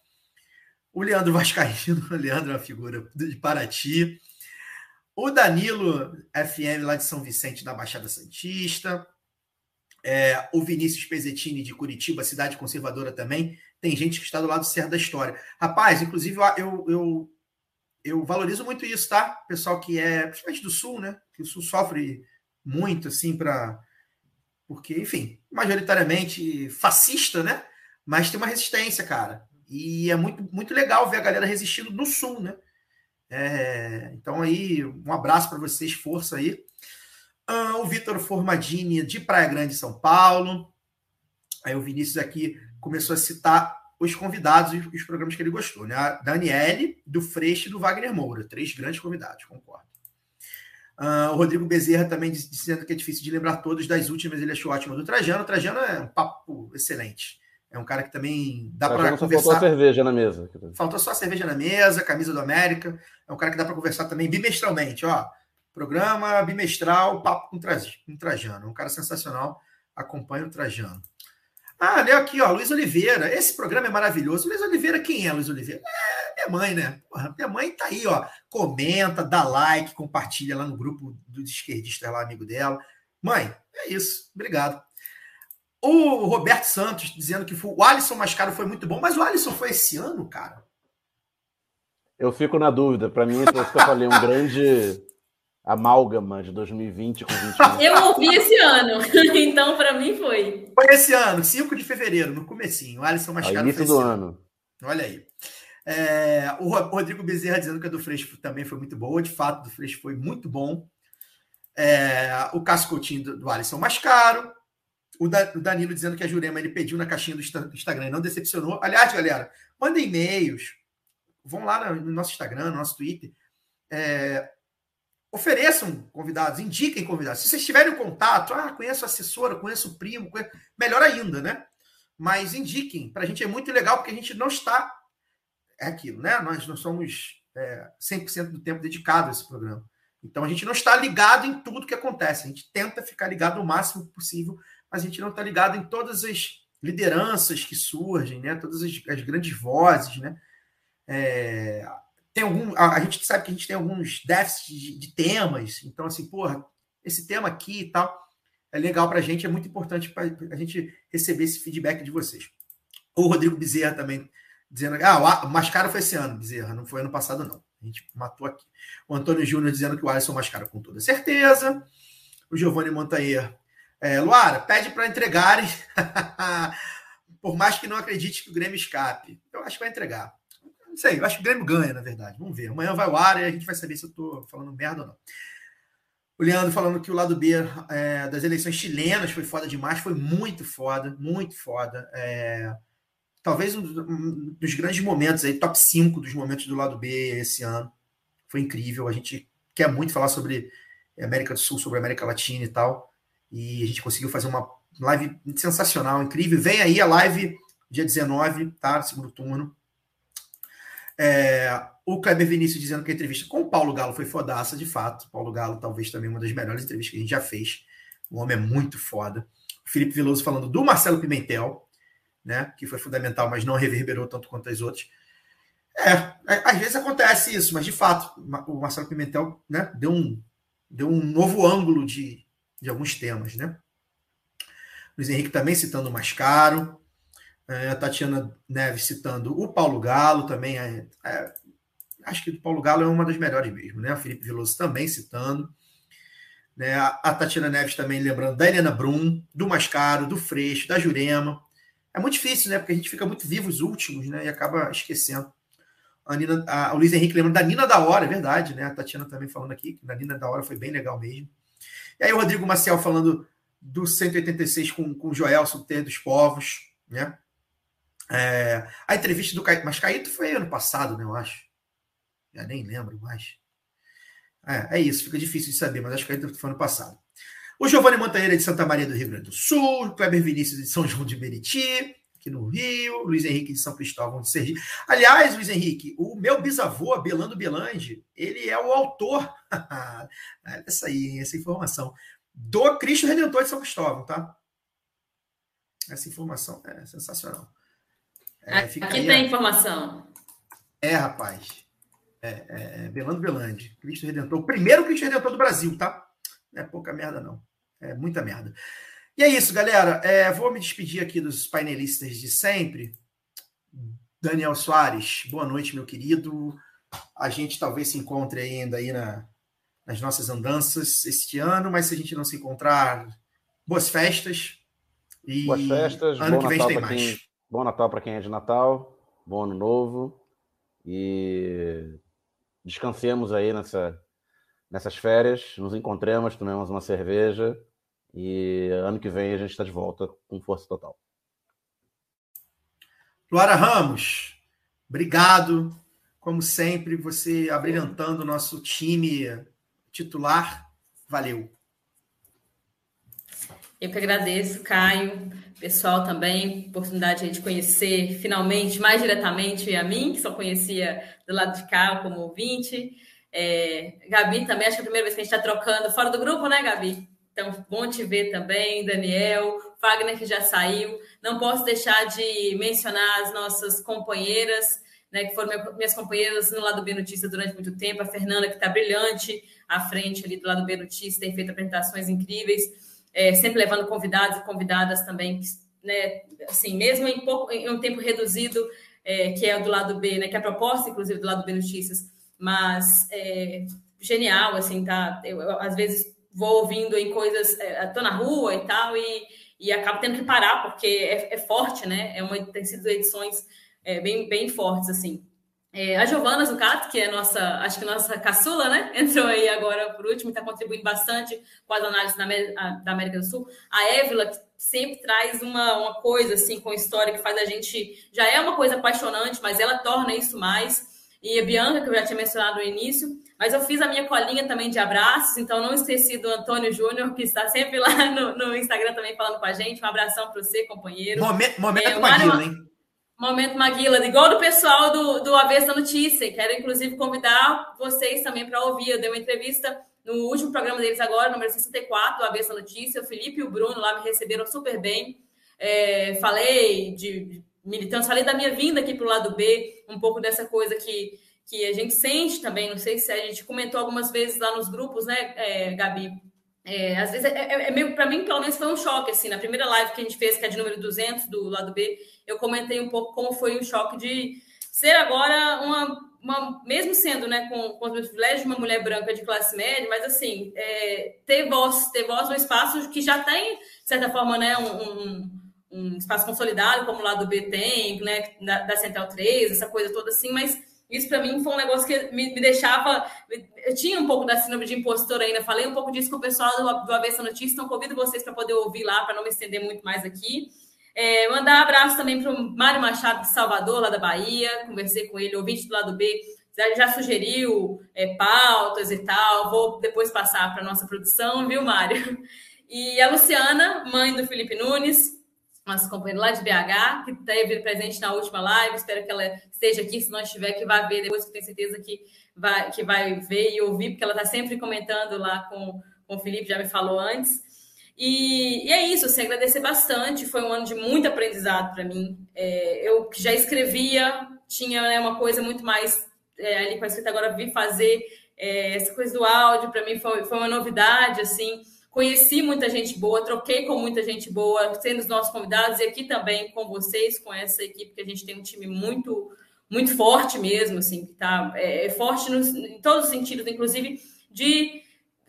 O Leandro Vascaíno, o Leandro é uma figura de Paraty. O Danilo FM, lá de São Vicente, da Baixada Santista é, o Vinícius Pezettini de Curitiba, cidade conservadora também. Tem gente que está do lado certo da história. Rapaz, inclusive, eu, eu, eu valorizo muito isso, tá? Pessoal que é, principalmente do Sul, né? Que o Sul sofre muito, assim, para. Porque, enfim, majoritariamente fascista, né? Mas tem uma resistência, cara. E é muito, muito legal ver a galera resistindo no Sul, né? É, então, aí, um abraço para vocês, força aí. Ah, o Vitor Formadini, de Praia Grande, São Paulo. Aí o Vinícius aqui começou a citar os convidados e os programas que ele gostou, né? A Daniele, do Freixo e do Wagner Moura. Três grandes convidados, concordo. Uh, o Rodrigo Bezerra também dizendo que é difícil de lembrar todos das últimas, ele achou ótimo do Trajano. O Trajano é um papo excelente. É um cara que também dá para conversar. Faltou a cerveja na mesa. Faltou só a cerveja na mesa, camisa do América. É um cara que dá para conversar também bimestralmente. Ó, Programa bimestral, Papo com, com Trajano. Um cara sensacional. Acompanha o Trajano. Ah, leu aqui, ó, Luiz Oliveira. Esse programa é maravilhoso. Luiz Oliveira, quem é Luiz Oliveira? É minha mãe, né? Porra, minha mãe tá aí, ó. Comenta, dá like, compartilha lá no grupo dos esquerdistas lá, amigo dela. Mãe, é isso. Obrigado. O Roberto Santos dizendo que foi- o Alisson mais caro foi muito bom, mas o Alisson foi esse ano, cara. Eu fico na dúvida. Para mim, isso que eu falei, um grande amálgama de 2020 com 2021. Eu ouvi esse ano, então para mim foi. Foi esse ano, 5 de fevereiro, no comecinho. O Alisson mais Ao caro início do esse ano. Olha aí. É, o Ro- Rodrigo Bezerra dizendo que a do Freixo também foi muito boa. De fato, do Freixo foi muito bom. É, o Cássio Coutinho do, do Alisson mais caro. O, Da- o Danilo dizendo que a Jurema ele pediu na caixinha do Insta- do Instagram e não decepcionou. Aliás, galera, mandem e-mails. Vão lá no nosso Instagram, no nosso Twitter. É, ofereçam convidados, indiquem convidados. Se vocês tiverem contato, ah, conheço a assessora, conheço o primo, conheço- melhor ainda, né? Mas indiquem. Para a gente é muito legal, porque a gente não está. É aquilo, né? Nós não somos é, 100% do tempo dedicado a esse programa. Então a gente não está ligado em tudo que acontece. A gente tenta ficar ligado o máximo possível, mas a gente não está ligado em todas as lideranças que surgem, né? Todas as, as grandes vozes, né? É, tem algum, a, a gente sabe que a gente tem alguns déficits de, de temas. Então assim, porra, esse tema aqui e tal é legal para a gente, é muito importante para a gente receber esse feedback de vocês. O Rodrigo Bezerra também dizendo ah, o A- o mais caro foi esse ano, Bezerra, não foi ano passado, não. A gente matou aqui. O Antônio Júnior dizendo que o Alisson caro, com toda certeza. O Giovanni Montanher. É, Luara, pede para entregarem. Por mais que não acredite que o Grêmio escape. Eu acho que vai entregar. Não sei, eu acho que o Grêmio ganha, na verdade. Vamos ver. Amanhã vai o ar e a gente vai saber se eu estou falando merda ou não. O Leandro falando que o lado B é, das eleições chilenas foi foda demais, foi muito foda, muito foda. É, talvez um dos- um dos grandes momentos aí, top 5 dos momentos do lado B esse ano. Foi incrível. A gente quer muito falar sobre América do Sul, sobre América Latina e tal. E a gente conseguiu fazer uma live sensacional, incrível. Vem aí a live dia 19, tá? Segundo turno. É, o Kleber Vinícius dizendo que a entrevista com o Paulo Galo foi fodaça, de fato. Paulo Galo, talvez também uma das melhores entrevistas que a gente já fez. O homem é muito foda. O Felipe Veloso falando do Marcelo Pimentel, né? Que foi fundamental, mas não reverberou tanto quanto as outras. É, às vezes acontece isso, mas de fato, o Marcelo Pimentel né, deu, um, deu um novo ângulo de, de alguns temas, né? Luiz Henrique também citando o Mascaro. É, a Tatiana Neves citando o Paulo Galo também. É, é, acho que o Paulo Galo é uma das melhores mesmo, né? O Felipe Veloso também citando. Né? A, a Tatiana Neves também lembrando da Helena Brum, do Mascaro, do Freixo, da Jurema. É muito difícil, né? Porque a gente fica muito vivo os últimos, né? E acaba esquecendo. A Nina, a, o Luiz Henrique lembrando da Nina da Hora, é verdade, né? A Tatiana também falando aqui, que da Nina da Hora foi bem legal mesmo. E aí o Rodrigo Maciel falando do 186 com, com o Joelson, Ter dos Povos, né? É, a entrevista do Caíto, mas Caíto foi ano passado, né? Eu acho. Já nem lembro mais. É, é isso, fica difícil de saber, mas acho que Caíto foi ano passado. O Giovanni Montanheira de Santa Maria do Rio Grande do Sul, o Kleber Vinícius de São João de Meriti, aqui no Rio, Luiz Henrique de São Cristóvão de Sergipe. Aliás, Luiz Henrique, o meu bisavô, Belando Belange, ele é o autor, essa aí, essa informação, do Cristo Redentor de São Cristóvão, tá? Essa informação é sensacional. É, fica Aqui aí, tem informação. É, rapaz. É, é, é Belando Belande, Cristo Redentor. O primeiro Cristo Redentor do Brasil, tá? Não é pouca merda, não. É muita merda. E é isso, galera. É, vou me despedir aqui dos painelistas de sempre. Daniel Soares, boa noite, meu querido. A gente talvez se encontre ainda aí na, nas nossas andanças este ano, mas se a gente não se encontrar, boas festas. E Boas festas, ano que vem Natal tem mais. quem, bom Natal para quem é de Natal, bom ano novo e descansemos aí nessa, nessas férias, nos encontremos, tomemos uma cerveja e ano que vem a gente está de volta com força total. Luara Ramos, obrigado. Como sempre, você abrilhantando o nosso time titular. Valeu. Eu que agradeço, Caio, pessoal também, oportunidade de conhecer finalmente, mais diretamente a mim, que só conhecia do lado de cá como ouvinte. É, Gabi também, acho que é a primeira vez que a gente está trocando fora do grupo, né, Gabi? Então, bom te ver também, Daniel, Wagner que já saiu. Não posso deixar de mencionar as nossas companheiras, né, que foram minhas companheiras no lado B Notícia durante muito tempo, a Fernanda, que está brilhante à frente ali do lado B Notícia, tem feito apresentações incríveis. É, sempre levando convidados e convidadas também, né, assim, mesmo em, pouco, em um tempo reduzido, é, que é do lado B, né, que é a proposta, inclusive, do lado B Notícias, mas é, genial, assim, tá? Eu, eu, às vezes vou ouvindo em coisas, é, tô na rua e tal, e, e acabo tendo que parar, porque é, é forte, né? É uma, tem sido edições é, bem, bem fortes, assim. É, a Giovana Zucato, que é nossa, acho que nossa caçula, né? Entrou aí agora por último, está contribuindo bastante com as análises da América, do Sul. A Évila, que sempre traz uma, uma coisa assim com história que faz a gente. Já é uma coisa apaixonante, mas ela torna isso mais. E a Bianca, que eu já tinha mencionado no início, mas eu fiz a minha colinha também de abraços, então não esqueci do Antônio Júnior, que está sempre lá no, no Instagram também falando com a gente. Um abração para você, companheiro. Momento, momento é, Maguila, hein? Momento Maguila, igual do pessoal do, do Avesso da Notícia. Quero, inclusive, convidar vocês também para ouvir. Eu dei uma entrevista no último programa deles agora, número 64, do Avesso da Notícia. O Felipe e o Bruno lá me receberam super bem. É, falei de militância, falei da minha vinda aqui para o lado B, um pouco dessa coisa que, que a gente sente também. Não sei se a gente comentou algumas vezes lá nos grupos, né, é, Gabi? É, às vezes é, é, é meio, para mim, pelo menos, foi um choque, assim, na primeira live que a gente fez, que é de número 200 do lado B, eu comentei um pouco como foi o choque de ser agora uma, uma mesmo sendo, né, com, com os meus privilégios de uma mulher branca de classe média, mas assim, é, ter voz, ter voz no espaço que já tem, de certa forma, né, um, um, um espaço consolidado, como o lado B tem, né, da, da Central 3, essa coisa toda assim, mas isso para mim foi um negócio que me, me, deixava. Eu tinha um pouco da síndrome de impostor ainda. Falei um pouco disso com o pessoal do, do Avessa Notícias, então convido vocês para poder ouvir lá, para não me estender muito mais aqui. É, mandar abraço também para o Mário Machado de Salvador, lá da Bahia. Conversei com ele, ouvinte do lado B. Ele já sugeriu é, pautas e tal. Vou depois passar para nossa produção, viu, Mário? E a Luciana, mãe do Felipe Nunes, nossa companheira lá de BH, que esteve presente na última live. Espero que ela esteja aqui. Se não estiver, que vai ver depois, que tenho certeza que vai, que vai ver e ouvir, porque ela está sempre comentando lá com, com o Felipe, já me falou antes. E, e, é isso, assim, agradecer bastante. Foi um ano de muito aprendizado para mim. É, eu já escrevia, tinha né, uma coisa muito mais é, ali com a escrita, agora vi fazer é, essa coisa do áudio, para mim foi, foi uma novidade, assim. Conheci muita gente boa, troquei com muita gente boa, sendo os nossos convidados, e aqui também com vocês, com essa equipe, que a gente tem um time muito, muito forte mesmo, assim, que tá é, é forte nos, em todos os sentidos, inclusive de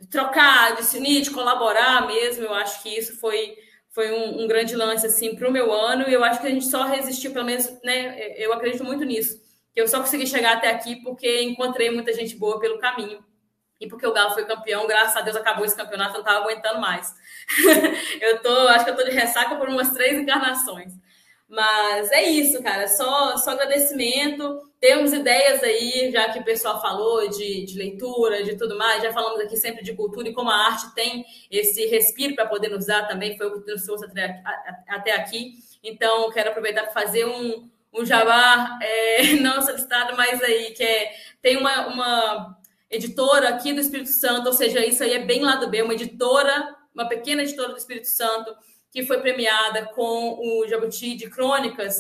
trocar, de se unir, de colaborar mesmo. Eu acho que isso foi, foi um, um grande lance assim para o meu ano. E eu acho que a gente só resistiu, pelo menos, né? Eu acredito muito nisso. Que eu só consegui chegar até aqui porque encontrei muita gente boa pelo caminho. E porque o Galo foi campeão, graças a Deus acabou esse campeonato, eu não estava aguentando mais. eu tô, acho que eu tô de ressaca por umas três encarnações. Mas é isso, cara. Só, só agradecimento. Temos ideias aí, já que o pessoal falou de, de leitura, de tudo mais. Já falamos aqui sempre de cultura e como a arte tem esse respiro para poder nos dar também. Foi o que nos trouxe até aqui. Então, quero aproveitar para fazer um, um jabá é, não solicitado, mas aí, que é, tem uma, uma editora aqui do Espírito Santo, ou seja, isso aí é bem lá do B, uma editora, uma pequena editora do Espírito Santo, que foi premiada com o Jabuti de Crônicas,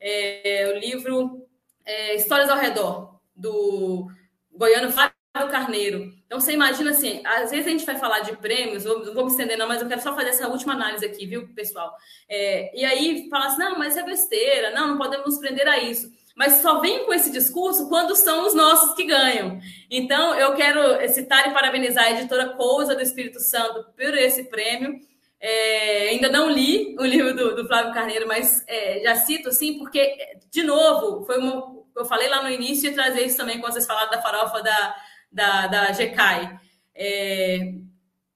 é, o livro é, Histórias ao Redor, do goiano Fábio Carneiro. Então, você imagina assim, às vezes a gente vai falar de prêmios, não vou me estender não, mas eu quero só fazer essa última análise aqui, viu, pessoal? É, e aí fala assim, não, mas é besteira, não, não podemos nos prender a isso. Mas só vem com esse discurso quando são os nossos que ganham. Então, eu quero citar e parabenizar a editora Cousa do Espírito Santo por esse prêmio. É, ainda não li o livro do, do Flávio Carneiro, mas é, já cito sim, porque, de novo, foi uma, eu falei lá no início e trazer isso também quando vocês falaram da farofa da, da, da GECAI. É,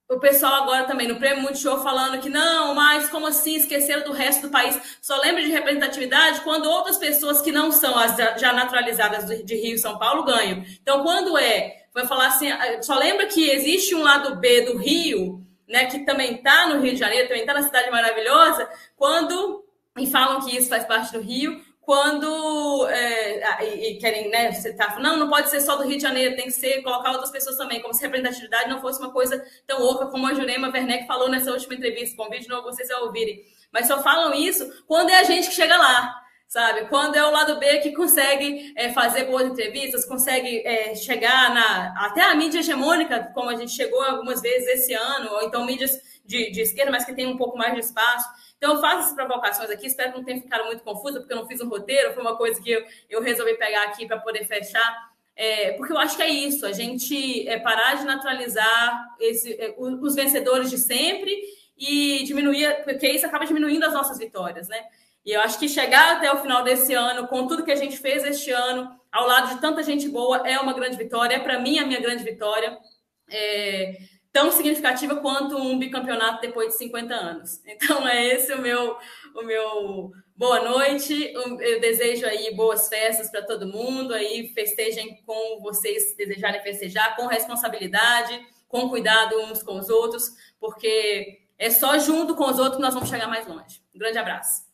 o pessoal agora também no Prêmio Multishow falando que não, mas como assim esqueceram do resto do país? Só lembra de representatividade quando outras pessoas que não são as já naturalizadas de Rio e São Paulo ganham. Então, quando é, vai falar assim, só lembra que existe um lado B do Rio né, que também está no Rio de Janeiro, também está na cidade maravilhosa, quando e falam que isso faz parte do Rio, quando é, e, e, querem, né, você tá não, não pode ser só do Rio de Janeiro, tem que ser colocar outras pessoas também, como se representatividade não fosse uma coisa tão oca como a Jurema Werneck falou nessa última entrevista, convide de novo vocês a ouvirem. Mas só falam isso quando é a gente que chega lá sabe? Quando é o lado B que consegue é, fazer boas entrevistas, consegue é, chegar na até a mídia hegemônica, como a gente chegou algumas vezes esse ano, ou então mídias de, de esquerda, mas que tem um pouco mais de espaço. Então, eu faço essas provocações aqui, espero que não tenha ficado muito confusa, porque eu não fiz um roteiro, foi uma coisa que eu, eu resolvi pegar aqui para poder fechar. É, porque eu acho que é isso, a gente é, parar de naturalizar esse, é, os vencedores de sempre e diminuir, porque isso acaba diminuindo as nossas vitórias, né? E eu acho que chegar até o final desse ano, com tudo que a gente fez este ano, ao lado de tanta gente boa, é uma grande vitória. É para mim a minha grande vitória. É tão significativa quanto um bicampeonato depois de 50 anos. Então é esse o meu o meu boa noite. Eu desejo aí boas festas para todo mundo. Aí festejem com vocês desejarem festejar, com responsabilidade, com cuidado uns com os outros, porque é só junto com os outros que nós vamos chegar mais longe. Um grande abraço.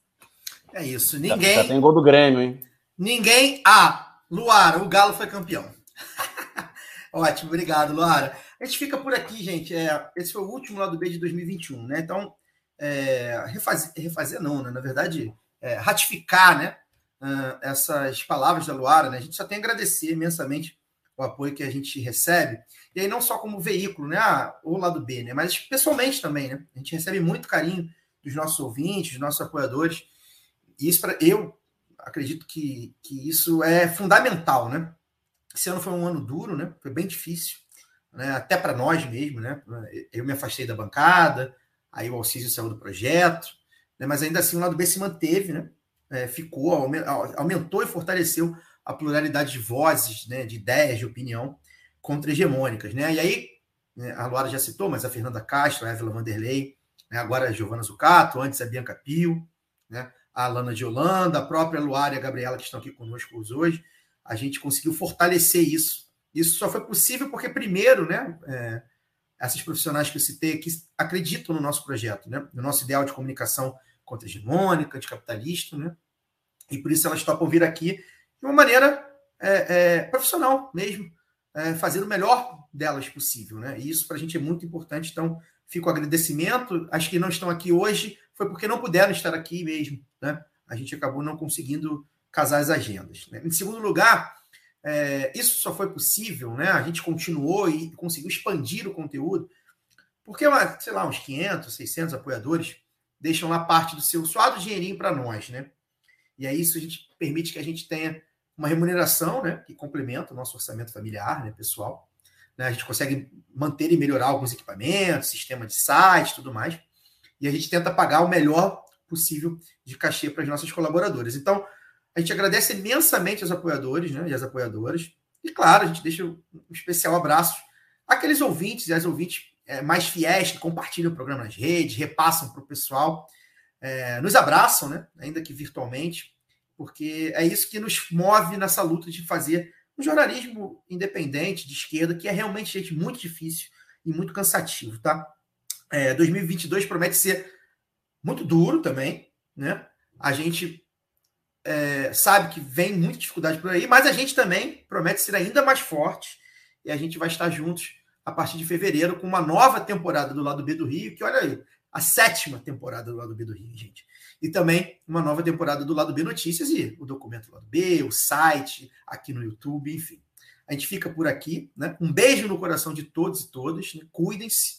É isso. Ninguém. Já, já tem gol do Grêmio, hein? Ninguém. Ah, Luara, o Galo foi campeão. Ótimo, obrigado, Luara. A gente fica por aqui, gente. É, esse foi o último lado B de 2021, né? Então, é, refazer, refazer não, né? Na verdade, é, ratificar, né? Uh, essas palavras da Luara, né? A gente só tem a agradecer imensamente o apoio que a gente recebe. E aí, não só como veículo, né? Ah, o lado B, né? Mas pessoalmente também, né? A gente recebe muito carinho dos nossos ouvintes, dos nossos apoiadores. E isso para eu acredito que, que isso é fundamental, né? Esse ano foi um ano duro, né? Foi bem difícil, né? Até para nós mesmo, né? Eu me afastei da bancada, aí o Alcísio saiu do projeto, né? Mas ainda assim o lado B se manteve, né? É, ficou, aumentou e fortaleceu a pluralidade de vozes, né? De ideias, de opinião contra-hegemônicas, né? E aí né, a Luara já citou, mas a Fernanda Castro, a Évila Vanderlei, né? agora a Giovana Zucato, antes a Bianca Pio, né? a Alana de Holanda, a própria Luara e a Gabriela que estão aqui conosco hoje, a gente conseguiu fortalecer isso. Isso só foi possível porque, primeiro, né, é, essas profissionais que eu citei aqui acreditam no nosso projeto, né, no nosso ideal de comunicação contra-hegemônica, anticapitalista, né, e por isso elas topam vir aqui de uma maneira é, é, profissional mesmo, é, fazer o melhor delas possível. Né, e isso para a gente é muito importante. Então, fico o agradecimento. As que não estão aqui hoje foi porque não puderam estar aqui mesmo. Né? A gente acabou não conseguindo casar as agendas. Né? Em segundo lugar, é, isso só foi possível, né? A gente continuou e conseguiu expandir o conteúdo, porque, sei lá, uns 500, 600 apoiadores deixam lá parte do seu suado dinheirinho para nós, né? E aí isso a gente permite que a gente tenha uma remuneração, né? Que complementa o nosso orçamento familiar, né? Pessoal. Né? A gente consegue manter e melhorar alguns equipamentos, sistema de site, tudo mais. E a gente tenta pagar o melhor possível de cachê para as nossas colaboradoras. Então, a gente agradece imensamente aos apoiadores né, e as apoiadoras. E, claro, a gente deixa um especial abraço àqueles ouvintes e às ouvintes é, mais fiéis que compartilham o programa nas redes, repassam para o pessoal, é, nos abraçam, né, ainda que virtualmente, porque é isso que nos move nessa luta de fazer um jornalismo independente, de esquerda, que é realmente, gente, muito difícil e muito cansativo, tá? É, 2022 promete ser muito duro também, né? A gente é, sabe que vem muita dificuldade por aí, mas a gente também promete ser ainda mais forte e a gente vai estar juntos a partir de fevereiro com uma nova temporada do lado B do Rio, que olha aí, a sétima temporada do lado B do Rio, gente. E também uma nova temporada do lado B Notícias e o documento do lado B, o site, aqui no YouTube, enfim. A gente fica por aqui, né? Um beijo no coração de todos e todas, né? cuidem-se,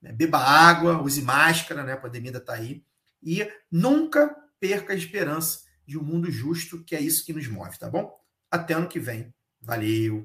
né? beba água, use máscara, né? A pandemia ainda está aí. E nunca perca a esperança de um mundo justo, que é isso que nos move, tá bom? Até ano que vem. Valeu!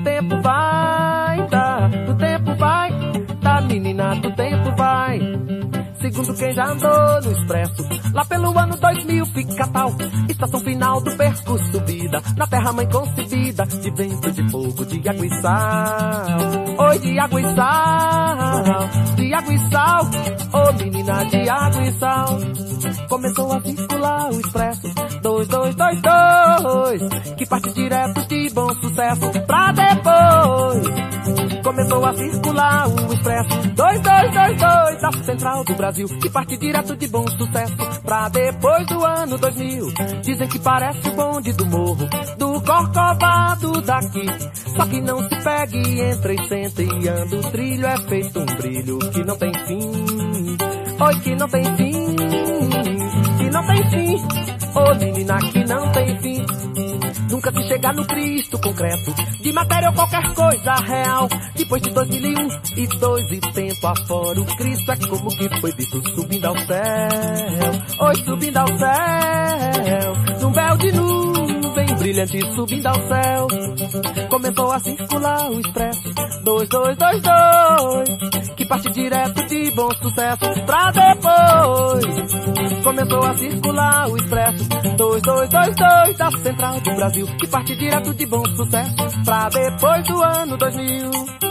do tempo vai dar, do tempo vai dar, menina, do tempo vai. Segundo quem já andou no expresso. Lá pelo ano 2000 fica tal, estação final do percurso subida, na terra mãe concebida, de vento, de fogo, de água e sal. Oi, de água e sal, de água e sal, ô menina de água e sal. Começou a circular o expresso, 2222, que parte direto de bom sucesso, pra depois. Começou a circular o expresso, 2222, da central do Brasil, que parte direto de bom sucesso, pra depois do ano 2000. Dizem que parece o bonde do morro, do corcovado daqui. Só que não se pegue, entra e senta e anda. O trilho é feito um brilho que não tem fim. Oi, que não tem fim, que não tem fim. Ô menina, que não tem fim. Nunca se chegar no Cristo concreto, de matéria ou qualquer coisa real. Depois de 2001 e dois e tempo afora, o Cristo é como que foi visto subindo ao céu. Oi, subindo ao céu, num véu de nuvem brilhante subindo ao céu. Começou a circular o expresso 2222, que parte direto de bom sucesso pra depois. Começou a circular o expresso 2222 da central do Brasil, que parte direto de bom sucesso pra depois do ano 2000.